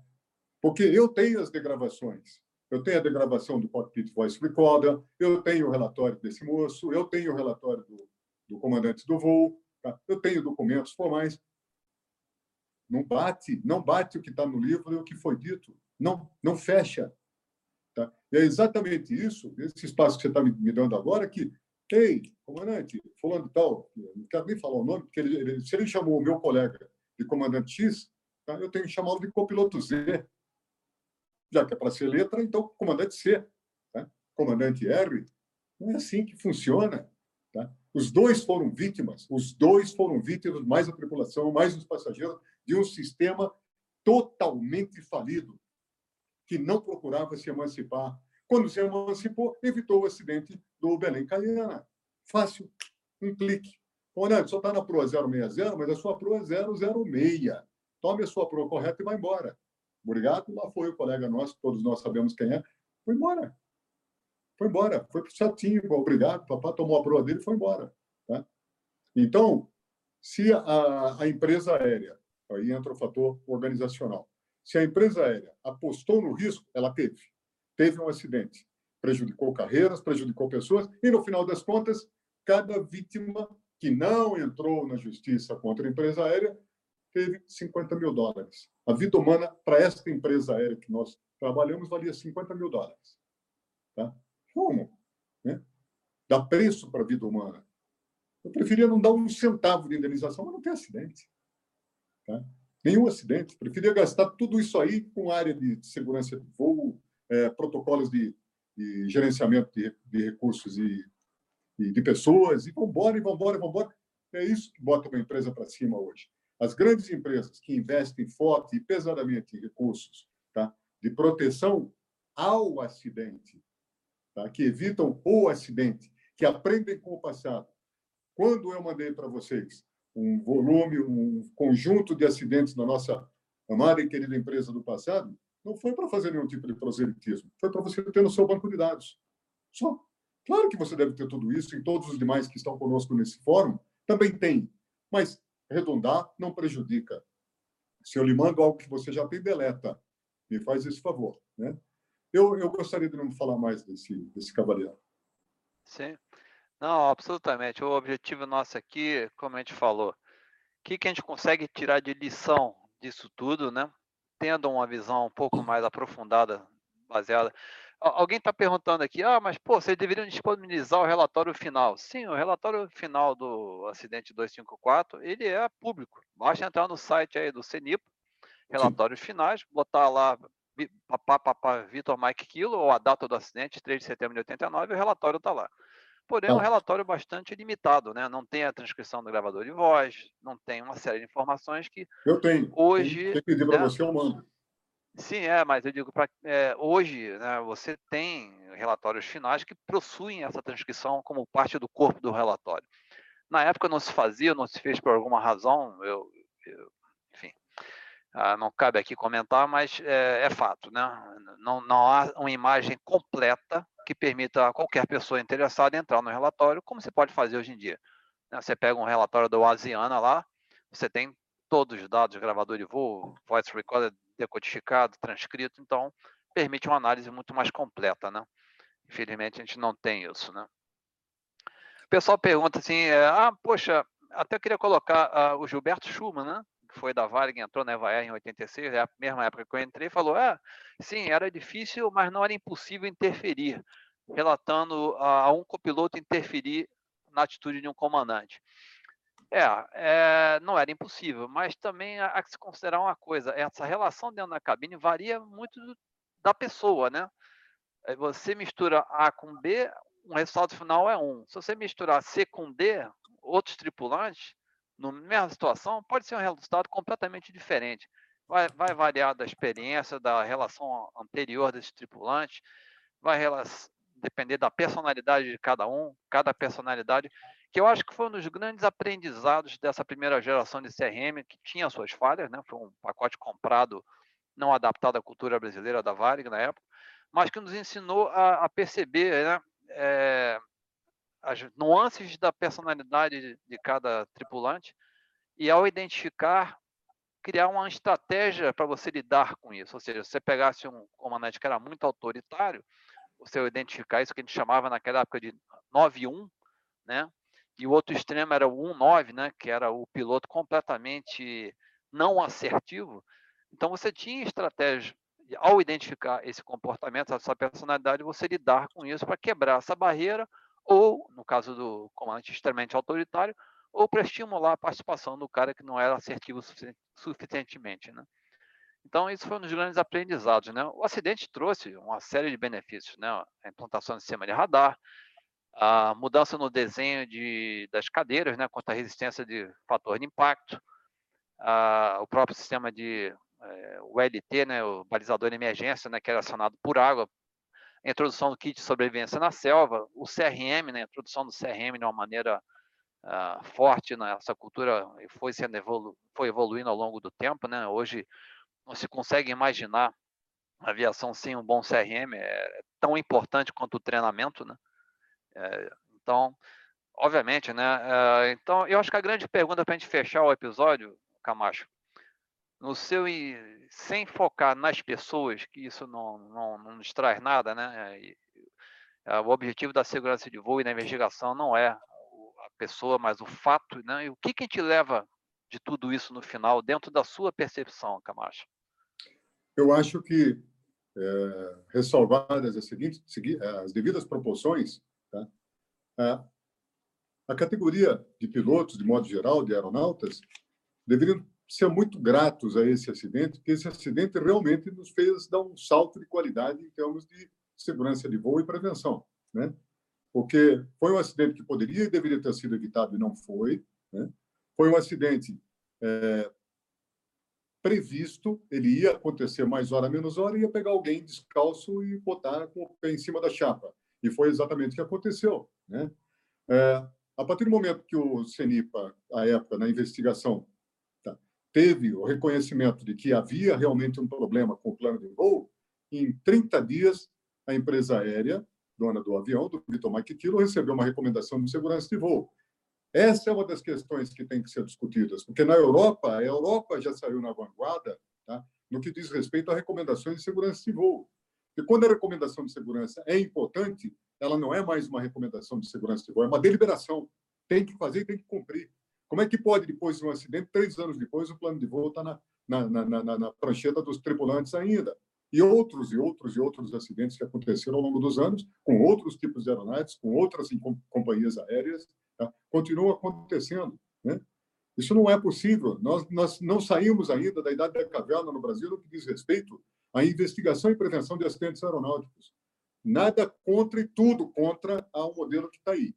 Porque eu tenho as degravações. Eu tenho a degravação do Cockpit Voice Recorder, eu tenho o relatório desse moço, eu tenho o relatório do, do comandante do voo, tá? eu tenho documentos formais. Não bate, não bate o que está no livro e o que foi dito. Não, não fecha. Tá? E é exatamente isso, esse espaço que você está me dando agora, que Ei, comandante, fulano tal, não quero nem falar o nome, porque ele, ele, se ele chamou o meu colega de comandante X, tá, eu tenho que chamá-lo de copiloto Z. Já que é para ser letra, então comandante C. Tá? Comandante R. Não é assim que funciona. Tá? Os dois foram vítimas, os dois foram vítimas, mais a tripulação, mais os passageiros, de um sistema totalmente falido, que não procurava se emancipar quando se emancipou, evitou o acidente do Belém Caiana. Fácil, um clique. Olha, só está na proa 060, mas a sua proa é 006. Tome a sua proa correta e vai embora. Obrigado. Lá foi o colega nosso, todos nós sabemos quem é. Foi embora. Foi embora. Foi para o certinho. Obrigado. Papá tomou a proa dele e foi embora. Tá? Então, se a, a empresa aérea, aí entra o fator organizacional, se a empresa aérea apostou no risco, ela teve teve um acidente, prejudicou carreiras, prejudicou pessoas, e no final das contas, cada vítima que não entrou na justiça contra a empresa aérea teve 50 mil dólares. A vida humana para esta empresa aérea que nós trabalhamos valia 50 mil dólares. Tá? Como? Né? Dá preço para a vida humana. Eu preferia não dar um centavo de indenização, mas não tem acidente. Tá? Nenhum acidente. Preferia gastar tudo isso aí com área de segurança de voo, é, protocolos de, de gerenciamento de, de recursos e, e, de pessoas, e vamos embora, e vamos embora, e vamos embora. É isso que bota uma empresa para cima hoje. As grandes empresas que investem forte e pesadamente em recursos tá, de proteção ao acidente, tá, que evitam o acidente, que aprendem com o passado. Quando eu mandei para vocês um volume, um conjunto de acidentes na nossa amada e querida empresa do passado, não foi para fazer nenhum tipo de proselitismo, foi para você ter no seu banco de dados. Só. Claro que você deve ter tudo isso, e todos os demais que estão conosco nesse fórum também tem. Mas redundar não prejudica. Se eu lhe mando algo que você já tem, deleta. Me faz esse favor. Né? Eu, eu gostaria de não falar mais desse, desse cavaleiro. Sim. Não, absolutamente. O objetivo nosso aqui, como a gente falou, o que, que a gente consegue tirar de lição disso tudo, né? tendo uma visão um pouco mais aprofundada, baseada. Alguém está perguntando aqui, ah, mas pô, vocês deveriam disponibilizar o relatório final. Sim, o relatório final do acidente 254, ele é público. Basta entrar no site aí do CENIPO, relatórios Sim. finais, botar lá papá, papá Vitor Mike Kilo, ou a data do acidente, 3 de setembro de 89, o relatório está lá. Porém, é um relatório bastante limitado, né? Não tem a transcrição do gravador de voz, não tem uma série de informações que. Eu tenho. Hoje. Tem que pedir para né? você, eu mando. Sim, é, mas eu digo para é, hoje, né, você tem relatórios finais que possuem essa transcrição como parte do corpo do relatório. Na época não se fazia, não se fez por alguma razão, eu, eu enfim, ah, não cabe aqui comentar, mas é, é fato, né? Não, não há uma imagem completa que permita a qualquer pessoa interessada entrar no relatório, como se pode fazer hoje em dia. Né? Você pega um relatório do Asiana lá, você tem todos os dados, gravador de voo, voice recorder decodificado, transcrito, então permite uma análise muito mais completa, né? Infelizmente a gente não tem isso, né? O pessoal pergunta assim, é, ah, poxa, até queria colocar uh, o Gilberto Schumann, né? Que foi da Varig, entrou na Eva em 86, é a mesma época que eu entrei, falou, ah, sim, era difícil, mas não era impossível interferir, relatando a, a um copiloto interferir na atitude de um comandante. É, é, não era impossível, mas também há que se considerar uma coisa: essa relação dentro da cabine varia muito da pessoa, né? Eh, você mistura A com B, o resultado final é um. Se você misturar C com D, outros tripulantes, na mesma situação, pode ser um resultado completamente diferente. Vai, vai variar da experiência, da relação anterior desse tripulante, vai depender da personalidade de cada um, cada personalidade que eu acho que foi um dos grandes aprendizados dessa primeira geração de CRM, que tinha suas falhas, né? foi um pacote comprado, não adaptado à cultura brasileira da Varig na época, mas que nos ensinou a, a perceber né? É, as nuances da personalidade de, de cada tripulante e, ao identificar, criar uma estratégia para você lidar com isso. Ou seja, se você pegasse um comandante que era muito autoritário, você identificar isso que a gente chamava naquela época de 9-1, né? E o outro extremo era o 1.9, né, que era o piloto completamente não assertivo. Então você tinha estratégia ao identificar esse comportamento, essa personalidade, você lidar com isso para quebrar essa barreira ou, no caso do comandante extremamente autoritário, ou para estimular a participação do cara que não era assertivo suficientemente, né? Então, isso foi um dos grandes aprendizados, né? O acidente trouxe uma série de benefícios, né? A implantação de sistema de radar, a mudança no desenho de, das cadeiras, né, quanto à resistência de fator de impacto, a, o próprio sistema de é, o né, o balizador de emergência, né, que era acionado por água, a introdução do kit de sobrevivência na selva, o CRM, né, a introdução do CRM de uma maneira uh, forte nessa né, cultura foi sendo evolu foi evoluindo ao longo do tempo, né? Hoje não se consegue imaginar a aviação sem um bom CRM, é tão importante quanto o treinamento, né? É, então, obviamente, né? É, então, eu acho que a grande pergunta para a gente fechar o episódio, Camacho, no seu sem focar nas pessoas, que isso não, não, não nos traz nada, né? É, o objetivo da segurança de voo e da investigação não é a pessoa, mas o fato, né? E o que, que gente leva de tudo isso no final, dentro da sua percepção, Camacho? Eu acho que, é, ressalvadas as, seguintes, as devidas proporções, Tá? A, categoria de pilotos, de modo geral, de aeronautas, deveriam ser muito gratos a esse acidente, porque esse acidente realmente nos fez dar um salto de qualidade em termos de segurança de voo e prevenção, né? Porque foi um acidente que poderia e deveria ter sido evitado e não foi, né? Foi um acidente é, previsto, ele ia acontecer mais hora menos hora, ia pegar alguém descalço e botar com o pé em cima da chapa. E foi exatamente o que aconteceu. Né? É, a partir do momento que o CENIPA, à época, na investigação, tá, teve o reconhecimento de que havia realmente um problema com o plano de voo, em 30 dias, a empresa aérea, dona do avião, do Vitor Kilo, recebeu uma recomendação de segurança de voo. Essa é uma das questões que tem que ser discutidas, porque na Europa, a Europa já saiu na vanguarda tá, no que diz respeito a recomendações de segurança de voo. E quando a recomendação de segurança é importante, ela não é mais uma recomendação de segurança de voo, é uma deliberação. Tem que fazer e tem que cumprir. Como é que pode, depois de um acidente, três anos depois, o plano de voo está na, na, na, na, na prancheta dos tripulantes ainda? E outros e outros e outros acidentes que aconteceram ao longo dos anos, com outros tipos de aeronaves, com outras companhias aéreas, tá? continuam acontecendo. Né? Isso não é possível. Nós, nós não saímos ainda da idade da caverna no Brasil no que diz respeito a investigação e prevenção de acidentes aeronáuticos. Nada contra e tudo contra ao modelo que está aí,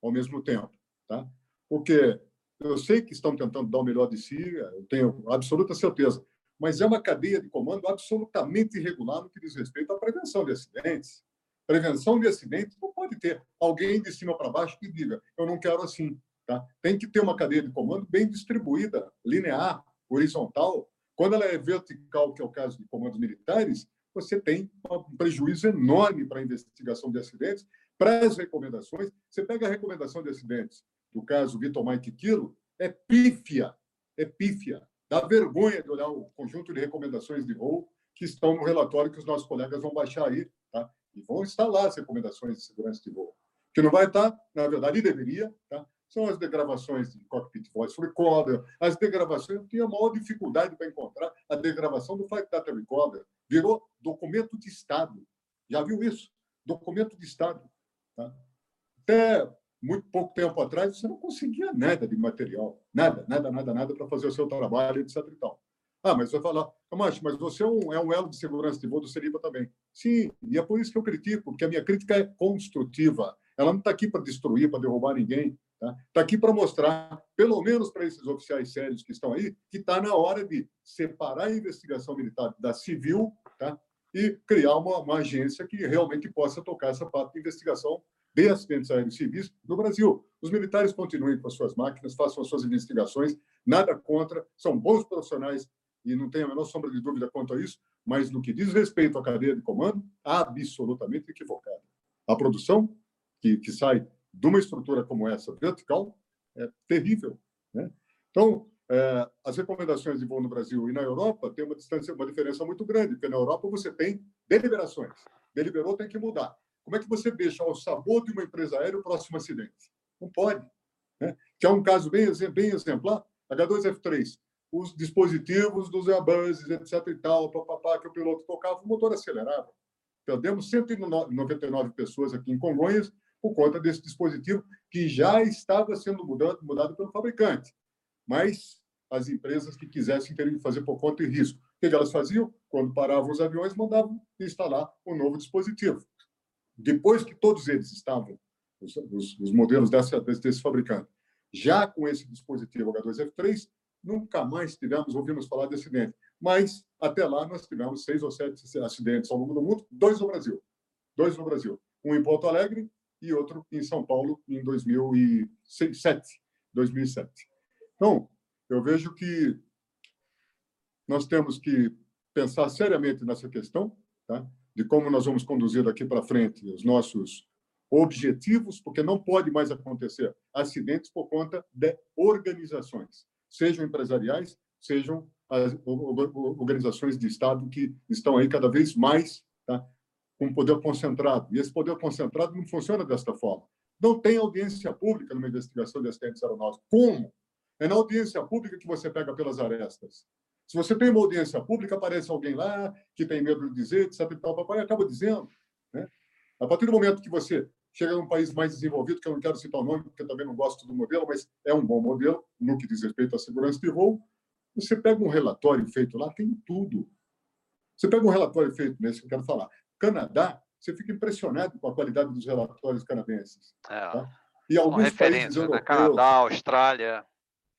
ao mesmo tempo. Tá? Porque eu sei que estão tentando dar o melhor de si, eu tenho absoluta certeza, mas é uma cadeia de comando absolutamente irregular no que diz respeito à prevenção de acidentes. Prevenção de acidentes não pode ter alguém de cima para baixo que diga, eu não quero assim. Tá? Tem que ter uma cadeia de comando bem distribuída, linear, horizontal. Quando ela é vertical, que é o caso de comandos militares, você tem um prejuízo enorme para a investigação de acidentes, para as recomendações. Você pega a recomendação de acidentes do caso Vitor Mike é pífia, é pífia. Dá vergonha de olhar o conjunto de recomendações de voo que estão no relatório que os nossos colegas vão baixar aí, tá? E vão instalar as recomendações de segurança de voo. Que não vai estar, na verdade, deveria, tá? São as degravações de cockpit voice recorder, as degravações, eu tinha a maior dificuldade para encontrar a degravação do flight data recorder. Virou documento de Estado. Já viu isso? Documento de Estado. Tá? Até muito pouco tempo atrás, você não conseguia nada de material. Nada, nada, nada, nada para fazer o seu trabalho, etc. E tal. Ah, mas vai falar, Camacho, mas você é um, é um elo de segurança de voo do Seriba também. Sim, e é por isso que eu critico, porque a minha crítica é construtiva. Ela não está aqui para destruir, para derrubar ninguém. Está tá aqui para mostrar, pelo menos para esses oficiais sérios que estão aí, que está na hora de separar a investigação militar da civil tá? e criar uma, uma agência que realmente possa tocar essa parte de investigação de acidentes aéreos civis no Brasil. Os militares continuem com as suas máquinas, façam as suas investigações, nada contra, são bons profissionais e não tenho a menor sombra de dúvida quanto a isso, mas no que diz respeito à cadeia de comando, absolutamente equivocada. A produção que, que sai de uma estrutura como essa, vertical, é terrível. Né? Então, é, as recomendações de voo no Brasil e na Europa têm uma distância, uma diferença muito grande, porque na Europa você tem deliberações. Deliberou, tem que mudar. Como é que você deixa ao sabor de uma empresa aérea o próximo acidente? Não pode. Né? Que é um caso bem, bem exemplar, H2F3. Os dispositivos dos Airbus, etc. e tal, papapá, que o piloto tocava, o motor acelerava. Perdemos 199 pessoas aqui em Congonhas por conta desse dispositivo que já estava sendo mudado, mudado pelo fabricante. Mas as empresas que quisessem teriam que fazer por conta e risco. O que elas faziam? Quando paravam os aviões, mandavam instalar um novo dispositivo. Depois que todos eles estavam, os, os, os modelos dessa, desse fabricante, já com esse dispositivo H2F3, nunca mais tivemos, ouvimos falar de acidente. Mas, até lá, nós tivemos seis ou sete acidentes ao longo do mundo, dois no Brasil. Dois no Brasil. Um em Porto Alegre e outro em São Paulo em 2007. 2007. Então, eu vejo que nós temos que pensar seriamente nessa questão, tá? de como nós vamos conduzir daqui para frente os nossos objetivos, porque não pode mais acontecer acidentes por conta de organizações, sejam empresariais, sejam as organizações de Estado que estão aí cada vez mais tá, com poder concentrado. E esse poder concentrado não funciona desta forma. Não tem audiência pública numa investigação de acidentes aeronáuticos. Como? É na audiência pública que você pega pelas arestas. Se você tem uma audiência pública, aparece alguém lá que tem medo de dizer, etc. E tal, papai acaba dizendo. Né? A partir do momento que você chega num país mais desenvolvido, que eu não quero citar o nome, porque eu também não gosto do modelo, mas é um bom modelo no que diz respeito à segurança de voo, você pega um relatório feito lá, tem tudo. Você pega um relatório feito nesse que eu quero falar. Canadá, você fica impressionado com a qualidade dos relatórios canadenses. É. Tá? E alguns países né? europeus, né? Canadá, Austrália.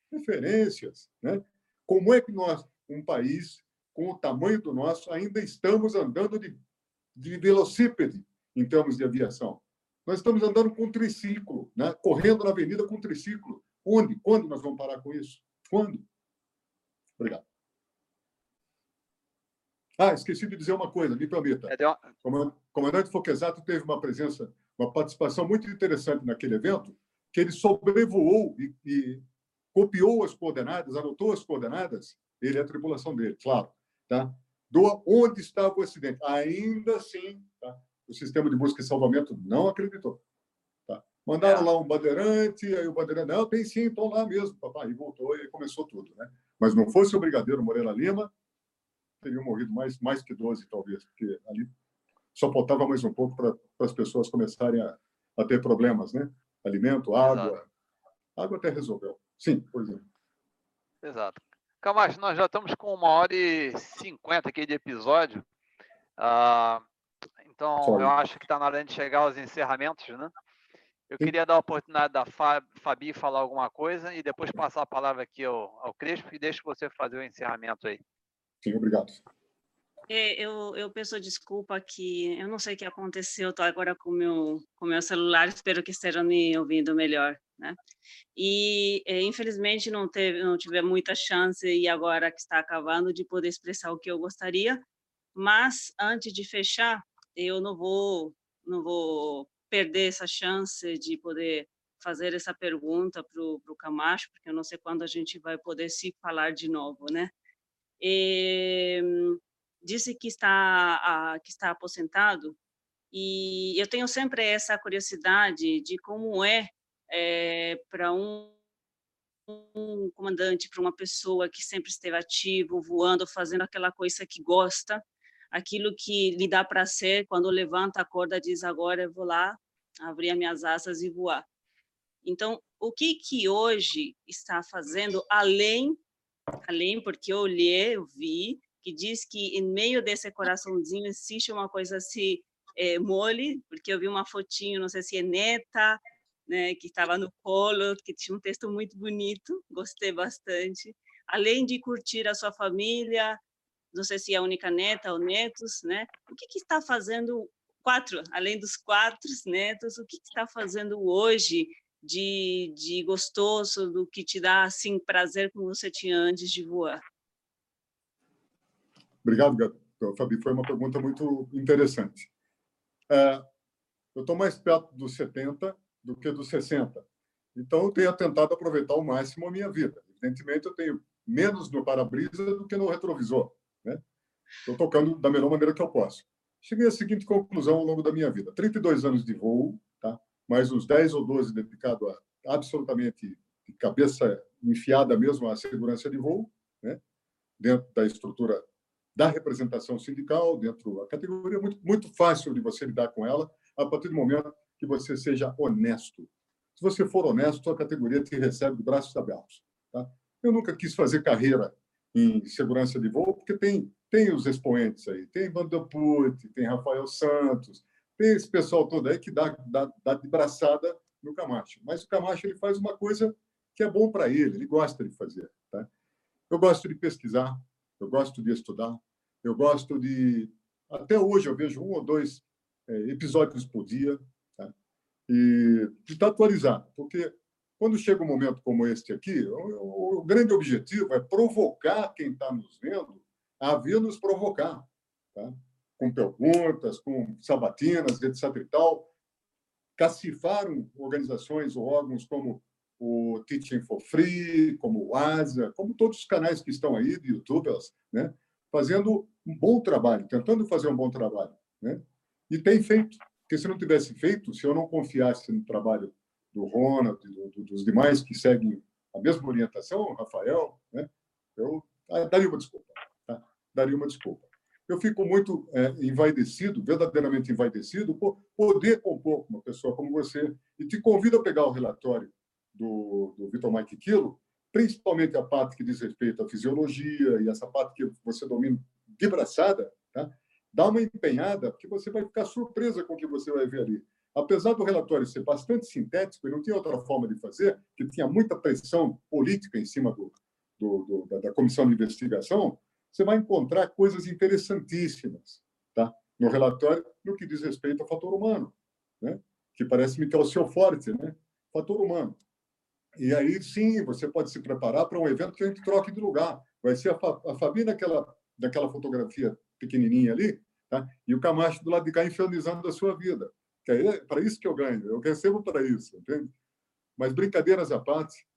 Referências. Né? Como é que nós, um país com o tamanho do nosso, ainda estamos andando de, de velocípede em termos de aviação? Nós estamos andando com um triciclo, né? correndo na avenida com um triciclo. Onde? Quando nós vamos parar com isso? Quando? Obrigado. Ah, esqueci de dizer uma coisa, me permita. É o comandante Foquesato teve uma presença, uma participação muito interessante naquele evento, que ele sobrevoou e, e copiou as coordenadas, anotou as coordenadas, ele e a tripulação dele, claro, tá? Do onde estava o acidente. Ainda assim, tá? o sistema de busca e salvamento não acreditou. Tá? Mandaram é. lá um bandeirante, aí o bandeirante, não, tem sim, estão lá mesmo, papai, e voltou e começou tudo, né? Mas não fosse o Brigadeiro Moreira Lima, teriam morrido mais, mais que 12, talvez, porque ali só faltava mais um pouco para as pessoas começarem a, a, ter problemas, né? Alimento, água. Exato. Água até resolveu. Sim, pois é. Exato. Camacho, nós já estamos com uma hora e cinquenta aqui de episódio. Uh, então, eu acho que está na hora de chegar aos encerramentos, né? Eu queria dar a oportunidade da Fabi falar alguma coisa e depois passar a palavra aqui ao, ao Crespo e deixo você fazer o encerramento aí. Sim, obrigado. É, eu, eu peço desculpa que eu não sei o que aconteceu, estou agora com meu com meu celular, espero que estejam me ouvindo melhor, né? E é, infelizmente não teve não tive muita chance e agora que está acabando de poder expressar o que eu gostaria, mas antes de fechar, eu não vou não vou perder essa chance de poder fazer essa pergunta para o Camacho, porque eu não sei quando a gente vai poder se falar de novo, né? E, disse que está que está aposentado e eu tenho sempre essa curiosidade de como é, é para um, um comandante, para uma pessoa que sempre esteve ativo, voando, fazendo aquela coisa que gosta, aquilo que lhe dá prazer quando levanta, acorda, diz agora eu vou lá abrir as minhas asas e voar. Então, o que que hoje está fazendo além além porque eu olhei, eu vi que diz que em meio desse coraçãozinho existe uma coisa assim, é, mole, porque eu vi uma fotinho, não sei se é neta, né, que estava no colo, que tinha um texto muito bonito, gostei bastante. Além de curtir a sua família, não sei se é a única neta ou netos, né? O que, que está fazendo quatro, além dos quatro netos, o que, que está fazendo hoje de, de gostoso, do que te dá assim prazer como você tinha antes de voar? Obrigado, Fabi. Foi uma pergunta muito interessante. É, eu estou mais perto dos 70 do que dos 60. Então, eu tenho tentado aproveitar ao máximo a minha vida. Evidentemente, eu tenho menos no para-brisa do que no retrovisor. Estou né? tocando da melhor maneira que eu posso. Cheguei à seguinte conclusão ao longo da minha vida. 32 anos de voo, mais uns 10 ou 12 dedicado a absolutamente de cabeça enfiada mesmo à segurança de voo, né? dentro da estrutura da representação sindical dentro da categoria, muito, muito fácil de você lidar com ela a partir do momento que você seja honesto. Se você for honesto, a categoria te recebe de braços abertos. Tá? Eu nunca quis fazer carreira em segurança de voo, porque tem, tem os expoentes aí. Tem Vanderput, tem Rafael Santos, tem esse pessoal todo aí que dá, dá, dá de braçada no Camacho. Mas o Camacho ele faz uma coisa que é bom para ele, ele gosta de fazer. Tá? Eu gosto de pesquisar, eu gosto de estudar, eu gosto de. Até hoje eu vejo um ou dois é, episódios por dia, tá? e de estar atualizado, porque quando chega um momento como este aqui, o, o grande objetivo é provocar quem está nos vendo a vir nos provocar, tá? Com perguntas, com sabatinas, etc. e tal. Cacifaram organizações ou órgãos como o Teaching for Free, como o ASA, como todos os canais que estão aí de youtubers, né? fazendo um bom trabalho, tentando fazer um bom trabalho. Né? E tem feito. Porque se não tivesse feito, se eu não confiasse no trabalho do Ronald, do, do, dos demais que seguem a mesma orientação, Rafael, né? eu ah, daria uma desculpa. Tá? Daria uma desculpa. Eu fico muito é, envaidecido, verdadeiramente envaidecido, por poder compor com uma pessoa como você. E te convido a pegar o relatório do, do Vitor Mike Quilo, principalmente a parte que diz respeito à fisiologia e essa parte que você domina de braçada, tá? dá uma empenhada, porque você vai ficar surpresa com o que você vai ver ali. Apesar do relatório ser bastante sintético, e não tinha outra forma de fazer, que tinha muita pressão política em cima do, do, do da, da, comissão de investigação, você vai encontrar coisas interessantíssimas tá? no relatório no que diz respeito ao fator humano, né? que parece-me que é o seu forte, né? fator humano. E aí sim, você pode se preparar para um evento que a gente troque de lugar. Vai ser a, a Fabi naquela, naquela fotografia pequenininha ali, tá? e o Camacho do lado de cá infernizando a sua vida. Que é para isso que eu ganho, eu recebo para isso, entende? Mas brincadeiras à parte?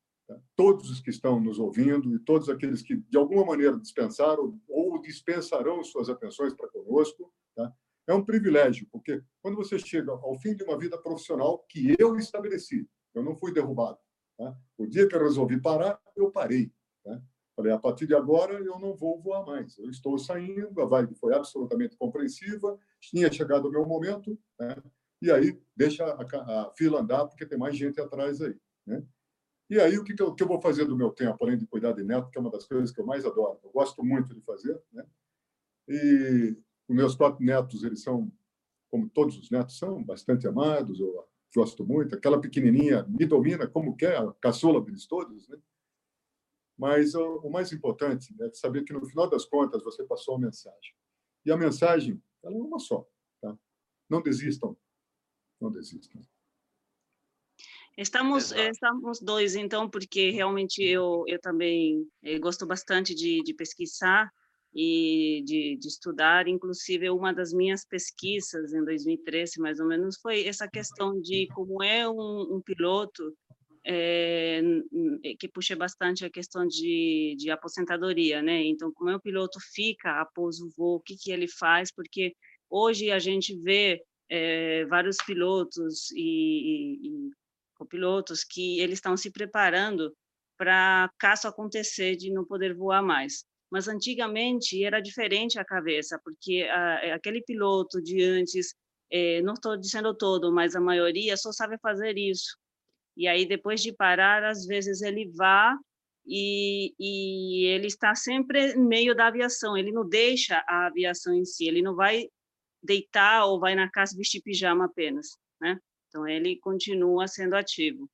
Todos os que estão nos ouvindo e todos aqueles que de alguma maneira dispensaram ou dispensarão suas atenções para conosco, tá? é um privilégio, porque quando você chega ao fim de uma vida profissional que eu estabeleci, eu não fui derrubado, Tá? O dia que eu resolvi parar, eu parei. Né? Falei, a partir de agora eu não vou voar mais. Eu estou saindo, a vibe foi absolutamente compreensiva, tinha chegado o meu momento, né? e aí deixa a, a, fila andar, porque tem mais gente atrás aí. Né? E aí, o que, eu, que eu vou fazer do meu tempo, além de cuidar de neto, que é uma das coisas que eu mais adoro, eu gosto muito de fazer, né? E Os meus quatro netos, eles são, como todos os netos são, bastante amados, eu gosto muito. Aquela pequenininha me domina como quer, a caçula deles todos, né? Mas o, o mais importante é saber que, no final das contas, você passou uma mensagem. E a mensagem, ela é uma só. Tá? Não desistam. Não desistam. Estamos, estamos dois, então, porque realmente eu, eu também eu gosto bastante de, de pesquisar e de, de, estudar. Inclusive, uma das minhas pesquisas em 2013, mais ou menos, foi essa questão de como é um, um piloto é, que puxa bastante a questão de, de aposentadoria, né? Então, como é o piloto fica após o voo, o que, que ele faz, porque hoje a gente vê é, vários pilotos e, e, e copilotos que eles estão se preparando para caso acontecer de não poder voar mais. Mas antigamente era diferente a cabeça, porque a, aquele piloto de antes, é, não estou dizendo todo, mas a maioria só sabe fazer isso. E aí depois de parar, às vezes ele vá e, e ele está sempre no meio da aviação. Ele não deixa a aviação em si. Ele não vai deitar ou vai na casa vestir pijama apenas, né? Então, ele continua sendo ativo.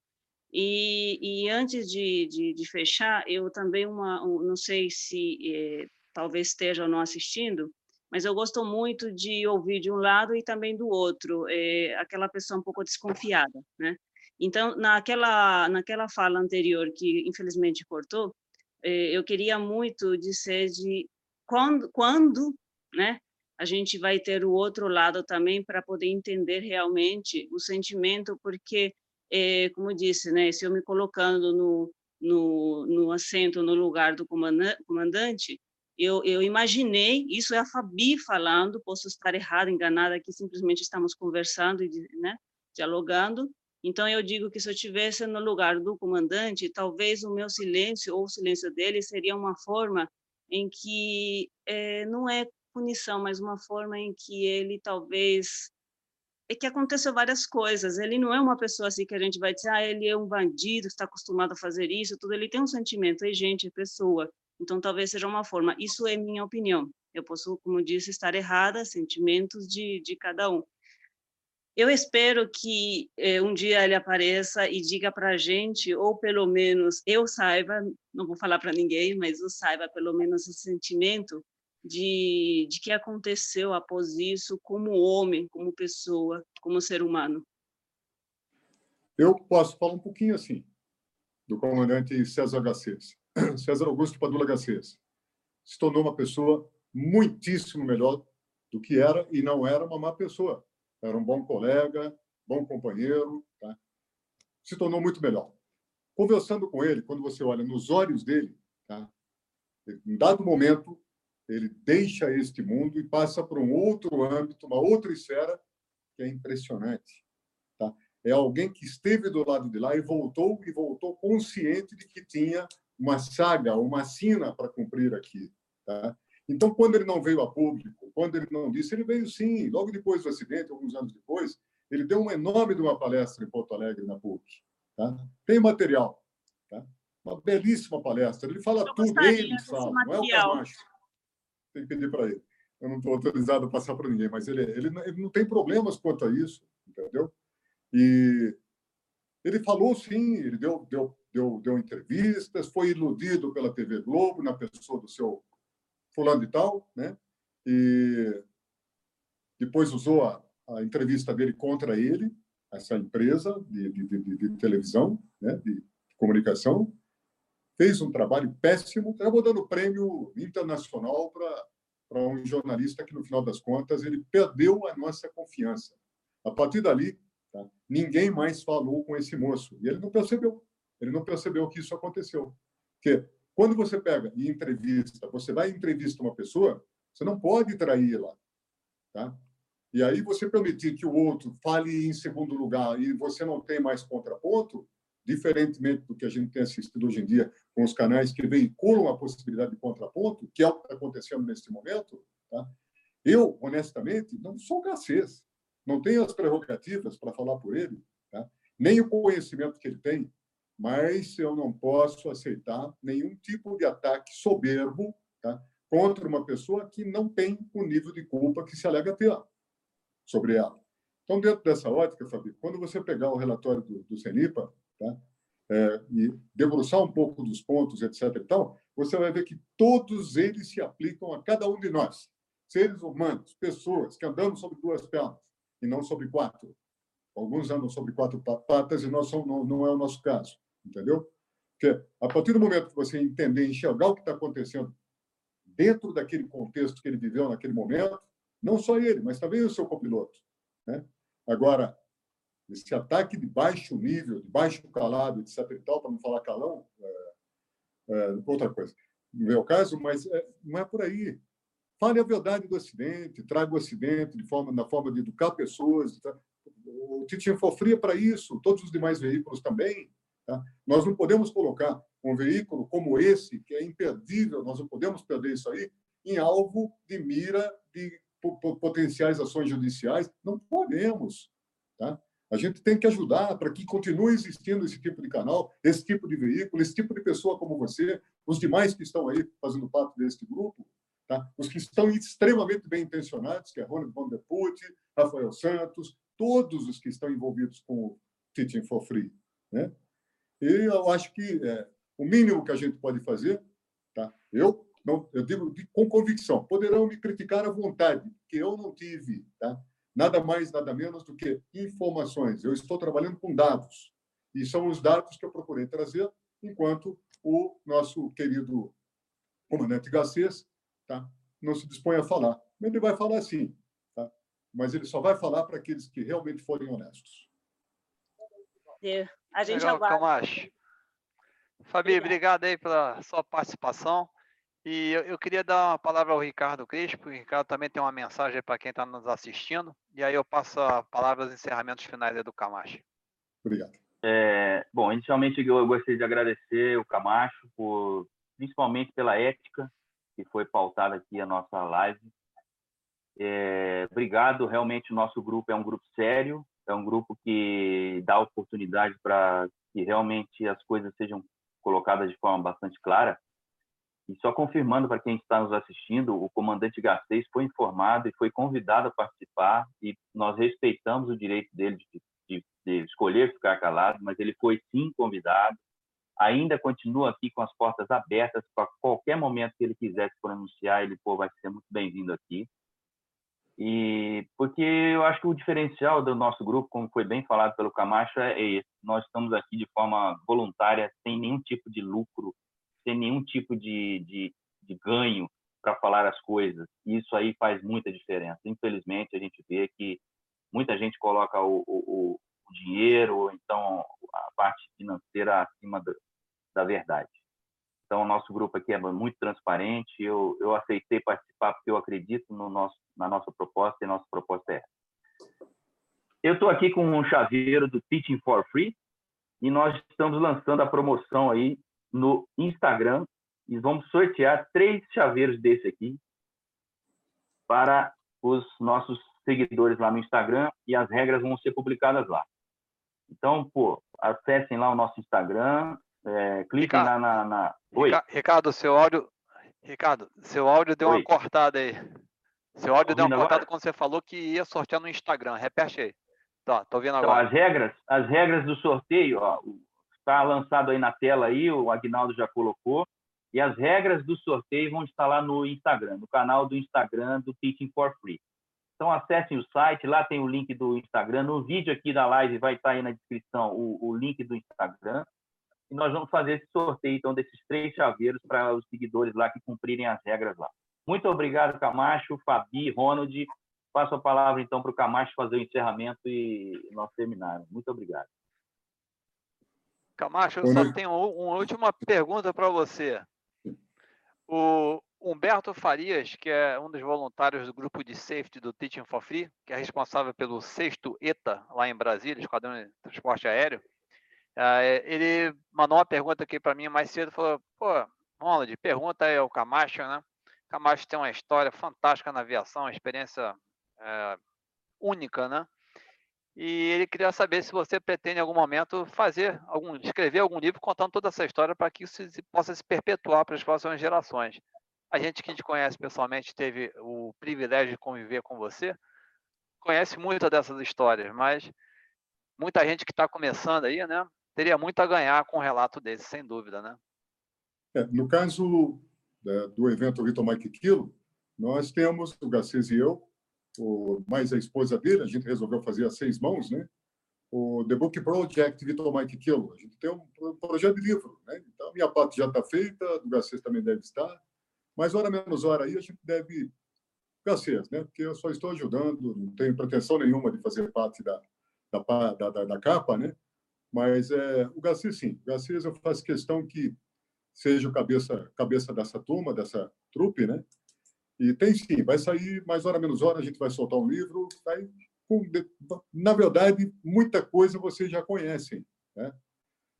E, e antes de, de, de, fechar, eu também, uma, um, não sei se eh, talvez esteja ou não assistindo, mas eu gosto muito de ouvir de um lado e também do outro, eh, aquela pessoa um pouco desconfiada, né? Então, naquela, naquela fala anterior, que infelizmente cortou, eh, eu queria muito dizer de quando, quando né, a gente vai ter o outro lado também para poder entender realmente o sentimento, porque, é, como disse, né, se eu me colocando no, no, no assento, no lugar do comandante, eu, eu imaginei, isso é a Fabi falando, posso estar errada, enganada, aqui simplesmente estamos conversando, né, dialogando, então eu digo que se eu estivesse no lugar do comandante, talvez o meu silêncio ou o silêncio dele seria uma forma em que é, não é punição, mas uma forma em que ele talvez é que aconteceu várias coisas. Ele não é uma pessoa assim que a gente vai dizer, ah, ele é um bandido, está acostumado a fazer isso, tudo. Ele tem um sentimento, é gente, é pessoa. Então, talvez seja uma forma. Isso é minha opinião. Eu posso, como disse, estar errada, sentimentos de, de cada um. Eu espero que eh, um dia ele apareça e diga para a gente, ou pelo menos eu saiba, não vou falar para ninguém, mas eu saiba pelo menos o sentimento de, de que aconteceu após isso como homem, como pessoa, como ser humano? Eu posso falar um pouquinho assim, do comandante César Garcês. [clears throat] César Augusto Padula Garcês se tornou uma pessoa muitíssimo melhor do que era e não era uma má pessoa. Era um bom colega, bom companheiro, tá? se tornou muito melhor. Conversando com ele, quando você olha nos olhos dele, tá? em dado momento, ele deixa este mundo e passa para um outro âmbito, uma outra esfera, que é impressionante. Tá? É alguém que esteve do lado de lá e voltou, e voltou consciente de que tinha uma saga, uma sina para cumprir aqui. Tá? Então, quando ele não veio a público, quando ele não disse, ele veio sim, logo depois do acidente, alguns anos depois, ele deu uma enorme de uma palestra em Porto Alegre, na PUC. Tá? Tem material. Tá? Uma belíssima palestra. Ele fala Eu tudo, ele fala, não é o Camacho tem que pedir para ele. Eu não estou autorizado a passar para ninguém, mas ele, ele, ele não tem problemas quanto a isso, entendeu? E ele falou sim, ele deu, deu, deu, deu entrevistas, foi iludido pela TV Globo, na pessoa do seu fulano e tal, né? E depois usou a, a entrevista dele contra ele, essa empresa de, de, de, de televisão, né? de comunicação, fez um trabalho péssimo, acabou dando prêmio internacional para um jornalista que, no final das contas, ele perdeu a nossa confiança. A partir dali, tá, ninguém mais falou com esse moço. E ele não percebeu. Ele não percebeu que isso aconteceu. Porque quando você pega e entrevista, você vai entrevista uma pessoa, você não pode traí-la. Tá? E aí você permitir que o outro fale em segundo lugar e você não tem mais contraponto, diferentemente do que a gente tem assistido hoje em dia com os canais que veiculam a possibilidade de contraponto, que é o que está acontecendo neste momento, tá? eu, honestamente, não sou Garcês, não tenho as prerrogativas para falar por ele, tá? nem o conhecimento que ele tem, mas eu não posso aceitar nenhum tipo de ataque soberbo, tá? contra uma pessoa que não tem o nível de culpa que se alega ter sobre ela. Então, dentro dessa ótica, Fabi, quando você pegar o relatório do, do CENIPA tá, é, e debruçar um pouco dos pontos, etc. E tal, você vai ver que todos eles se aplicam a cada um de nós, seres humanos, pessoas que andamos sobre duas pernas e não sobre quatro. Alguns andam sobre quatro patas e nós somos, não, é o nosso caso, entendeu? Porque a partir do momento que você entender, enxergar o que está acontecendo dentro daquele contexto que ele viveu naquele momento, não só ele, mas também o seu copiloto. Né? Agora, esse ataque de baixo nível, de baixo calado, etc. e tal, para não falar calão, é, é, outra coisa. No meu caso, mas é, não é por aí. Fale a verdade do acidente, traga o acidente de forma, na forma de educar pessoas. Tá? O Titinho Fofria para isso, todos os demais veículos também. Tá? Nós não podemos colocar um veículo como esse, que é imperdível, nós não podemos perder isso aí, em alvo de mira de potenciais ações judiciais. Não podemos. Tá? A gente tem que ajudar para que continue existindo esse tipo de canal, esse tipo de veículo, esse tipo de pessoa como você, os demais que estão aí fazendo parte deste grupo, tá? os que estão extremamente bem intencionados, que é Rony Van der Put, Rafael Santos, todos os que estão envolvidos com o Teaching for Free. Né? E eu acho que é, o mínimo que a gente pode fazer, tá? eu, não, eu digo com convicção, poderão me criticar à vontade, que eu não tive tá? Nada mais, nada menos do que informações. Eu estou trabalhando com dados, e são os dados que eu procurei trazer, enquanto o nosso querido comandante Garcês tá? não se dispõe a falar. Ele vai falar sim, tá? mas ele só vai falar para aqueles que realmente forem honestos. A gente Legal, aguarda. Camacho. Fabi, obrigado aí pela sua participação. E eu, eu, queria dar uma palavra ao Ricardo Crespo. O Ricardo também tem uma mensagem para quem está nos assistindo. E aí eu passo a palavra aos encerramentos finais do Camacho. Obrigado. É, bom, inicialmente eu gostaria de agradecer o Camacho, por, principalmente pela ética que foi pautada aqui a nossa live. É, obrigado, realmente o nosso grupo é um grupo sério, é um grupo que dá oportunidade para que realmente as coisas sejam colocadas de forma bastante clara. E só confirmando para quem está nos assistindo, o comandante Garcês foi informado e foi convidado a participar e nós respeitamos o direito dele de, de, de escolher ficar calado, mas ele foi sim convidado. Ainda continua aqui com as portas abertas para qualquer momento que ele quiser se pronunciar, ele pô, vai ser muito bem-vindo aqui. E porque eu acho que o diferencial do nosso grupo, como foi bem falado pelo Camacho, é esse. Nós estamos aqui de forma voluntária, sem nenhum tipo de lucro, sem nenhum tipo de, de, de ganho para falar as coisas. Isso aí faz muita diferença. Infelizmente, a gente vê que muita gente coloca o, o, o dinheiro, ou então a parte financeira acima da, da verdade. Então, o nosso grupo aqui é muito transparente. Eu, eu aceitei participar porque eu acredito no nosso, na nossa proposta e a nossa proposta é essa. Eu estou aqui com um chaveiro do Teaching for Free e nós estamos lançando a promoção aí no Instagram e vamos sortear três chaveiros desse aqui para os nossos seguidores lá no Instagram e as regras vão ser publicadas lá. Então, pô, acessem lá o nosso Instagram, é, cliquem Ricardo, na, na... Oi. Ricardo, seu áudio, Ricardo, seu áudio deu Oi. uma cortada aí. Seu áudio deu uma cortada agora? quando você falou que ia sortear no Instagram. Repete aí. Tá, tô vendo então, agora. As regras, as regras do sorteio, ó, está lançado aí na tela aí, o Agnaldo já colocou. E as regras do sorteio vão estar lá no Instagram, no canal do Instagram do Teaching for Free. Então acessem o site, lá tem o link do Instagram. No vídeo aqui da live vai estar aí na descrição o, o link do Instagram. E nós vamos fazer esse sorteio, então, desses três chaveiros para os seguidores lá que cumprirem as regras lá. Muito obrigado, Camacho, Fabi, Ronald. Passo a palavra, então, para o Camacho fazer o encerramento e nós terminarmos. Muito obrigado. Camacho, eu só tenho uma última pergunta para você. O Humberto Farias, que é um dos voluntários do grupo de safety do Teaching for Free, que é responsável pelo sexto ETA lá em Brasília, Esquadrão de Transporte Aéreo, é, ele mandou uma pergunta aqui para mim mais cedo, falou, pô, Ronald, pergunta aí ao Camacho, né? Camacho tem uma história fantástica na aviação, uma experiência é, única, né? E ele queria saber se você pretende em algum momento fazer algum, escrever algum livro contando toda essa história para que isso possa se perpetuar para as próximas gerações. a gente que te conhece pessoalmente teve o privilégio de conviver com você, conhece muito dessas histórias, mas muita gente que está começando aí, né, teria muito a ganhar com um relato desse, sem dúvida, né? É, no caso é, do evento Vitor Mike Kilo, nós temos, o Garcês e eu, o, mais a esposa dele, a gente resolveu fazer as seis mãos, né? O The Book Project Vitor Mike Kilo. A gente tem um, projeto de livro, né? Então, a minha parte já está feita, do Garcês também deve estar, mas hora menos hora aí a gente deve Garcês, né? Porque eu só estou ajudando, não tenho pretensão nenhuma de fazer parte da, da, da, da capa, né? Mas é, o Garcês, sim. O Garcês, eu faço questão que seja o cabeça, cabeça dessa turma, dessa trupe, né? E tem sim, vai sair mais hora menos hora, a gente vai soltar um livro. Vai, na verdade, muita coisa vocês já conhecem, né?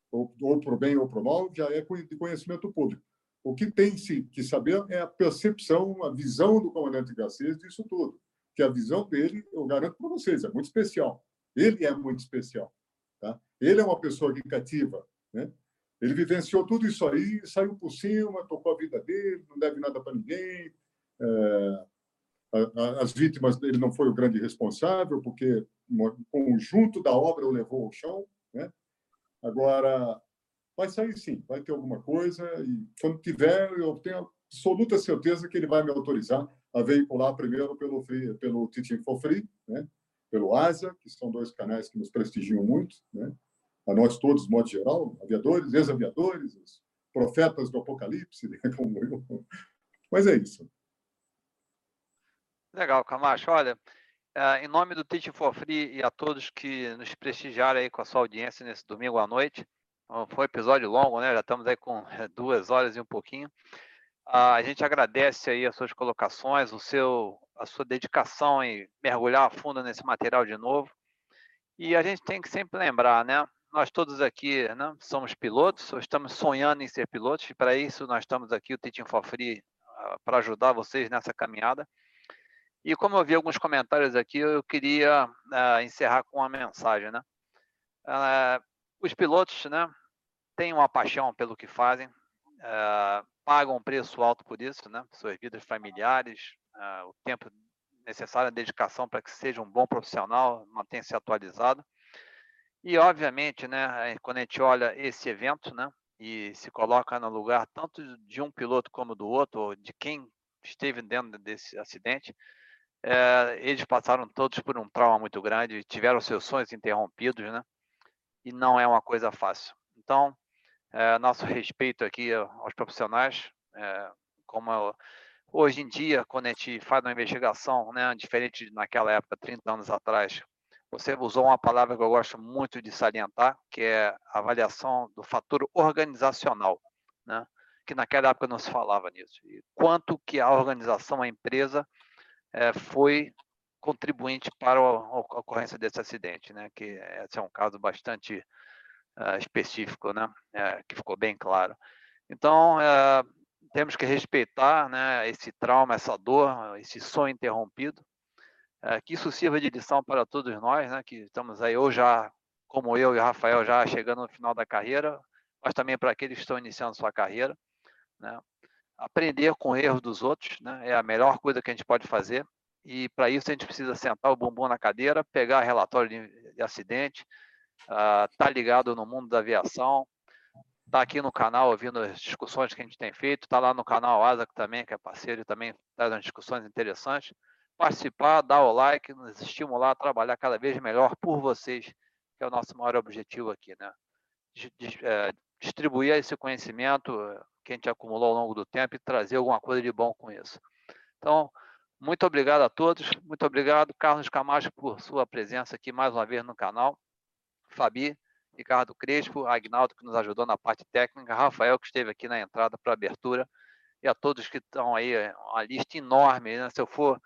Ou, ou para o bem ou para o mal, já é de conhecimento público. O que tem -se que saber é a percepção, a visão do comandante Garcês disso tudo. Que a visão dele, eu garanto para vocês, é muito especial. Ele é muito especial. Tá? Ele é uma pessoa que cativa. Né? Ele vivenciou tudo isso aí, saiu por cima, tocou a vida dele, não deve nada para ninguém. É, as vítimas ele não foi o grande responsável, porque o conjunto da obra o levou ao chão. Né? Agora, vai sair sim, vai ter alguma coisa, e quando tiver, eu tenho absoluta certeza que ele vai me autorizar a veicular primeiro pelo, pelo Teaching for Free, né? pelo ASA, que são dois canais que nos prestigiam muito, né? a nós todos, de modo geral, aviadores, ex-aviadores, profetas do Apocalipse, [laughs] né? como eu. Mas é isso. Legal, Camacho. Olha, eh, em nome do Teaching for Free e a todos que nos prestigiaram aí com a sua audiência nesse domingo à noite, foi um episódio longo, né? Já estamos aí com duas horas e um pouquinho. A gente agradece aí as suas colocações, o seu, a sua dedicação em mergulhar a fundo nesse material de novo. E a gente tem que sempre lembrar, né? Nós todos aqui né, somos pilotos, estamos sonhando em ser pilotos, e para isso nós estamos aqui, o Teaching for Free, uh, para ajudar vocês nessa caminhada. E como eu vi alguns comentários aqui, eu queria uh, encerrar com uma mensagem, né? Uh, os pilotos, né, têm uma paixão pelo que fazem, pagam um preço alto por isso, né? Suas vidas familiares, uh, o tempo necessário, a dedicação para que seja um bom profissional, mantenha-se atualizado. E, obviamente, né, quando a gente olha esse evento, né, e se coloca no lugar tanto de um piloto como do outro, ou de quem esteve dentro desse acidente, é, eles passaram todos por um trauma muito grande, tiveram seus sonhos interrompidos, né? E não é uma coisa fácil. Então, é, nosso respeito aqui aos profissionais, é, como hoje em dia, quando a gente faz uma investigação, né, diferente naquela época, 30 anos atrás, você usou uma palavra que eu gosto muito de salientar, que é avaliação do fator organizacional, né? que naquela época não se falava nisso. E quanto que a organização, a empresa, é, foi contribuinte para a ocorrência desse acidente, né? que esse é um caso bastante uh, específico, né? É, que ficou bem claro. Então, uh, temos que respeitar né, esse trauma, essa dor, esse sonho interrompido, uh, que isso sirva de lição para todos nós, né, que estamos aí, ou já, como eu e o Rafael, já chegando no final da carreira, mas também para aqueles que estão iniciando sua carreira. Né? Aprender com erros dos outros né, é a melhor coisa que a gente pode fazer, e para isso a gente precisa sentar o bumbum na cadeira, pegar relatório de, de acidente, está uh, ligado no mundo da aviação, está aqui no canal ouvindo as discussões que a gente tem feito, está lá no canal ASA também, que é parceiro e também traz umas discussões interessantes. Participar, dar o like, nos estimular a trabalhar cada vez melhor por vocês, que é o nosso maior objetivo aqui, né? É, distribuir esse conhecimento que a gente acumulou ao longo do tempo e trazer alguma coisa de bom com isso. Então, muito obrigado a todos, muito obrigado, Carlos Camacho, por sua presença aqui mais uma vez no canal. Fabi, Ricardo Crespo, Agnaldo, que nos ajudou na parte técnica, Rafael, que esteve aqui na entrada para abertura, e a todos que estão aí, uma lista enorme, né? Se eu for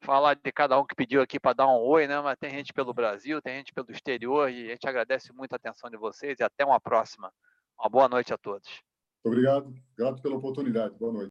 falar de cada um que pediu aqui para dar um oi, né? Mas tem gente pelo Brasil, tem gente pelo exterior, e a gente agradece muito a atenção de vocês e até uma próxima. Uma boa noite a todos. Obrigado, grato pela oportunidade. Boa noite.